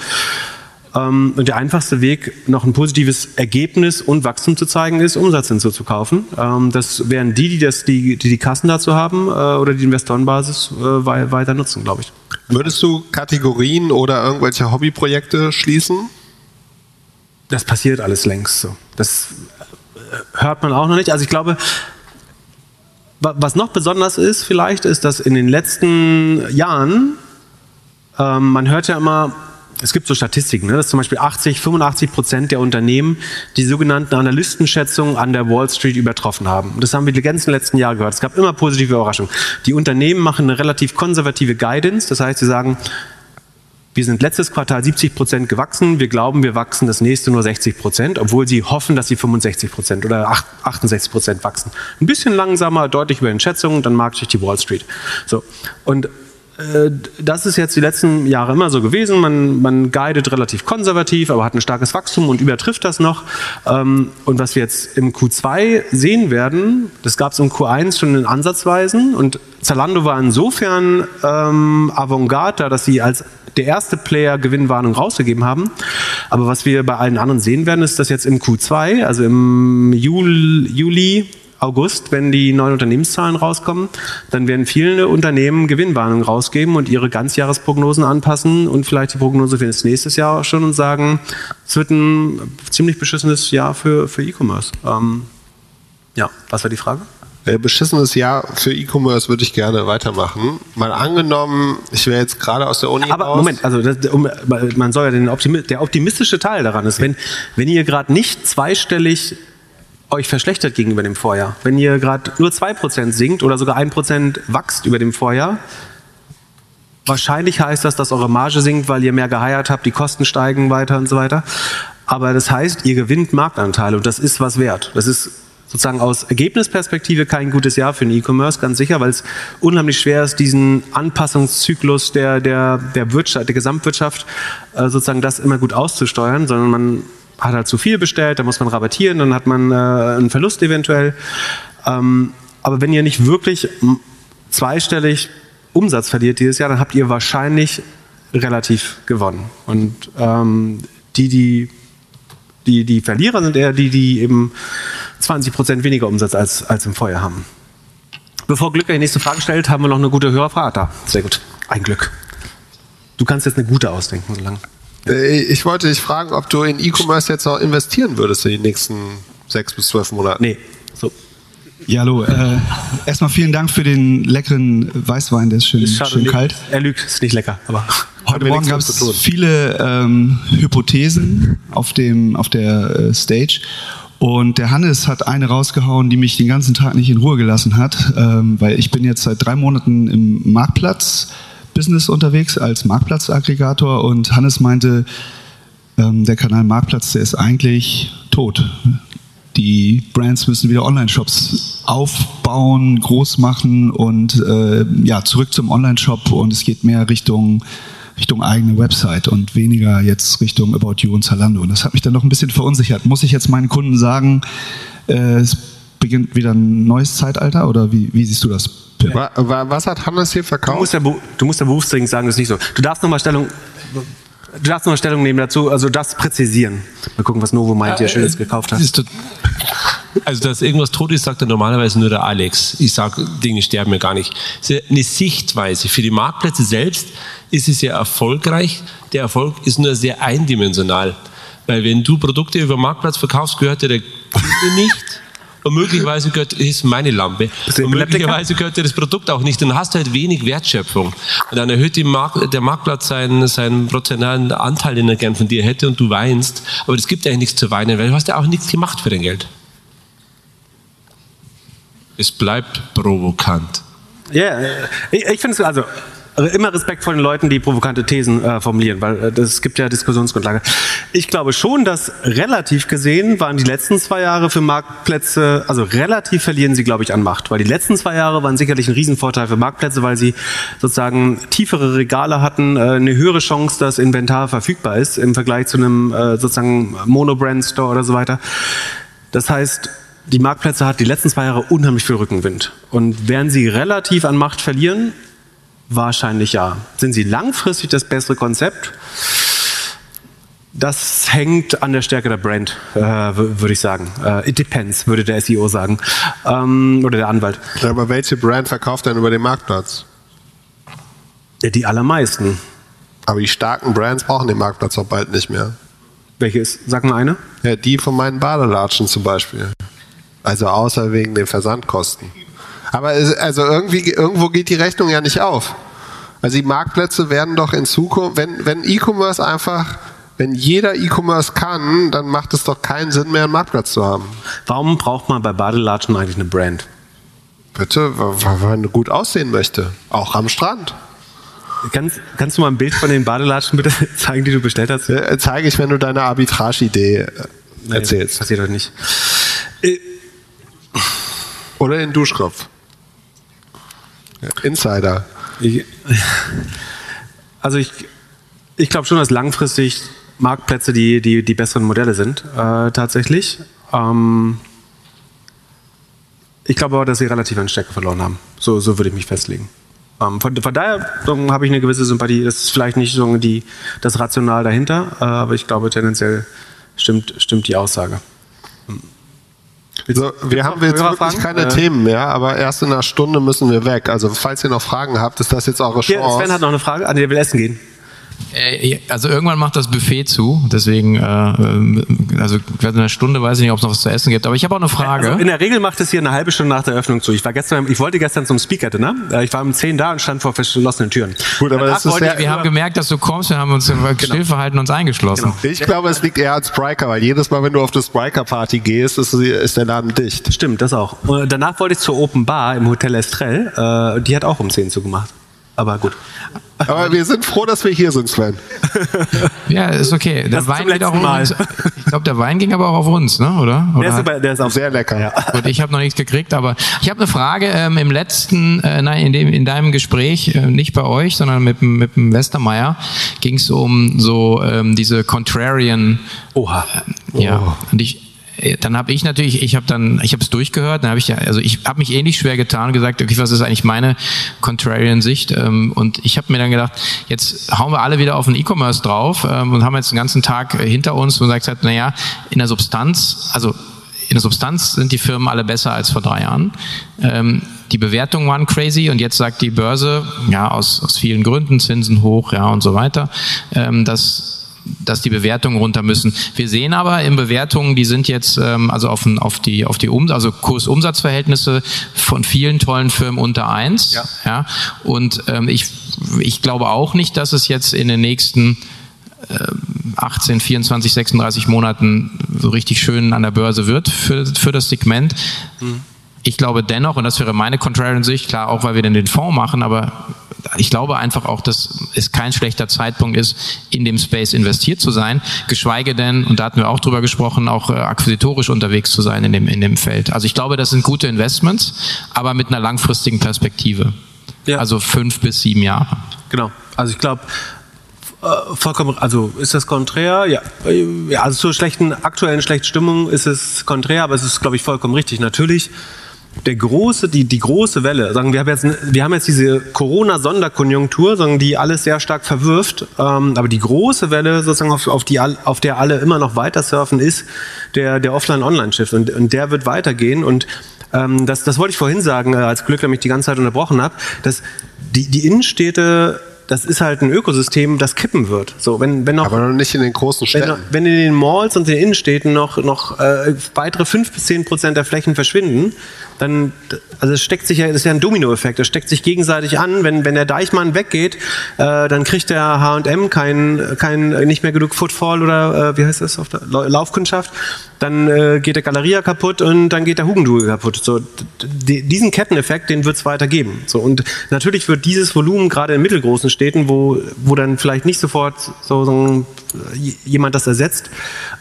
Ähm, und der einfachste Weg, noch ein positives Ergebnis und Wachstum zu zeigen, ist, Umsatz hinzuzukaufen. Ähm, das wären die, die, das, die, die, die Kassen dazu haben äh, oder die Investorenbasis äh, weiter nutzen, glaube ich. Würdest du Kategorien oder irgendwelche Hobbyprojekte schließen? Das passiert alles längst so. Das äh, hört man auch noch nicht. Also ich glaube, was noch besonders ist vielleicht, ist, dass in den letzten Jahren, ähm, man hört ja immer, es gibt so Statistiken, ne, dass zum Beispiel 80, 85 Prozent der Unternehmen die sogenannten Analystenschätzungen an der Wall Street übertroffen haben. Und das haben wir die ganzen letzten Jahre gehört. Es gab immer positive Überraschungen. Die Unternehmen machen eine relativ konservative Guidance, das heißt, sie sagen, wir sind letztes Quartal 70 Prozent gewachsen. Wir glauben, wir wachsen das nächste nur 60 Prozent, obwohl sie hoffen, dass sie 65 Prozent oder 68 Prozent wachsen. Ein bisschen langsamer, deutlich über den Schätzungen, dann mag sich die Wall Street. So. Und das ist jetzt die letzten Jahre immer so gewesen. Man, man guidet relativ konservativ, aber hat ein starkes Wachstum und übertrifft das noch. Ähm, und was wir jetzt im Q2 sehen werden, das gab es im Q1 schon in Ansatzweisen. Und Zalando war insofern ähm, Avantgarde, dass sie als der erste Player Gewinnwarnung rausgegeben haben. Aber was wir bei allen anderen sehen werden, ist, dass jetzt im Q2, also im Juli, Juli August, wenn die neuen Unternehmenszahlen rauskommen, dann werden viele Unternehmen Gewinnwarnungen rausgeben und ihre Ganzjahresprognosen anpassen und vielleicht die Prognose für das nächste Jahr auch schon und sagen, es wird ein ziemlich beschissenes Jahr für, für E-Commerce. Ähm, ja, was war die Frage? Äh, beschissenes Jahr für E-Commerce würde ich gerne weitermachen. Mal angenommen, ich wäre jetzt gerade aus der Uni Aber raus. Moment, also das, man soll ja den Optimi der optimistische Teil daran ist, wenn, wenn ihr gerade nicht zweistellig euch verschlechtert gegenüber dem Vorjahr. Wenn ihr gerade nur 2% sinkt oder sogar 1% wächst über dem Vorjahr, wahrscheinlich heißt das, dass eure Marge sinkt, weil ihr mehr geheiert habt, die Kosten steigen weiter und so weiter. Aber das heißt, ihr gewinnt Marktanteile und das ist was wert. Das ist sozusagen aus Ergebnisperspektive kein gutes Jahr für den E-Commerce, ganz sicher, weil es unheimlich schwer ist, diesen Anpassungszyklus der, der, der Wirtschaft, der Gesamtwirtschaft, äh, sozusagen das immer gut auszusteuern, sondern man hat halt zu viel bestellt, dann muss man rabattieren, dann hat man äh, einen Verlust eventuell. Ähm, aber wenn ihr nicht wirklich zweistellig Umsatz verliert dieses Jahr, dann habt ihr wahrscheinlich relativ gewonnen. Und ähm, die, die, die, die Verlierer sind eher die, die eben 20 Prozent weniger Umsatz als, als im Vorjahr haben. Bevor Glück die nächste Frage stellt, haben wir noch eine gute Hörerfrage da. Sehr gut. Ein Glück. Du kannst jetzt eine gute ausdenken, so lange. Äh, Ich wollte dich fragen, ob du in E-Commerce jetzt noch investieren würdest in die nächsten sechs bis zwölf Monate. Nee. So. Ja, hallo. Äh, erstmal vielen Dank für den leckeren Weißwein, der ist schön, Ist schön kalt. Er lügt, ist nicht lecker, aber. Heute Morgen gab es viele ähm, Hypothesen auf, dem, auf der äh, Stage. Und der Hannes hat eine rausgehauen, die mich den ganzen Tag nicht in Ruhe gelassen hat, ähm, weil ich bin jetzt seit drei Monaten im Marktplatz-Business unterwegs als Marktplatzaggregator und Hannes meinte, ähm, der Kanal Marktplatz, der ist eigentlich tot. Die Brands müssen wieder Online-Shops aufbauen, groß machen und äh, ja, zurück zum Online-Shop und es geht mehr Richtung, Richtung eigene Website und weniger jetzt Richtung About You und Zalando. Und das hat mich dann noch ein bisschen verunsichert. Muss ich jetzt meinen Kunden sagen, äh, es beginnt wieder ein neues Zeitalter oder wie, wie siehst du das? Wa- Was hat Hannes hier Du verkauft? musst ja, du musst ja berufsdringend sagen, das ist nicht so. Du darfst nochmal Stellung. Du darfst noch Stellung nehmen dazu, also das präzisieren. Mal gucken, was Novo meint, der Schönes gekauft hat. Also, dass irgendwas tot ist, sagt ja normalerweise nur der Alex. Ich sage, Dinge sterben ja gar nicht. Ja eine Sichtweise. Für die Marktplätze selbst ist es ja erfolgreich. Der Erfolg ist nur sehr eindimensional. Weil wenn du Produkte über den Marktplatz verkaufst, gehört dir der Kunde nicht. Und möglicherweise gehört, ist meine Lampe. Und möglicherweise gehört dir das Produkt auch nicht. Dann hast du halt wenig Wertschöpfung. Und dann erhöht die Mark der Marktplatz seinen, seinen prozentualen Anteil, den er gern von dir hätte und du weinst. Aber das gibt eigentlich nichts zu weinen, weil du hast ja auch nichts gemacht für dein Geld. Es bleibt provokant. Ja, äh, ich, ich finde es also immer Respekt vor den Leuten, die provokante Thesen äh, formulieren, weil äh, das gibt ja Diskussionsgrundlage. Ich glaube schon, dass relativ gesehen waren die letzten zwei Jahre für Marktplätze, also relativ verlieren sie, glaube ich, an Macht, weil die letzten zwei Jahre waren sicherlich ein Riesenvorteil für Marktplätze, weil sie sozusagen tiefere Regale hatten, äh, eine höhere Chance, dass Inventar verfügbar ist im Vergleich zu einem äh, sozusagen Monobrand-Store oder so weiter. Das heißt, die Marktplätze hat die letzten zwei Jahre unheimlich viel Rückenwind. Und werden sie relativ an Macht verlieren? Wahrscheinlich ja. Sind sie langfristig das bessere Konzept? Das hängt an der Stärke der Brand, äh, würde ich sagen. Äh, it depends, würde der SEO sagen. Ähm, oder der Anwalt. Ja, aber welche Brand verkauft denn über den Marktplatz? Ja, die allermeisten. Aber die starken Brands brauchen den Marktplatz auch bald nicht mehr. Welche ist? Sag mal eine. Ja, die von meinen Badelatschen zum Beispiel. Also außer wegen den Versandkosten. Aber es, also irgendwie, irgendwo geht die Rechnung ja nicht auf. Also die Marktplätze werden doch in Zukunft, wenn, wenn E-Commerce einfach, wenn jeder E-Commerce kann, dann macht es doch keinen Sinn mehr, einen Marktplatz zu haben. Warum braucht man bei Badelatschen eigentlich eine Brand? Bitte, weil man gut aussehen möchte. Auch am Strand. Kannst, kannst du mal ein Bild von den Badelatschen bitte *laughs* zeigen, die du bestellt hast? Äh, Zeige ich, wenn du deine Arbitrage-Idee äh, erzählst. Passiert heute nicht. Oder den Duschkopf. Insider. Ich, also ich, ich glaube schon, dass langfristig Marktplätze die, die, die besseren Modelle sind, äh, tatsächlich. Ähm, ich glaube aber, dass sie relativ an Stärke verloren haben. So, so würde ich mich festlegen. Ähm, von, von daher habe ich eine gewisse Sympathie. Das ist vielleicht nicht so die, das Rational dahinter, äh, aber ich glaube tendenziell stimmt, stimmt die Aussage. So, wir haben jetzt wirklich keine Äh, Themen mehr, aber erst in einer Stunde müssen wir weg. Also falls ihr noch Fragen habt, ist das jetzt eure Hier, Chance. Sven hat noch eine Frage. Ah, nee, der will essen gehen. Äh, Also irgendwann macht das Buffet zu, deswegen, äh, ähm, also in einer Stunde weiß ich nicht, ob es noch was zu essen gibt. Aber ich habe auch eine Frage. Also in der Regel macht es hier eine halbe Stunde nach der Eröffnung zu. Ich war gestern, ich wollte gestern zum Speaker Dinner. Äh, Ich war um 10 da und stand vor verschlossenen Türen. Gut, aber Danach das ist sehr, ich- wir haben gemerkt, dass du kommst, wir haben uns still verhalten und uns eingeschlossen. ich glaube, es liegt eher an Spriker, weil jedes Mal, wenn du auf eine Spriker-Party gehst, ist, ist der Laden dicht. Stimmt, das auch. Und danach wollte ich zur Open Bar im Hotel Estrell. Die hat auch um 10 zugemacht. Aber gut. Aber wir sind froh, dass wir hier sind, Sven. *laughs* Ja, ist okay. Der Das Wein geht auch Mal. uns. Ich glaube, der Wein ging aber auch auf uns, ne? Oder? Der Oder ist, hat- aber, der ist auch Sehr lecker. *laughs* Gut, ich habe noch nichts gekriegt, aber ich habe eine Frage ähm, im letzten, äh, nein, in, dem, in deinem Gespräch, äh, nicht bei euch, sondern mit, dem- mit dem Westermeier, ging es um so ähm, diese Contrarian. Oha. Ja, und ich äh, dann habe ich natürlich, ich habe dann, ich habe es durchgehört, dann habe ich ja, also ich habe mich ähnlich schwer getan und gesagt, okay, was ist eigentlich meine Contrarian-Sicht? Ähm, und ich habe mir dann gedacht, jetzt hauen wir alle wieder auf den E-Commerce drauf ähm, und haben jetzt den ganzen Tag äh, hinter uns und sagt, halt, naja, in der Substanz, also in der Substanz sind die Firmen alle besser als vor drei Jahren. Ähm, die Bewertungen waren crazy und jetzt sagt die Börse, ja, aus, aus vielen Gründen, Zinsen hoch, ja, und so weiter, ähm, dass dass die Bewertungen runter müssen. Wir sehen aber in Bewertungen, die sind jetzt ähm, also auf, auf die auf die um also Kurs-Umsatz-Verhältnisse von vielen tollen Firmen unter eins. Ja. ja und ähm, ich ich glaube auch nicht, dass es jetzt in den nächsten 18, 24, 36 Monaten so richtig schön an der Börse wird für, für das Segment. Mhm. Ich glaube dennoch, und das wäre meine Contrarian-Sicht, klar, auch weil wir denn den Fonds machen, aber ich glaube einfach auch, dass es kein schlechter Zeitpunkt ist, in dem Space investiert zu sein, geschweige denn, und da hatten wir auch drüber gesprochen, auch äh, akquisitorisch unterwegs zu sein in dem, in dem Feld. Also ich glaube, das sind gute Investments, aber mit einer langfristigen Perspektive. Ja. Also fünf bis sieben Jahre. Genau. Also ich glaube, äh, vollkommen, also ist das konträr? Ja. ja, also zur schlechten, aktuellen schlechten Stimmung ist es konträr, aber es ist, glaube ich, vollkommen richtig. Natürlich, der große, die, die große Welle, sagen wir haben jetzt, wir haben jetzt diese Corona-Sonderkonjunktur, sagen, die alles sehr stark verwirft, ähm, aber die große Welle, sozusagen, auf, auf, die, auf der alle immer noch weiter surfen, ist der, der Offline-Online-Shift und, und der wird weitergehen und ähm, das, das wollte ich vorhin sagen, äh, als Glück, mich die ganze Zeit unterbrochen habe, dass die, die Innenstädte das ist halt ein Ökosystem, das kippen wird. So, wenn, wenn noch, Aber noch nicht in den großen Städten. Wenn, wenn in den Malls und den Innenstädten noch, noch äh, weitere 5 bis 10 Prozent der Flächen verschwinden, dann, also es steckt sich ja, das ist ja ein Dominoeffekt, das steckt sich gegenseitig an. Wenn, wenn der Deichmann weggeht, äh, dann kriegt der H&M kein, kein, nicht mehr genug Footfall oder, äh, wie heißt das auf der Laufkundschaft. Dann äh, geht der Galeria kaputt und dann geht der Hugendubel kaputt. So, diesen Ketteneffekt, den wird es weiter geben. So, und natürlich wird dieses Volumen gerade in mittelgroßen Städten, wo, wo dann vielleicht nicht sofort so, so jemand das ersetzt,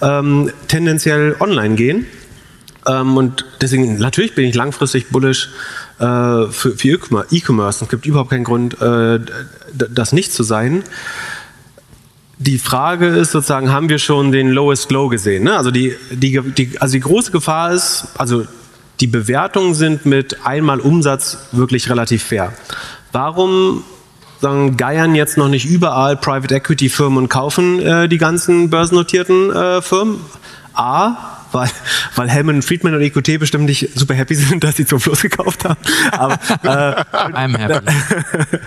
ähm, tendenziell online gehen. Ähm, und deswegen, natürlich bin ich langfristig bullish äh, für, für E-Commerce. Es gibt überhaupt keinen Grund, äh, das nicht zu sein. Die Frage ist sozusagen, haben wir schon den Lowest Low gesehen? Ne? Also, die, die, die, also die große Gefahr ist, also die Bewertungen sind mit einmal Umsatz wirklich relativ fair. Warum sagen, geiern jetzt noch nicht überall Private Equity Firmen und kaufen äh, die ganzen börsennotierten äh, Firmen? A, weil, weil Hellman, Friedman und EQT bestimmt nicht super happy sind, dass sie zum Fluss gekauft haben. Aber, äh, I'm happy.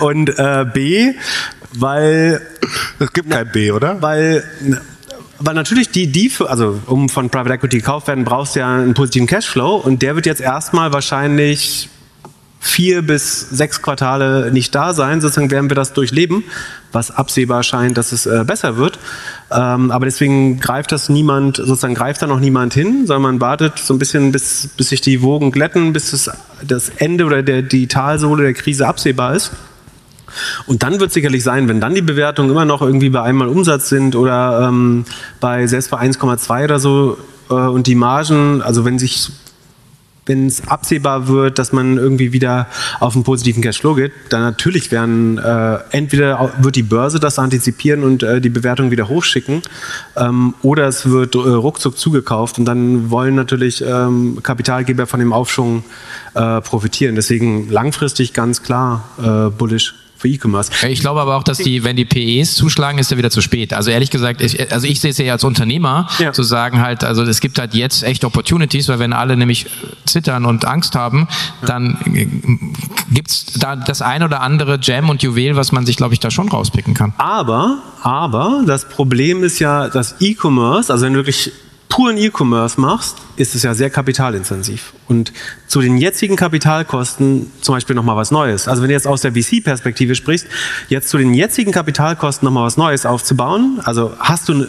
*laughs* und äh, B, weil es gibt kein B, oder? Weil weil natürlich die, die für, also um von Private Equity gekauft werden, brauchst du ja einen positiven Cashflow und der wird jetzt erstmal wahrscheinlich vier bis sechs Quartale nicht da sein. Sozusagen werden wir das durchleben, was absehbar scheint, dass es äh, besser wird. Ähm, aber deswegen greift das niemand, sozusagen greift da noch niemand hin, sondern man wartet so ein bisschen, bis, bis sich die Wogen glätten, bis das, das Ende oder der, die Talsohle der Krise absehbar ist. Und dann wird sicherlich sein, wenn dann die Bewertungen immer noch irgendwie bei einmal Umsatz sind oder ähm, bei selbst bei 1,2 oder so äh, und die Margen, also wenn sich wenn es absehbar wird, dass man irgendwie wieder auf einen positiven Cashflow geht, dann natürlich werden äh, entweder wird die Börse das antizipieren und äh, die Bewertung wieder hochschicken, ähm, oder es wird äh, ruckzuck zugekauft und dann wollen natürlich ähm, Kapitalgeber von dem Aufschwung äh, profitieren. Deswegen langfristig ganz klar äh, bullish für E-Commerce. Ich glaube aber auch, dass die, wenn die PEs zuschlagen, ist ja wieder zu spät. Also ehrlich gesagt, ich, also ich sehe es ja als Unternehmer, ja. zu sagen halt, also es gibt halt jetzt echt Opportunities, weil wenn alle nämlich zittern und Angst haben, dann gibt's da das ein oder andere Gem und Juwel, was man sich, glaube ich, da schon rauspicken kann. Aber, aber das Problem ist ja, dass E-Commerce, also wenn wirklich puren E-Commerce machst, ist es ja sehr kapitalintensiv. Und zu den jetzigen Kapitalkosten zum Beispiel nochmal was Neues. Also wenn du jetzt aus der VC-Perspektive sprichst, jetzt zu den jetzigen Kapitalkosten nochmal was Neues aufzubauen, also hast du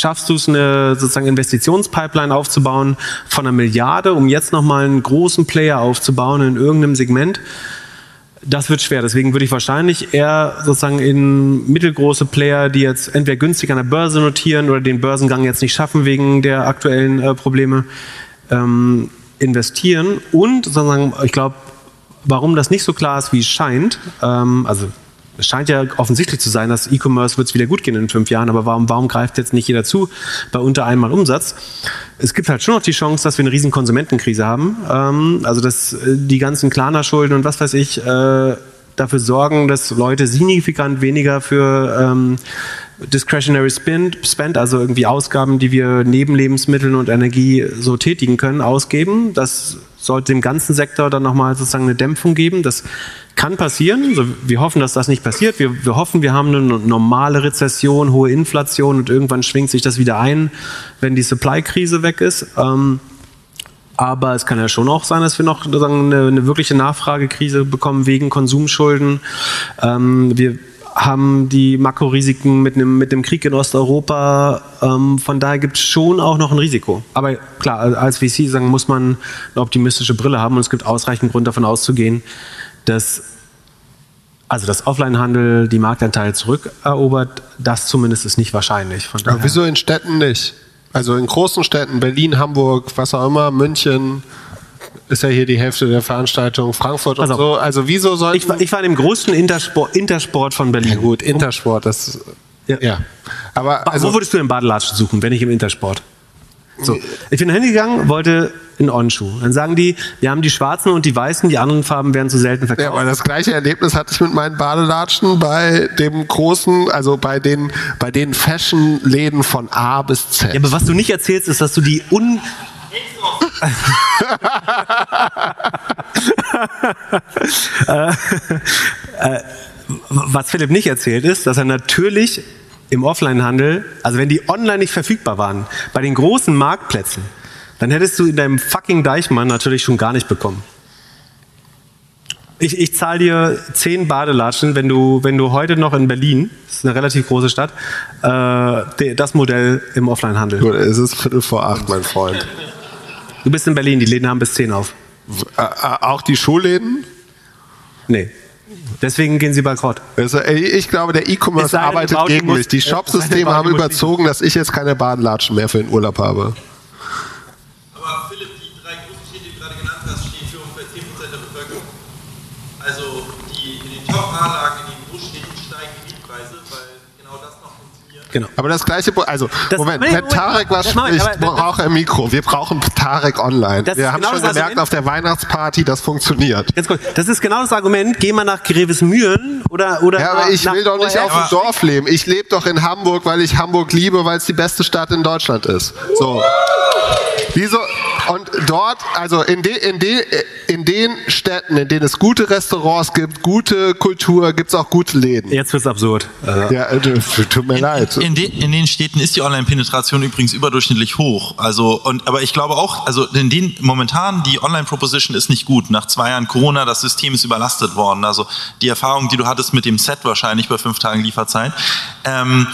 schaffst du es, eine sozusagen Investitionspipeline aufzubauen von einer Milliarde, um jetzt nochmal einen großen Player aufzubauen in irgendeinem Segment, das wird schwer. Deswegen würde ich wahrscheinlich eher sozusagen in mittelgroße Player, die jetzt entweder günstig an der Börse notieren oder den Börsengang jetzt nicht schaffen wegen der aktuellen äh, Probleme, ähm, investieren. Und sozusagen, ich glaube, warum das nicht so klar ist, wie es scheint, ähm, also es scheint ja offensichtlich zu sein, dass E-Commerce wird es wieder gut gehen in fünf Jahren, aber warum, warum greift jetzt nicht jeder zu bei unter einmal Umsatz? Es gibt halt schon noch die Chance, dass wir eine riesen Konsumentenkrise haben. Ähm, also dass äh, die ganzen Klarna-Schulden und was weiß ich äh, dafür sorgen, dass Leute signifikant weniger für ähm, Discretionary Spend, Spend, also irgendwie Ausgaben, die wir neben Lebensmitteln und Energie so tätigen können, ausgeben. Das sollte dem ganzen Sektor dann nochmal sozusagen eine Dämpfung geben. Das kann passieren. Also wir hoffen, dass das nicht passiert. Wir, wir hoffen, wir haben eine normale Rezession, hohe Inflation und irgendwann schwingt sich das wieder ein, wenn die Supply-Krise weg ist. Ähm, aber es kann ja schon auch sein, dass wir noch eine, eine wirkliche Nachfragekrise bekommen wegen Konsumschulden. Ähm, wir haben die Makrorisiken mit einem, mit dem Krieg in Osteuropa. Ähm, von daher gibt es schon auch noch ein Risiko. Aber klar, als VC sagen, muss man eine optimistische Brille haben und es gibt ausreichend Grund davon auszugehen, dass also das Offline-Handel die Marktanteile zurückerobert. Das zumindest ist nicht wahrscheinlich. Aber wieso in Städten nicht? Also in großen Städten, Berlin, Hamburg, was auch immer, München, ist ja hier die Hälfte der Veranstaltung, Frankfurt und Also, so. Also wieso soll ich, war, ich war in dem größten Intersport, Intersport von Berlin. Ja gut, Intersport, das ja. Aber also, Wo würdest du den Badelatschen suchen, wenn nicht im Intersport? So, ich bin hingegangen, wollte einen Onschuh. Dann sagen die, wir haben die schwarzen und die weißen, die anderen Farben werden zu selten verkauft. Ja, aber das gleiche Erlebnis hatte ich mit meinen Badelatschen bei dem großen, also bei den, bei den Fashion-Läden von A bis Z. Ja, aber was du nicht erzählst, ist, dass du die un was Philipp nicht erzählt ist, dass er natürlich im Offline-Handel, also wenn die online nicht verfügbar waren, bei den großen Marktplätzen, dann hättest du in deinem fucking Deichmann natürlich schon gar nicht bekommen. Ich, ich zahle dir zehn Badelatschen, wenn du, wenn du heute noch in Berlin, das ist eine relativ große Stadt, äh, das Modell im Offline-Handel. Gut, es ist Viertel vor acht, mein Freund. Du bist in Berlin, die Läden haben bis 10 auf. Äh, auch die Schulläden? Nee. Deswegen gehen sie bankrott. Also, ich glaube, der E-Commerce arbeitet gegen mich. Die Shopsysteme haben überzogen, dass ich jetzt keine Badenlatschen mehr für den Urlaub habe. Aber Philipp, die drei großen Städte, die du gerade genannt hast, stehen für ungefähr 10% der Bevölkerung. Also die, in den Top-A-Lagen, in den Großstädten steigen die Mietpreise, weil genau das noch funktioniert. Genau. Aber das gleiche, also Das- Moment, Moment, wenn Tarek was spricht, braucht er ein Mikro. Wir brauchen Tarek online. Wir haben genau schon gemerkt Argument. auf der Weihnachtsparty, das funktioniert. Ganz kurz, das ist genau das Argument, geh mal nach Grevesmühlen oder, oder Ja, aber ich will doch nicht auf dem Dorf leben. Ich lebe doch in Hamburg, weil ich Hamburg liebe, weil es die beste Stadt in Deutschland ist. So. Wieso? Und dort, also in, de, in, de, in den Städten, in denen es gute Restaurants gibt, gute Kultur, gibt es auch gute Läden. Jetzt wird's absurd. Ja, äh, tut mir leid. In, de, in den Städten ist die Online-Penetration übrigens überdurchschnittlich hoch. Also, und, aber ich glaube auch, also in den momentan die Online-Proposition ist nicht gut. Nach zwei Jahren Corona, das System ist überlastet worden. Also die Erfahrung, die du hattest mit dem Set wahrscheinlich bei fünf Tagen Lieferzeit, ähm,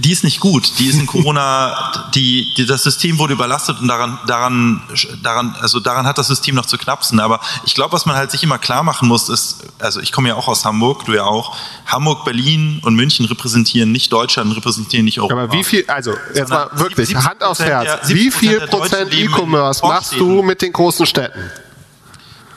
die ist nicht gut. Die ist in Corona, die, die, das System wurde überlastet und daran, daran, daran, also daran hat das System noch zu knapsen. Aber ich glaube, was man halt sich immer klar machen muss, ist, also ich komme ja auch aus Hamburg, du ja auch. Hamburg, Berlin und München repräsentieren nicht Deutschland, repräsentieren nicht Europa. Aber wie viel, also jetzt mal wirklich, 70% Hand aufs der- Herz, 70% wie viel der Prozent E-Commerce machst du mit den großen Städten?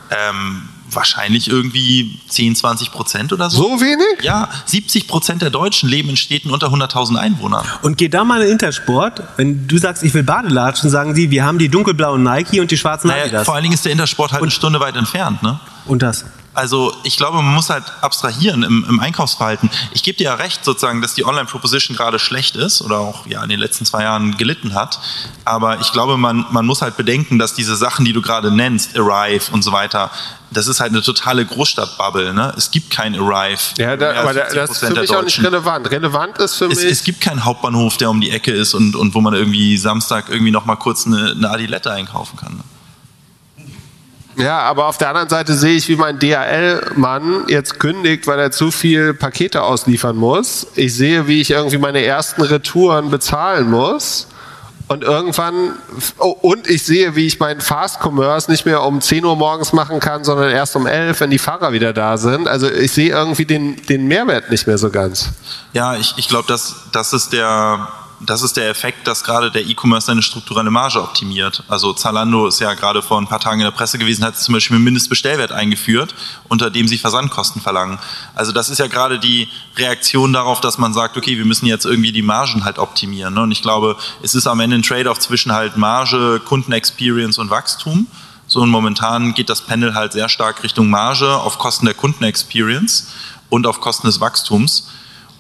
Ähm, wahrscheinlich irgendwie 10, 20 Prozent oder so. So wenig? Ja, 70 Prozent der Deutschen leben in Städten unter 100.000 Einwohnern. Und geh da mal in Intersport, wenn du sagst, ich will Badelatschen, sagen die, wir haben die dunkelblauen Nike und die schwarzen Naja, Adidas. vor allen Dingen ist der Intersport halt eine Stunde weit entfernt. Ne? Und das? Also ich glaube, man muss halt abstrahieren im, im Einkaufsverhalten. Ich gebe dir ja recht, sozusagen, dass die Online-Proposition gerade schlecht ist oder auch ja in den letzten zwei Jahren gelitten hat. Aber ich glaube, man, man muss halt bedenken, dass diese Sachen, die du gerade nennst, Arrive und so weiter, das ist halt eine totale Großstadtbubble. Ne? Es gibt kein Arrive. Ja, da, aber da, 50% das ist für mich auch nicht relevant. Relevant ist für Es, mich. es gibt keinen Hauptbahnhof, der um die Ecke ist und, und wo man irgendwie Samstag irgendwie noch mal kurz eine, eine Adilette einkaufen kann. Ne? Ja, aber auf der anderen Seite sehe ich, wie mein DHL-Mann jetzt kündigt, weil er zu viel Pakete ausliefern muss. Ich sehe, wie ich irgendwie meine ersten Retouren bezahlen muss. Und irgendwann, oh, und ich sehe, wie ich meinen Fast Commerce nicht mehr um 10 Uhr morgens machen kann, sondern erst um 11, wenn die Fahrer wieder da sind. Also ich sehe irgendwie den, den Mehrwert nicht mehr so ganz. Ja, ich, ich glaube, das, das ist der das ist der Effekt, dass gerade der E-Commerce seine strukturelle Marge optimiert. Also Zalando ist ja gerade vor ein paar Tagen in der Presse gewesen, hat zum Beispiel einen Mindestbestellwert eingeführt, unter dem sie Versandkosten verlangen. Also das ist ja gerade die Reaktion darauf, dass man sagt, okay, wir müssen jetzt irgendwie die Margen halt optimieren. ne? Und ich glaube, es ist am Ende ein Trade-off zwischen halt Marge, Kundenexperience und Wachstum. So und momentan geht das Panel halt sehr stark Richtung Marge auf Kosten der Kundenexperience und auf Kosten des Wachstums.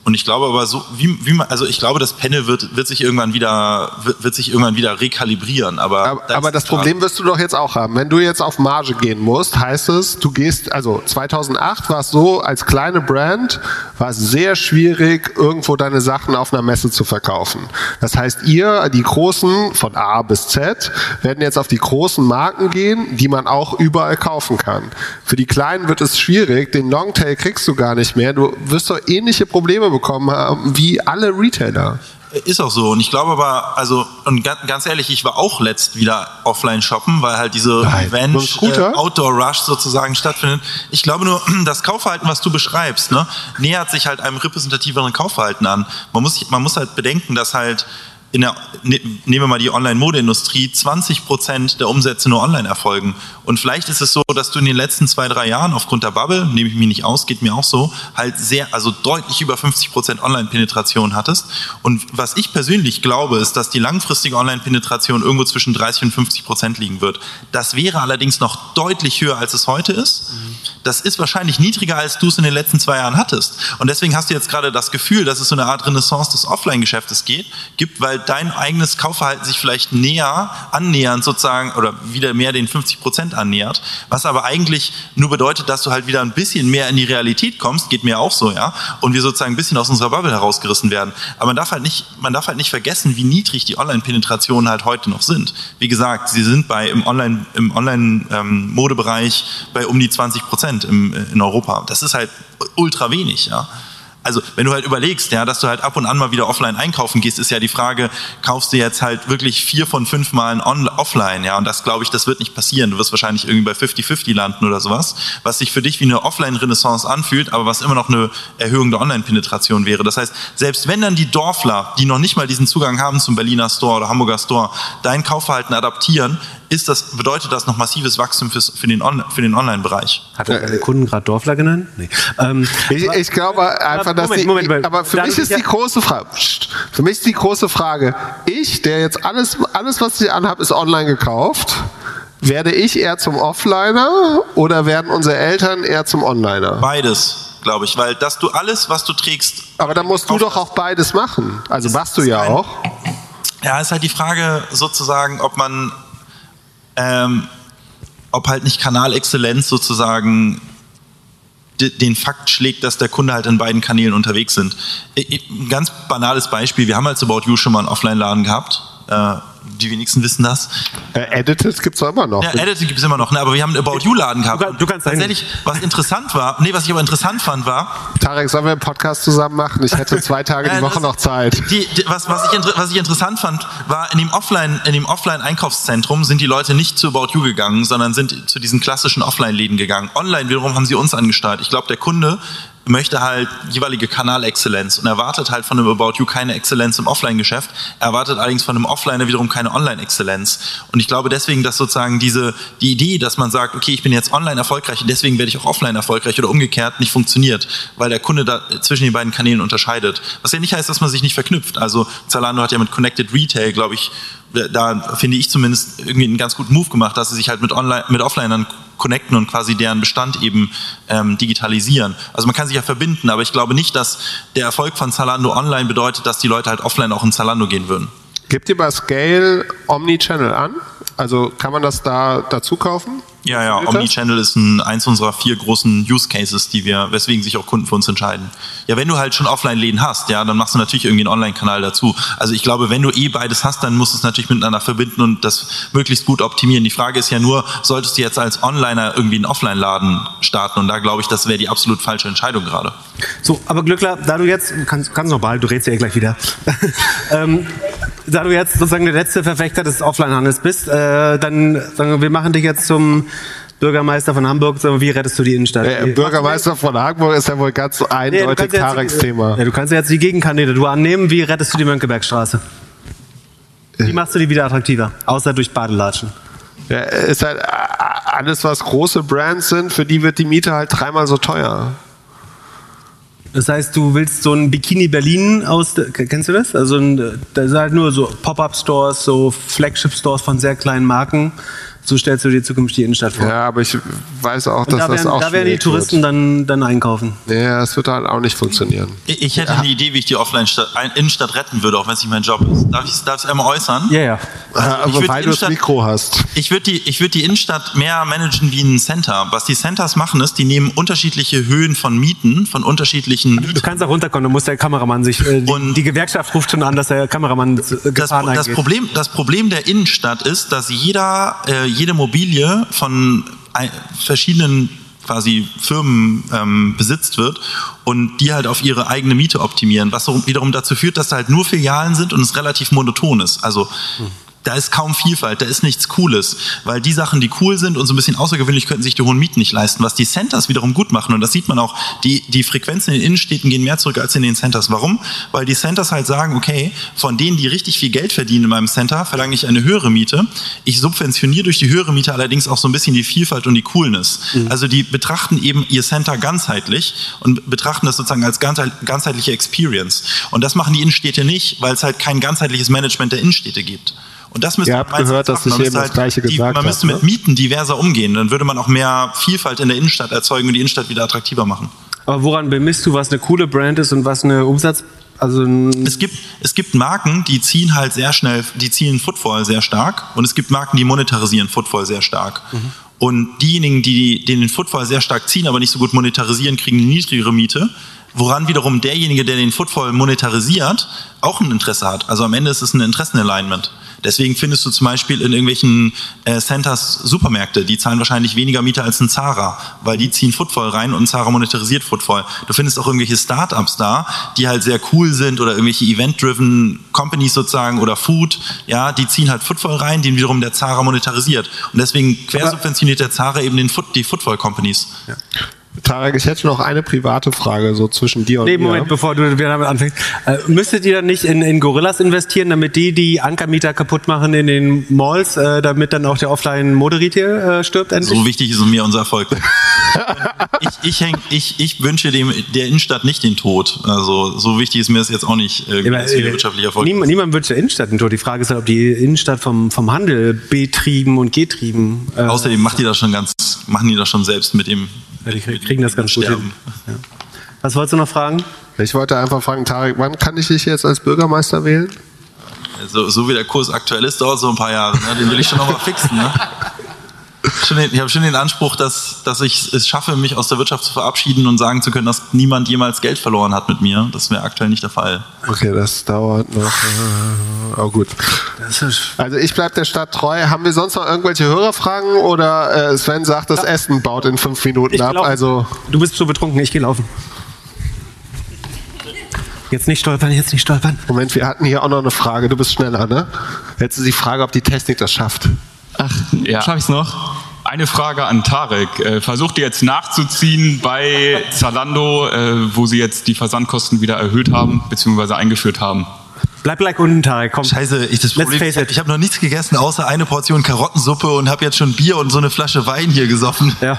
Und ich glaube aber so, wie, wie man, also ich glaube, das Panel wird, wird sich irgendwann wieder, wird, wird sich irgendwann wieder rekalibrieren. Aber, Aber, aber das Problem wirst du doch jetzt auch haben. Wenn du jetzt auf Marge gehen musst, heißt es, du gehst, also 2008 war es so, als kleine Brand war es sehr schwierig, irgendwo deine Sachen auf einer Messe zu verkaufen. Das heißt, ihr, die Großen von A bis Z, werden jetzt auf die großen Marken gehen, die man auch überall kaufen kann. Für die Kleinen wird es schwierig, den Longtail kriegst du gar nicht mehr. Du wirst doch ähnliche Probleme bekommen haben wie alle Retailer. Ist auch so. Und ich glaube aber, also, und ga- ganz ehrlich, ich war auch letzt wieder offline shoppen, weil halt diese Revenge mit dem Scooter? äh, Outdoor Rush sozusagen stattfindet. Ich glaube nur, *clears throat* das Kaufverhalten, was du beschreibst, ne, nähert sich halt einem repräsentativeren Kaufverhalten an. Man muss, man muss halt bedenken, dass halt in der, ne, nehmen wir mal die Online-Modeindustrie, 20 Prozent der Umsätze nur online erfolgen. Und vielleicht ist es so, dass du in den letzten zwei, drei Jahren aufgrund der Bubble, nehme ich mich nicht aus, geht mir auch so, halt sehr, also deutlich über 50 Prozent Online-Penetration hattest. Und was ich persönlich glaube, ist, dass die langfristige Online-Penetration irgendwo zwischen 30 und 50 Prozent liegen wird. Das wäre allerdings noch deutlich höher, als es heute ist. Das ist wahrscheinlich niedriger, als du es in den letzten zwei Jahren hattest. Und deswegen hast du jetzt gerade das Gefühl, dass es so eine Art Renaissance des Offline-Geschäftes geht, gibt, weil dein eigenes Kaufverhalten sich vielleicht näher, annähernd sozusagen, oder wieder mehr den 50 Prozent annähert, was aber eigentlich nur bedeutet, dass du halt wieder ein bisschen mehr in die Realität kommst, geht mir auch so, ja, und wir sozusagen ein bisschen aus unserer Bubble herausgerissen werden. Aber man darf halt nicht, man darf halt nicht vergessen, wie niedrig die Online-Penetrationen halt heute noch sind. Wie gesagt, sie sind bei im Online, im Online-Modebereich bei um die 20 Prozent im, in Europa. Das ist halt ultra wenig, ja. Also wenn du halt überlegst, ja, dass du halt ab und an mal wieder offline einkaufen gehst, ist ja die Frage, kaufst du jetzt halt wirklich vier von fünf Malen on, offline, ja, und das glaube ich, das wird nicht passieren. Du wirst wahrscheinlich irgendwie bei 50-50 landen oder sowas, was sich für dich wie eine Offline-Renaissance anfühlt, aber was immer noch eine Erhöhung der Online-Penetration wäre. Das heißt, selbst wenn dann die Dorfler, die noch nicht mal diesen Zugang haben zum Berliner Store oder Hamburger Store, dein Kaufverhalten adaptieren, ist das, bedeutet das noch massives Wachstum fürs, für den, On, für den Online-Bereich. Hat er deine Kunden gerade Dorfler genannt? Nee. Ähm, Ich, ich glaube einfach, dass Moment, die, Moment, aber für mich ist die große Frage, für mich ist die große Frage, ich, der jetzt alles, alles was ich anhabe, ist online gekauft, werde ich eher zum Offliner oder werden unsere Eltern eher zum Onliner? Beides, glaube ich, weil dass du alles, was du trägst. Aber dann musst du doch auch beides machen. Also machst du ja auch. Ja, ist halt die Frage sozusagen, ob man, ähm, ob halt nicht Kanalexzellenz sozusagen de- den Fakt schlägt, dass der Kunde halt in beiden Kanälen unterwegs sind. Ein ganz banales Beispiel, wir haben als About You schon mal einen Offline-Laden gehabt. Äh, die wenigsten wissen das. Äh, Edited gibt's doch immer noch. Ja, Edited gibt es immer noch, ne? aber wir haben einen About You-Laden gehabt. Du, kannst tatsächlich, was interessant war, nee, was ich aber interessant fand, war, Tarek, sollen wir einen Podcast zusammen machen? Ich hätte zwei Tage die *laughs* Woche das- noch Zeit. Die, die, was, was, ich, was ich interessant fand, war in dem Offline, in dem Offline-Einkaufszentrum sind die Leute nicht zu About You gegangen, sondern sind zu diesen klassischen Offline-Läden gegangen. Online wiederum haben sie uns angesteuert. Ich glaube, der Kunde möchte halt jeweilige Kanalexzellenz und erwartet halt von einem About You keine Exzellenz im Offline-Geschäft, erwartet allerdings von einem Offliner wiederum keine Online-Exzellenz. Und ich glaube deswegen, dass sozusagen diese, die Idee, dass man sagt, okay, ich bin jetzt online erfolgreich und deswegen werde ich auch offline erfolgreich oder umgekehrt, nicht funktioniert, weil der Kunde da zwischen den beiden Kanälen unterscheidet. Was ja nicht heißt, dass man sich nicht verknüpft. Also Zalando hat ja mit Connected Retail, glaube ich, da finde ich zumindest irgendwie einen ganz guten Move gemacht, dass sie sich halt mit Online, mit Offlinern connecten und quasi deren Bestand eben ähm, digitalisieren. Also man kann sich ja verbinden, aber ich glaube nicht, dass der Erfolg von Zalando online bedeutet, dass die Leute halt offline auch in Zalando gehen würden. Gibt ihr bei Scale Omnichannel an? Also kann man das da dazu kaufen? Ja, ja? Omnichannel ist ein, eins unserer vier großen Use Cases, die wir, weswegen sich auch Kunden für uns entscheiden. Ja, wenn du halt schon Offline-Läden hast, ja, dann machst du natürlich irgendwie einen Online-Kanal dazu. Also ich glaube, wenn du eh beides hast, dann musst du es natürlich miteinander verbinden und das möglichst gut optimieren. Die Frage ist ja nur, solltest du jetzt als Onliner irgendwie einen Offline-Laden starten? Und da glaube ich, das wäre die absolut falsche Entscheidung gerade. So, aber Glückler, da du jetzt, kannst, kannst noch behalten, du redest ja eh gleich wieder. *laughs* ähm, da du jetzt sozusagen der letzte Verfechter des Offline-Handels bist, äh, dann sagen wir, wir machen dich jetzt zum Bürgermeister von Hamburg. Wir, Wie rettest du die Innenstadt? Der Bürgermeister von Hamburg ist ja wohl ganz so Nee, du eindeutig kannst jetzt- Tareks Thema. Ja, du kannst jetzt die Gegenkandidatur annehmen. Wie rettest du die Mönckebergstraße? Wie machst du die wieder attraktiver? Außer durch Badelatschen. Ja, ist halt äh, alles, was große Brands sind, für die wird die Miete halt dreimal so teuer. Das heißt, du willst so ein Bikini Berlin aus, kennst du das? Also ein, da sind halt nur so Pop-up-Stores, so Flagship-Stores von sehr kleinen Marken. So stellst du dir zukünftig die Innenstadt vor. Ja, aber ich weiß auch, dass da das werden, auch da werden die Touristen dann, dann einkaufen. Ja, es wird halt auch nicht funktionieren. Ich ich hätte eine Idee, wie ich die Offline-Innenstadt retten würde, auch wenn es nicht mein Job ist. Darf ich es einmal äußern? Ja, ja. Also würd weil du das Mikro hast. Ich würde die, ich würd die Innenstadt mehr managen wie ein Center. Was die Centers machen, ist, die nehmen unterschiedliche Höhen von Mieten, von unterschiedlichen Du kannst auch runterkommen, dann muss der Kameramann sich. Äh, die, die Gewerkschaft ruft schon an, dass der Kameramann äh, das, das. Problem, das Problem der Innenstadt ist, dass jeder, äh, jede Mobilie von verschiedenen quasi Firmen ähm, besitzt wird und die halt auf ihre eigene Miete optimieren, was wiederum dazu führt, dass da halt nur Filialen sind und es relativ monoton ist. Also da ist kaum Vielfalt, da ist nichts Cooles, weil die Sachen, die cool sind und so ein bisschen außergewöhnlich, könnten sich die hohen Mieten nicht leisten. Was die Centers wiederum gut machen, und das sieht man auch, die, die Frequenzen in den Innenstädten gehen mehr zurück als in den Centers. Warum? Weil die Centers halt sagen, okay, von denen, die richtig viel Geld verdienen in meinem Center, verlange ich eine höhere Miete. Ich subventioniere durch die höhere Miete allerdings auch so ein bisschen die Vielfalt und die Coolness. Also die betrachten eben ihr Center ganzheitlich und betrachten das sozusagen als ganzheit- ganzheitliche Experience. Und das machen die Innenstädte nicht, weil es halt kein ganzheitliches Management der Innenstädte gibt. Und das müsste Ihr man habt gehört, dass ich eben das müsste Gleiche die, gesagt Man müsste habe, mit ne? Mieten diverser umgehen. Dann würde man auch mehr Vielfalt in der Innenstadt erzeugen und die Innenstadt wieder attraktiver machen. Aber woran bemisst du, was eine coole Brand ist und was eine Umsatz? Also Es gibt, es gibt Marken, die ziehen halt sehr schnell, die ziehen Footfall sehr stark und es gibt Marken, die monetarisieren Footfall sehr stark. Und diejenigen, die den Footfall sehr stark ziehen, aber nicht so gut monetarisieren, kriegen eine niedrigere Miete. Woran wiederum derjenige, der den Footfall monetarisiert, auch ein Interesse hat. Also am Ende ist es ein Interessenalignment. Deswegen findest du zum Beispiel in irgendwelchen äh, Centers Supermärkte, die zahlen wahrscheinlich weniger Miete als ein Zara, weil die ziehen Footfall rein und Zara monetarisiert Footfall. Du findest auch irgendwelche Startups da, die halt sehr cool sind oder irgendwelche Event-driven Companies sozusagen oder Food, ja, die ziehen halt Footfall rein, den wiederum der Zara monetarisiert. Und deswegen quersubventioniert der Zara eben den Foot, die Footfall Companies. Tarek, ich hätte noch eine private Frage so zwischen dir und Nee, mir. Moment, bevor du wieder damit anfängst. Äh, müsstet ihr dann nicht in, in Gorillas investieren, damit die die Ankermieter kaputt machen in den Malls, äh, damit dann auch der Offline-Moderitier äh, stirbt endlich? So wichtig ist mir unser Erfolg. *laughs* ich, ich, häng, ich, ich wünsche dem, der Innenstadt nicht den Tod. Also so wichtig ist mir das jetzt auch nicht, äh, aber, dass wir äh, wirtschaftlicher Erfolg Niemand, niemand wünscht der Innenstadt einen Tod. Die Frage ist halt, ob die Innenstadt vom, vom Handel betrieben und getrieben. Äh, Außerdem macht die das schon ganz, machen die das schon selbst mit dem. Die kriegen das ganz gut hin. Ja. Was wolltest du noch fragen? Ich wollte einfach fragen, Tarek, wann kann ich dich jetzt als Bürgermeister wählen? So, so wie der Kurs aktuell ist, dauert so ein paar Jahre. Ne? Den will ich schon noch mal fixen. Ne? *laughs* Schon den, ich habe schon den Anspruch, dass, dass ich es schaffe, mich aus der Wirtschaft zu verabschieden und sagen zu können, dass niemand jemals Geld verloren hat mit mir. Das wäre aktuell nicht der Fall. Okay, das dauert noch. *laughs* Oh gut. Also ich bleibe der Stadt treu. Haben wir sonst noch irgendwelche Hörerfragen oder äh, Sven sagt, das Essen baut in fünf Minuten ab. glaub- Also Du bist so betrunken, ich gehe laufen. Jetzt nicht stolpern, jetzt nicht stolpern. Moment, wir hatten hier auch noch eine Frage. Du bist schneller, ne? Jetzt ist die Frage, ob die Technik das schafft. Ja. Schaffe ich noch? Eine Frage an Tarek. Äh, Versucht ihr jetzt nachzuziehen bei Zalando, äh, wo sie jetzt die Versandkosten wieder erhöht haben, beziehungsweise eingeführt haben? Bleib gleich unten, Tarek, komm. Scheiße, ich, das Problem, ich, ich habe noch nichts gegessen, außer eine Portion Karottensuppe und habe jetzt schon Bier und so eine Flasche Wein hier gesoffen. Ja.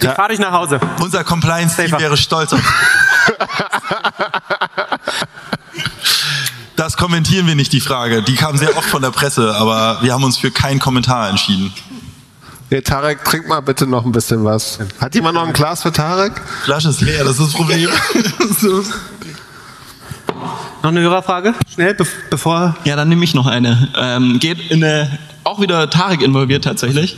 Ich fahr dich nach Hause. Unser Compliance-Team wäre stolz auf *laughs* Das kommentieren wir nicht, die Frage. Die kam sehr oft von der Presse, aber wir haben uns für keinen Kommentar entschieden. Hey, Tarek, trink mal bitte noch ein bisschen was. Hat jemand noch ein Glas für Tarek? Flasche ist leer, das ist das Problem. *laughs* Noch eine Hörerfrage? Schnell, be bevor. Ja, dann nehme ich noch eine. Ähm, geht in eine, auch wieder Tarek involviert tatsächlich.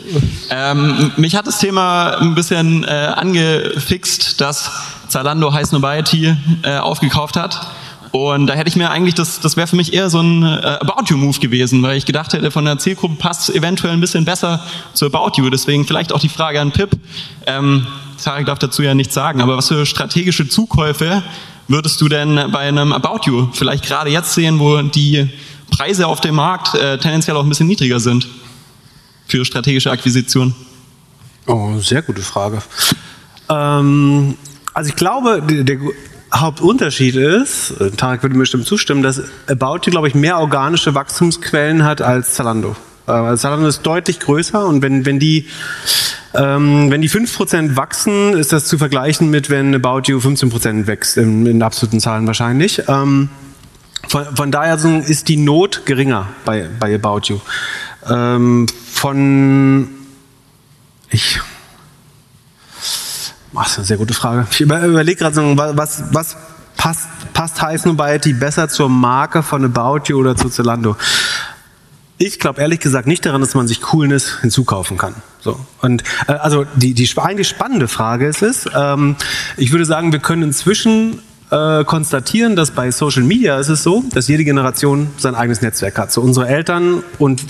Ähm, mich hat das Thema ein bisschen äh, angefixt, dass Zalando High Snobiety äh, aufgekauft hat. Und da hätte ich mir eigentlich, das, das wäre für mich eher so ein äh, About You-Move gewesen, weil ich gedacht hätte, von der Zielgruppe passt es eventuell ein bisschen besser zu About You. Deswegen vielleicht auch die Frage an Pip. Ähm, Tarek darf dazu ja nichts sagen, aber was für strategische Zukäufe würdest du denn bei einem About You vielleicht gerade jetzt sehen, wo die Preise auf dem Markt äh, tendenziell auch ein bisschen niedriger sind für strategische Akquisition? Oh, sehr gute Frage. Ähm, also ich glaube, der, der Hauptunterschied ist, äh, Tarek würde mir bestimmt zustimmen, dass About You, glaube ich, mehr organische Wachstumsquellen hat als Zalando. Äh, Zalando ist deutlich größer und wenn, wenn die ähm, wenn die 5% wachsen, ist das zu vergleichen mit, wenn About You 15% wächst, in, in absoluten Zahlen wahrscheinlich. Ähm, von, von daher ist die Not geringer bei, bei About You. Ähm, von ich Ach, das ist eine sehr gute Frage. Ich über, überlege gerade, was, was passt, passt High Snobiety besser zur Marke von About You oder zu Zalando? Ich glaube ehrlich gesagt nicht daran, dass man sich Coolness hinzukaufen kann. So. Und äh, also die, die eigentlich spannende Frage ist es, ähm, ich würde sagen, wir können inzwischen äh, konstatieren, dass bei Social Media ist es so, dass jede Generation sein eigenes Netzwerk hat. So unsere Eltern und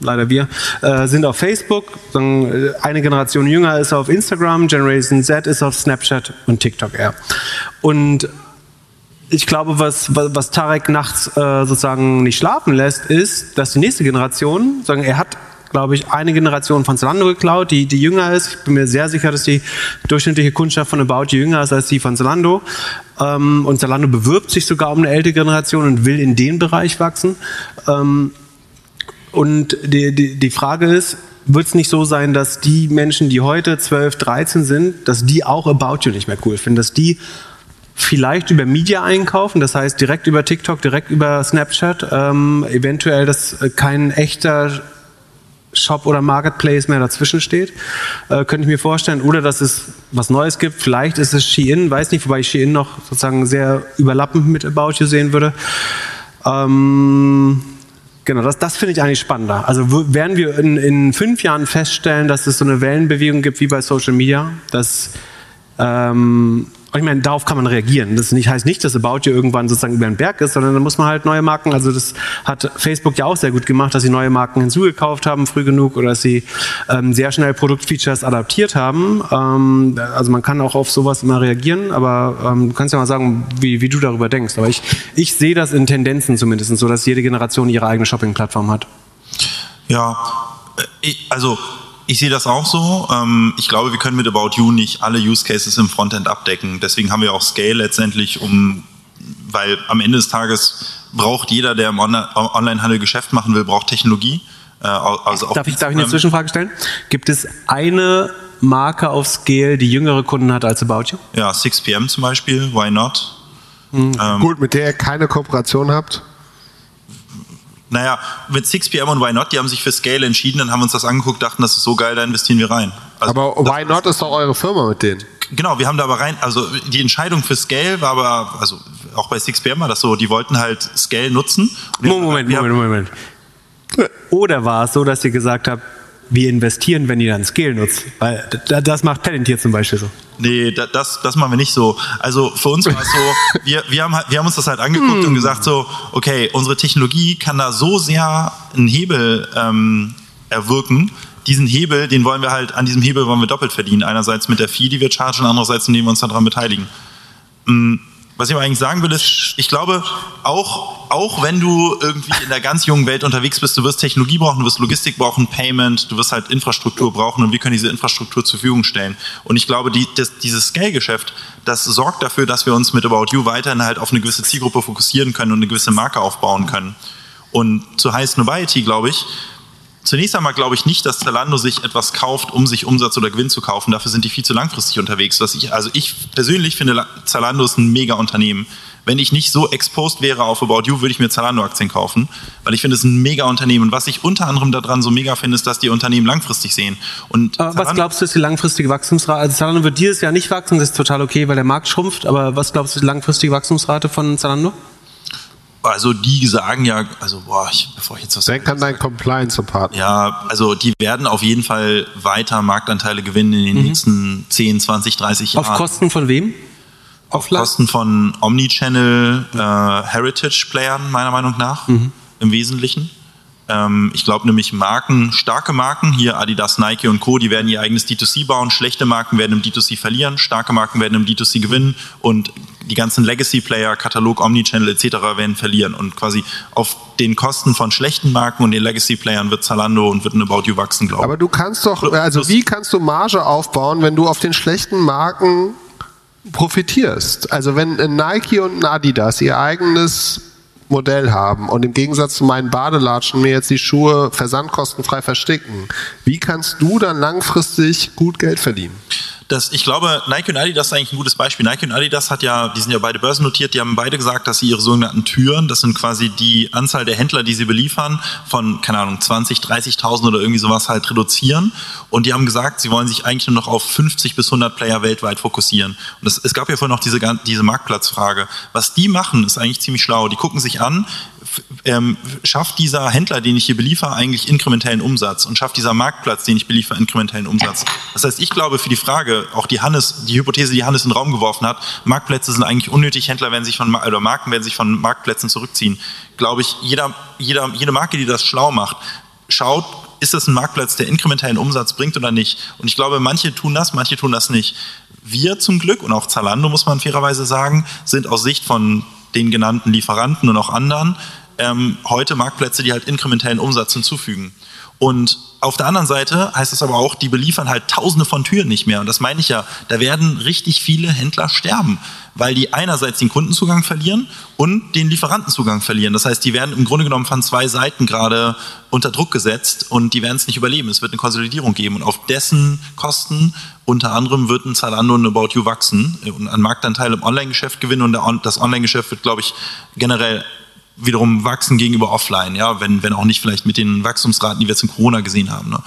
leider wir, äh, sind auf Facebook. Äh, eine Generation jünger ist auf Instagram, Generation Z ist auf Snapchat und TikTok eher. Und ich glaube, was, was Tarek nachts äh, sozusagen nicht schlafen lässt, ist, dass die nächste Generation, sagen, er hat, glaube ich, eine Generation von Zalando geklaut, die, die jünger ist. Ich bin mir sehr sicher, dass die durchschnittliche Kundschaft von About jünger ist als die von Zalando. Ähm, und Zalando bewirbt sich sogar um eine ältere Generation und will in den Bereich wachsen. Ähm, und die, die, die Frage ist, wird es nicht so sein, dass die Menschen, die heute 12, 13 sind, dass die auch About You nicht mehr cool finden, dass die vielleicht über Media einkaufen, das heißt direkt über TikTok, direkt über Snapchat, ähm, eventuell, dass kein echter Shop oder Marketplace mehr dazwischen steht, äh, könnte ich mir vorstellen. Oder dass es was Neues gibt. Vielleicht ist es Shein, weiß nicht, wobei ich Shein noch sozusagen sehr überlappend mit About You sehen würde. Ähm, Genau, das, das finde ich eigentlich spannender. Also werden wir in, in fünf Jahren feststellen, dass es so eine Wellenbewegung gibt wie bei Social Media, dass ähm, ich meine, darauf kann man reagieren. Das nicht, heißt nicht, dass About You irgendwann sozusagen über den Berg ist, sondern da muss man halt neue Marken, also das hat Facebook ja auch sehr gut gemacht, dass sie neue Marken hinzugekauft haben, früh genug, oder dass sie ähm, sehr schnell Produktfeatures adaptiert haben. Ähm, also man kann auch auf sowas immer reagieren, aber ähm, du kannst ja mal sagen, wie, wie du darüber denkst. Aber ich, ich sehe das in Tendenzen zumindest so, dass jede Generation ihre eigene Shopping-Plattform hat. Ja, äh, also ich sehe das auch so. Ähm, ich glaube, wir können mit About You nicht alle Use Cases im Frontend abdecken. Deswegen haben wir auch Scale letztendlich, um, weil am Ende des Tages braucht jeder, der im Onlinehandel Geschäft machen will, braucht Technologie. Äh, also darf, ich, darf ich eine Zwischenfrage stellen? Gibt es eine Marke auf Scale, die jüngere Kunden hat als About You? Ja, 6pm zum Beispiel, why not? Mhm. Ähm, Gut, mit der ihr keine Kooperation habt? Naja, mit 6pm und Why Not, die haben sich für Scale entschieden, dann haben wir uns das angeguckt, dachten, das ist so geil, da investieren wir rein. Also aber Why Not ist doch eure Firma mit denen. Genau, wir haben da aber rein, also die Entscheidung für Scale war aber, also auch bei 6pm war das so, die wollten halt Scale nutzen. Moment, Moment, Moment, Moment. Oder war es so, dass ihr gesagt habt, wir investieren, wenn ihr dann Scale nutzt? Weil das macht Palantir zum Beispiel so. Nee, das, das machen wir nicht so. Also für uns war es so, *laughs* wir, wir, haben, wir haben uns das halt angeguckt hm. und gesagt so, okay, unsere Technologie kann da so sehr einen Hebel ähm, erwirken, diesen Hebel, den wollen wir halt, an diesem Hebel wollen wir doppelt verdienen. Einerseits mit der Fee, die wir chargen, andererseits, indem wir uns daran beteiligen. Mhm. Was ich aber eigentlich sagen will, ist, ich glaube, auch, auch wenn du irgendwie in der ganz jungen Welt unterwegs bist, du wirst Technologie brauchen, du wirst Logistik brauchen, Payment, du wirst halt Infrastruktur brauchen und wir können diese Infrastruktur zur Verfügung stellen. Und ich glaube, die, das, dieses Scale-Geschäft, das sorgt dafür, dass wir uns mit About You weiterhin halt auf eine gewisse Zielgruppe fokussieren können und eine gewisse Marke aufbauen können. Und zu High Snobiety, glaube ich, Zunächst einmal glaube ich nicht, dass Zalando sich etwas kauft, um sich Umsatz oder Gewinn zu kaufen. Dafür sind die viel zu langfristig unterwegs. Was ich, also ich persönlich finde, Zalando ist ein mega Unternehmen. Wenn ich nicht so exposed wäre auf About You, würde ich mir Zalando-Aktien kaufen, weil ich finde, es ist ein mega Unternehmen. Und was ich unter anderem daran so mega finde, ist, dass die Unternehmen langfristig sehen. Und was glaubst du, ist die langfristige Wachstumsrate? Also Zalando wird dieses Jahr nicht wachsen, das ist total okay, weil der Markt schrumpft. Aber was glaubst du, ist die langfristige Wachstumsrate von Zalando? Also die sagen ja, also boah, ich, bevor ich jetzt was Denk an deinen Compliance-Partner. Ja, also die werden auf jeden Fall weiter Marktanteile gewinnen in den mhm. nächsten 10, 20, 30 Jahren. Auf Kosten von wem? Auf Offline? Kosten von Omnichannel äh, Heritage-Playern, meiner Meinung nach, mhm. im Wesentlichen. Ähm, ich glaube nämlich Marken, starke Marken, hier Adidas, Nike und Co., die werden ihr eigenes D2C bauen. Schlechte Marken werden im D2C verlieren, starke Marken werden im D2C gewinnen und die ganzen Legacy-Player, Katalog, Omnichannel etc. werden verlieren. Und quasi auf den Kosten von schlechten Marken und den Legacy-Playern wird Zalando und wird ein About You wachsen, glaube ich. Aber du kannst doch, also wie kannst du Marge aufbauen, wenn du auf den schlechten Marken profitierst? Also wenn ein Nike und Adidas ihr eigenes Modell haben und im Gegensatz zu meinen Badelatschen mir jetzt die Schuhe versandkostenfrei versticken, wie kannst du dann langfristig gut Geld verdienen? Das, ich glaube, Nike und Adidas ist eigentlich ein gutes Beispiel. Nike und Adidas hat ja, die sind ja beide börsennotiert, die haben beide gesagt, dass sie ihre sogenannten Türen, das sind quasi die Anzahl der Händler, die sie beliefern, von, keine Ahnung, 20, 30.000 oder irgendwie sowas halt reduzieren. Und die haben gesagt, sie wollen sich eigentlich nur noch auf 50 bis 100 Player weltweit fokussieren. Und das, es gab ja vorhin noch diese, diese Marktplatzfrage. Was die machen, ist eigentlich ziemlich schlau. Die gucken sich an, ähm, schafft dieser Händler, den ich hier beliefere, eigentlich inkrementellen Umsatz und schafft dieser Marktplatz, den ich beliefere, inkrementellen Umsatz. Das heißt, ich glaube für die Frage, auch die Hannes, die Hypothese, die Hannes in den Raum geworfen hat, Marktplätze sind eigentlich unnötig, Händler werden sich von, oder Marken werden sich von Marktplätzen zurückziehen. Glaube ich, jeder, jeder, jede Marke, die das schlau macht, schaut, ist das ein Marktplatz, der inkrementellen Umsatz bringt oder nicht? Und ich glaube, manche tun das, manche tun das nicht. Wir zum Glück und auch Zalando, muss man fairerweise sagen, sind aus Sicht von den genannten Lieferanten und auch anderen ähm, heute Marktplätze, die halt inkrementellen Umsatz hinzufügen. Und auf der anderen Seite heißt das aber auch, die beliefern halt tausende von Türen nicht mehr. Und das meine ich ja, da werden richtig viele Händler sterben, weil die einerseits den Kundenzugang verlieren und den Lieferantenzugang verlieren. Das heißt, die werden im Grunde genommen von zwei Seiten gerade unter Druck gesetzt und die werden es nicht überleben. Es wird eine Konsolidierung geben und auf dessen Kosten unter anderem wird ein Zalando und About You wachsen und einen Marktanteil im Online-Geschäft gewinnen und das Online-Geschäft wird, glaube ich, generell wiederum wachsen gegenüber offline, ja, wenn, wenn auch nicht vielleicht mit den Wachstumsraten, die wir jetzt in Corona gesehen haben. Ne?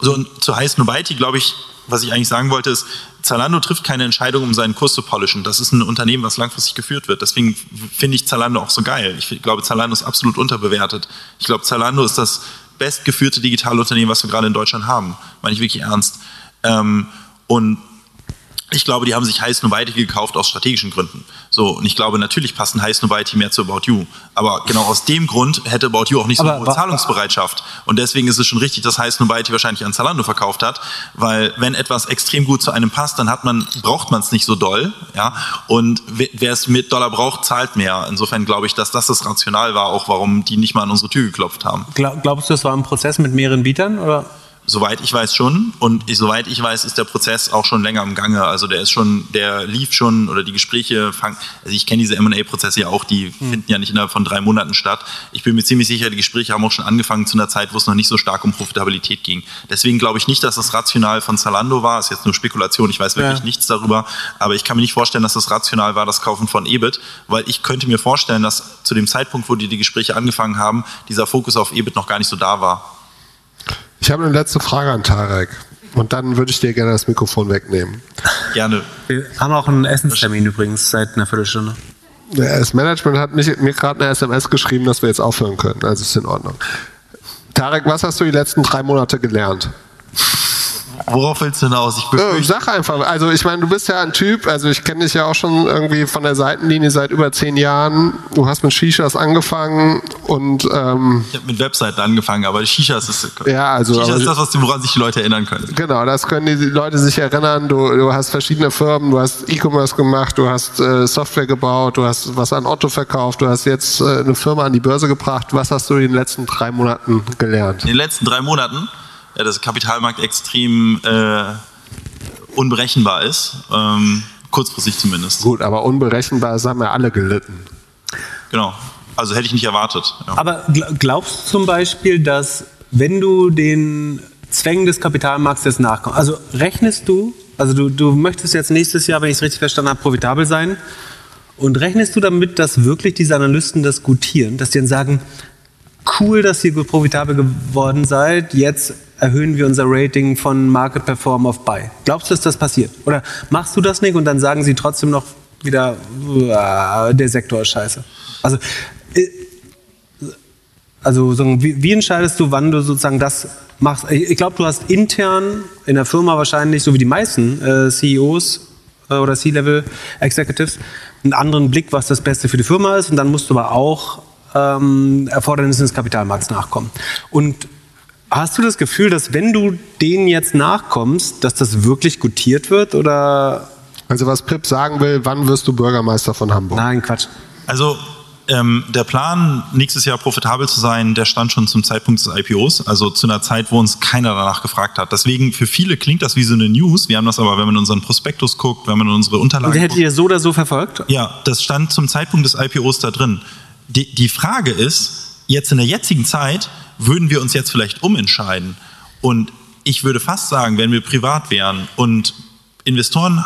So, und zu Heiß Nobiety, glaube ich, was ich eigentlich sagen wollte, ist, Zalando trifft keine Entscheidung, um seinen Kurs zu polischen. Das ist ein Unternehmen, was langfristig geführt wird. Deswegen finde ich Zalando auch so geil. Ich glaube, Zalando ist absolut unterbewertet. Ich glaube, Zalando ist das bestgeführte digitale Unternehmen, was wir gerade in Deutschland haben. Meine ich wirklich ernst. Ähm, und ich glaube, die haben sich Heiß Nobiety gekauft aus strategischen Gründen. So, und ich glaube, natürlich passen Heiß Nobiety mehr zu About You. Aber genau aus dem Grund hätte About You auch nicht so eine hohe Zahlungsbereitschaft. Und deswegen ist es schon richtig, dass Heiß Nobiety wahrscheinlich an Zalando verkauft hat, weil wenn etwas extrem gut zu einem passt, dann hat man, braucht man es nicht so doll, ja. Und wer es mit Dollar braucht, zahlt mehr. Insofern glaube ich, dass das das Rational war, auch warum die nicht mal an unsere Tür geklopft haben. Glaubst du, das war ein Prozess mit mehreren Bietern, oder? Soweit ich weiß schon. Und ich, soweit ich weiß, ist der Prozess auch schon länger im Gange. Also der ist schon, der lief schon oder die Gespräche fangen, also ich kenne diese M&A-Prozesse ja auch, die mhm. finden ja nicht innerhalb von drei Monaten statt. Ich bin mir ziemlich sicher, die Gespräche haben auch schon angefangen zu einer Zeit, wo es noch nicht so stark um Profitabilität ging. Deswegen glaube ich nicht, dass das rational von Zalando war. Das ist jetzt nur Spekulation, ich weiß wirklich ja. nichts darüber. Aber ich kann mir nicht vorstellen, dass das rational war, das Kaufen von EBIT, weil ich könnte mir vorstellen, dass zu dem Zeitpunkt, wo die die Gespräche angefangen haben, dieser Fokus auf EBIT noch gar nicht so da war. Ich habe eine letzte Frage an Tarek. Und dann würde ich dir gerne das Mikrofon wegnehmen. Gerne. Wir haben auch einen Essenstermin übrigens seit einer Viertelstunde. Das Management hat mich, mir gerade eine SMS geschrieben, dass wir jetzt aufhören können. Also ist in Ordnung. Tarek, was hast du die letzten drei Monate gelernt? Worauf willst du hinaus? Ich äh, sag einfach. Also ich meine, du bist ja ein Typ, also ich kenne dich ja auch schon irgendwie von der Seitenlinie seit über zehn Jahren. Du hast mit Shishas angefangen und ähm, Ich habe mit Webseiten angefangen, aber Shishas ist, ja, also, Shishas ist das, was, woran sich die Leute erinnern können. Genau, das können die Leute sich erinnern. Du, du hast verschiedene Firmen, du hast E-Commerce gemacht, du hast äh, Software gebaut, du hast was an Otto verkauft, du hast jetzt äh, eine Firma an die Börse gebracht. Was hast du in den letzten drei Monaten gelernt? In den letzten drei Monaten? Ja, dass der Kapitalmarkt extrem äh, unberechenbar ist, ähm, kurzfristig zumindest. Gut, aber unberechenbar, das haben wir alle gelitten. Genau, also hätte ich nicht erwartet. Ja. Aber glaubst du zum Beispiel, dass wenn du den Zwängen des Kapitalmarkts jetzt nachkommst, also rechnest du, also du, du möchtest jetzt nächstes Jahr, wenn ich es richtig verstanden habe, profitabel sein, und rechnest du damit, dass wirklich diese Analysten das gutieren, dass die dann sagen, cool, dass ihr profitabel geworden seid, jetzt erhöhen wir unser Rating von Market Perform auf Buy. Glaubst du, dass das passiert? Oder machst du das nicht und dann sagen sie trotzdem noch wieder, der Sektor ist scheiße? Also, äh, also wie, entscheidest du, wann du sozusagen das machst? Ich glaube, du hast intern in der Firma wahrscheinlich, so wie die meisten äh, CEOs äh, oder C-Level Executives, einen anderen Blick, was das Beste für die Firma ist. Und dann musst du aber auch ähm, Erfordernissen des Kapitalmarkts nachkommen. Und Hast du das Gefühl, dass wenn du denen jetzt nachkommst, dass das wirklich gutiert wird oder? Also was Pip sagen will, wann wirst du Bürgermeister von Hamburg? Nein, Quatsch. Also ähm, der Plan, nächstes Jahr profitabel zu sein, der stand schon zum Zeitpunkt des IPOs, also zu einer Zeit, wo uns keiner danach gefragt hat. Deswegen für viele klingt das wie so eine News. Wir haben das aber, wenn man in unseren Prospektus guckt, wenn man in unsere Unterlagen. Und hättet ihr so oder so verfolgt? Ja, das stand zum Zeitpunkt des IPOs da drin. Die, die Frage ist, jetzt in der jetzigen Zeit, würden wir uns jetzt vielleicht umentscheiden? Und ich würde fast sagen, wenn wir privat wären und Investoren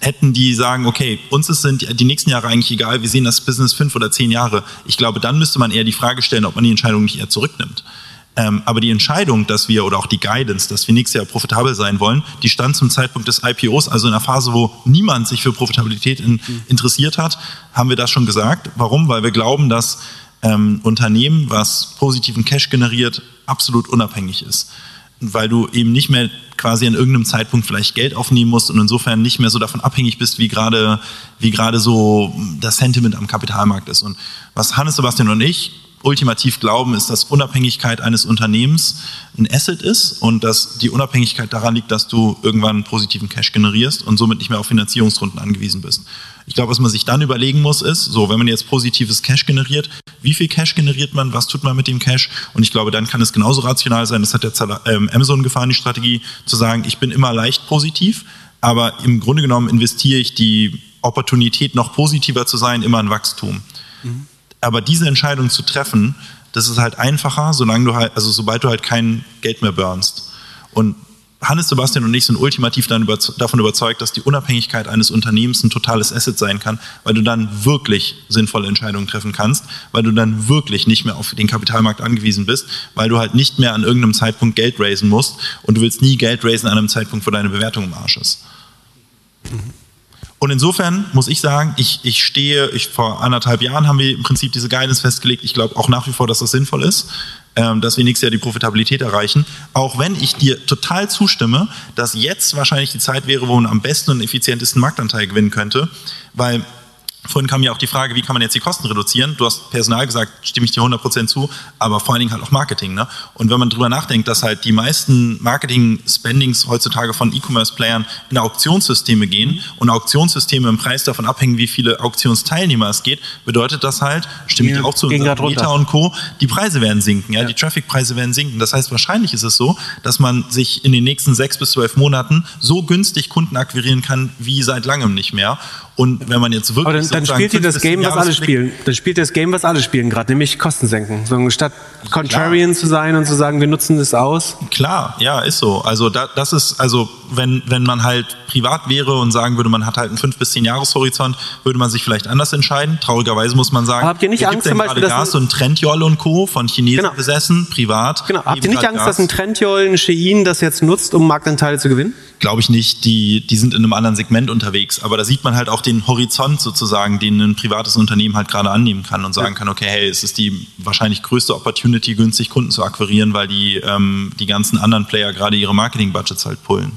hätten, die sagen, okay, uns sind die nächsten Jahre eigentlich egal, wir sehen das Business fünf oder zehn Jahre. Ich glaube, dann müsste man eher die Frage stellen, ob man die Entscheidung nicht eher zurücknimmt. Ähm, aber die Entscheidung, dass wir oder auch die Guidance, dass wir nächstes Jahr profitabel sein wollen, die stand zum Zeitpunkt des IPOs, also in einer Phase, wo niemand sich für Profitabilität in, interessiert hat, haben wir das schon gesagt. Warum? Weil wir glauben, dass ähm, Unternehmen, was positiven Cash generiert, absolut unabhängig ist. Weil du eben nicht mehr quasi an irgendeinem Zeitpunkt vielleicht Geld aufnehmen musst und insofern nicht mehr so davon abhängig bist, wie gerade, wie gerade so das Sentiment am Kapitalmarkt ist. Und was Hannes, Sebastian und ich ultimativ glauben, ist, dass Unabhängigkeit eines Unternehmens ein Asset ist und dass die Unabhängigkeit daran liegt, dass du irgendwann positiven Cash generierst und somit nicht mehr auf Finanzierungsrunden angewiesen bist. Ich glaube, was man sich dann überlegen muss, ist, so, wenn man jetzt positives Cash generiert, wie viel Cash generiert man, was tut man mit dem Cash? Und ich glaube, dann kann es genauso rational sein, das hat der ähm, Amazon gefahren, die Strategie, zu sagen, ich bin immer leicht positiv, aber im Grunde genommen investiere ich die Opportunität, noch positiver zu sein, immer in Wachstum. Mhm. Aber diese Entscheidung zu treffen, das ist halt einfacher, solange du halt, also sobald du halt kein Geld mehr burnst. Und Hannes, Sebastian und ich sind ultimativ davon überzeugt, dass die Unabhängigkeit eines Unternehmens ein totales Asset sein kann, weil du dann wirklich sinnvolle Entscheidungen treffen kannst, weil du dann wirklich nicht mehr auf den Kapitalmarkt angewiesen bist, weil du halt nicht mehr an irgendeinem Zeitpunkt Geld raisen musst und du willst nie Geld raisen an einem Zeitpunkt, wo deine Bewertung im Arsch ist. Und insofern muss ich sagen, ich, ich stehe, ich, vor anderthalb Jahren haben wir im Prinzip diese Guidance festgelegt. Ich glaube auch nach wie vor, dass das sinnvoll ist, dass wir nächstes Jahr die Profitabilität erreichen. Auch wenn ich dir total zustimme, dass jetzt wahrscheinlich die Zeit wäre, wo man am besten und effizientesten Marktanteil gewinnen könnte, weil Vorhin kam ja auch die Frage, wie kann man jetzt die Kosten reduzieren? Du hast Personal gesagt, stimme ich dir 100% zu, aber vor allen Dingen halt auch Marketing. Ne? Und wenn man drüber nachdenkt, dass halt die meisten Marketing-Spendings heutzutage von E-Commerce-Playern in Auktionssysteme gehen und Auktionssysteme im Preis davon abhängen, wie viele Auktionsteilnehmer es geht, bedeutet das halt, stimme ich dir auch zu, Meta und Co., die Preise werden sinken, ja, ja. die Traffic-Preise werden sinken. Das heißt, wahrscheinlich ist es so, dass man sich in den nächsten sechs bis zwölf Monaten so günstig Kunden akquirieren kann, wie seit langem nicht mehr. Und wenn man jetzt wirklich. dann, dann spielt ihr das Game, was alle spielen. Dann spielt ihr das Game, was alle spielen gerade, nämlich Kosten senken. So, statt Contrarian Klar. zu sein und zu sagen, wir nutzen das aus. Klar, ja, ist so. Also da, das ist, also wenn, wenn man halt privat wäre und sagen würde, man hat halt einen fünf bis zehn Jahreshorizont, würde man sich vielleicht anders entscheiden. Traurigerweise muss man sagen, Aber habt ihr nicht Angst, zum Beispiel, Gas und Trendyol und Co. von Chinesen genau. besessen, privat. Genau. Habt ihr nicht Angst, Gas. dass ein Trendyol, ein Shein das jetzt nutzt, um Marktanteile zu gewinnen? Glaube ich nicht. Die, die sind in einem anderen Segment unterwegs. Aber da sieht man halt auch den Horizont sozusagen, den ein privates Unternehmen halt gerade annehmen kann und sagen kann, okay, hey, es ist die wahrscheinlich größte Opportunity, günstig Kunden zu akquirieren, weil die, ähm, die ganzen anderen Player gerade ihre Marketing-Budgets halt pullen.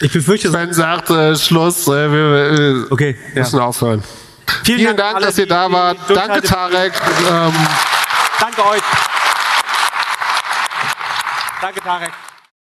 Ich befürchte, Sven sagt äh, Schluss, äh, wir, äh, okay, müssen ja. aufhören. Vielen, Vielen Dank, Dank dass ihr da wart. Danke, Tarek. Ähm, Danke euch. Danke, Tarek.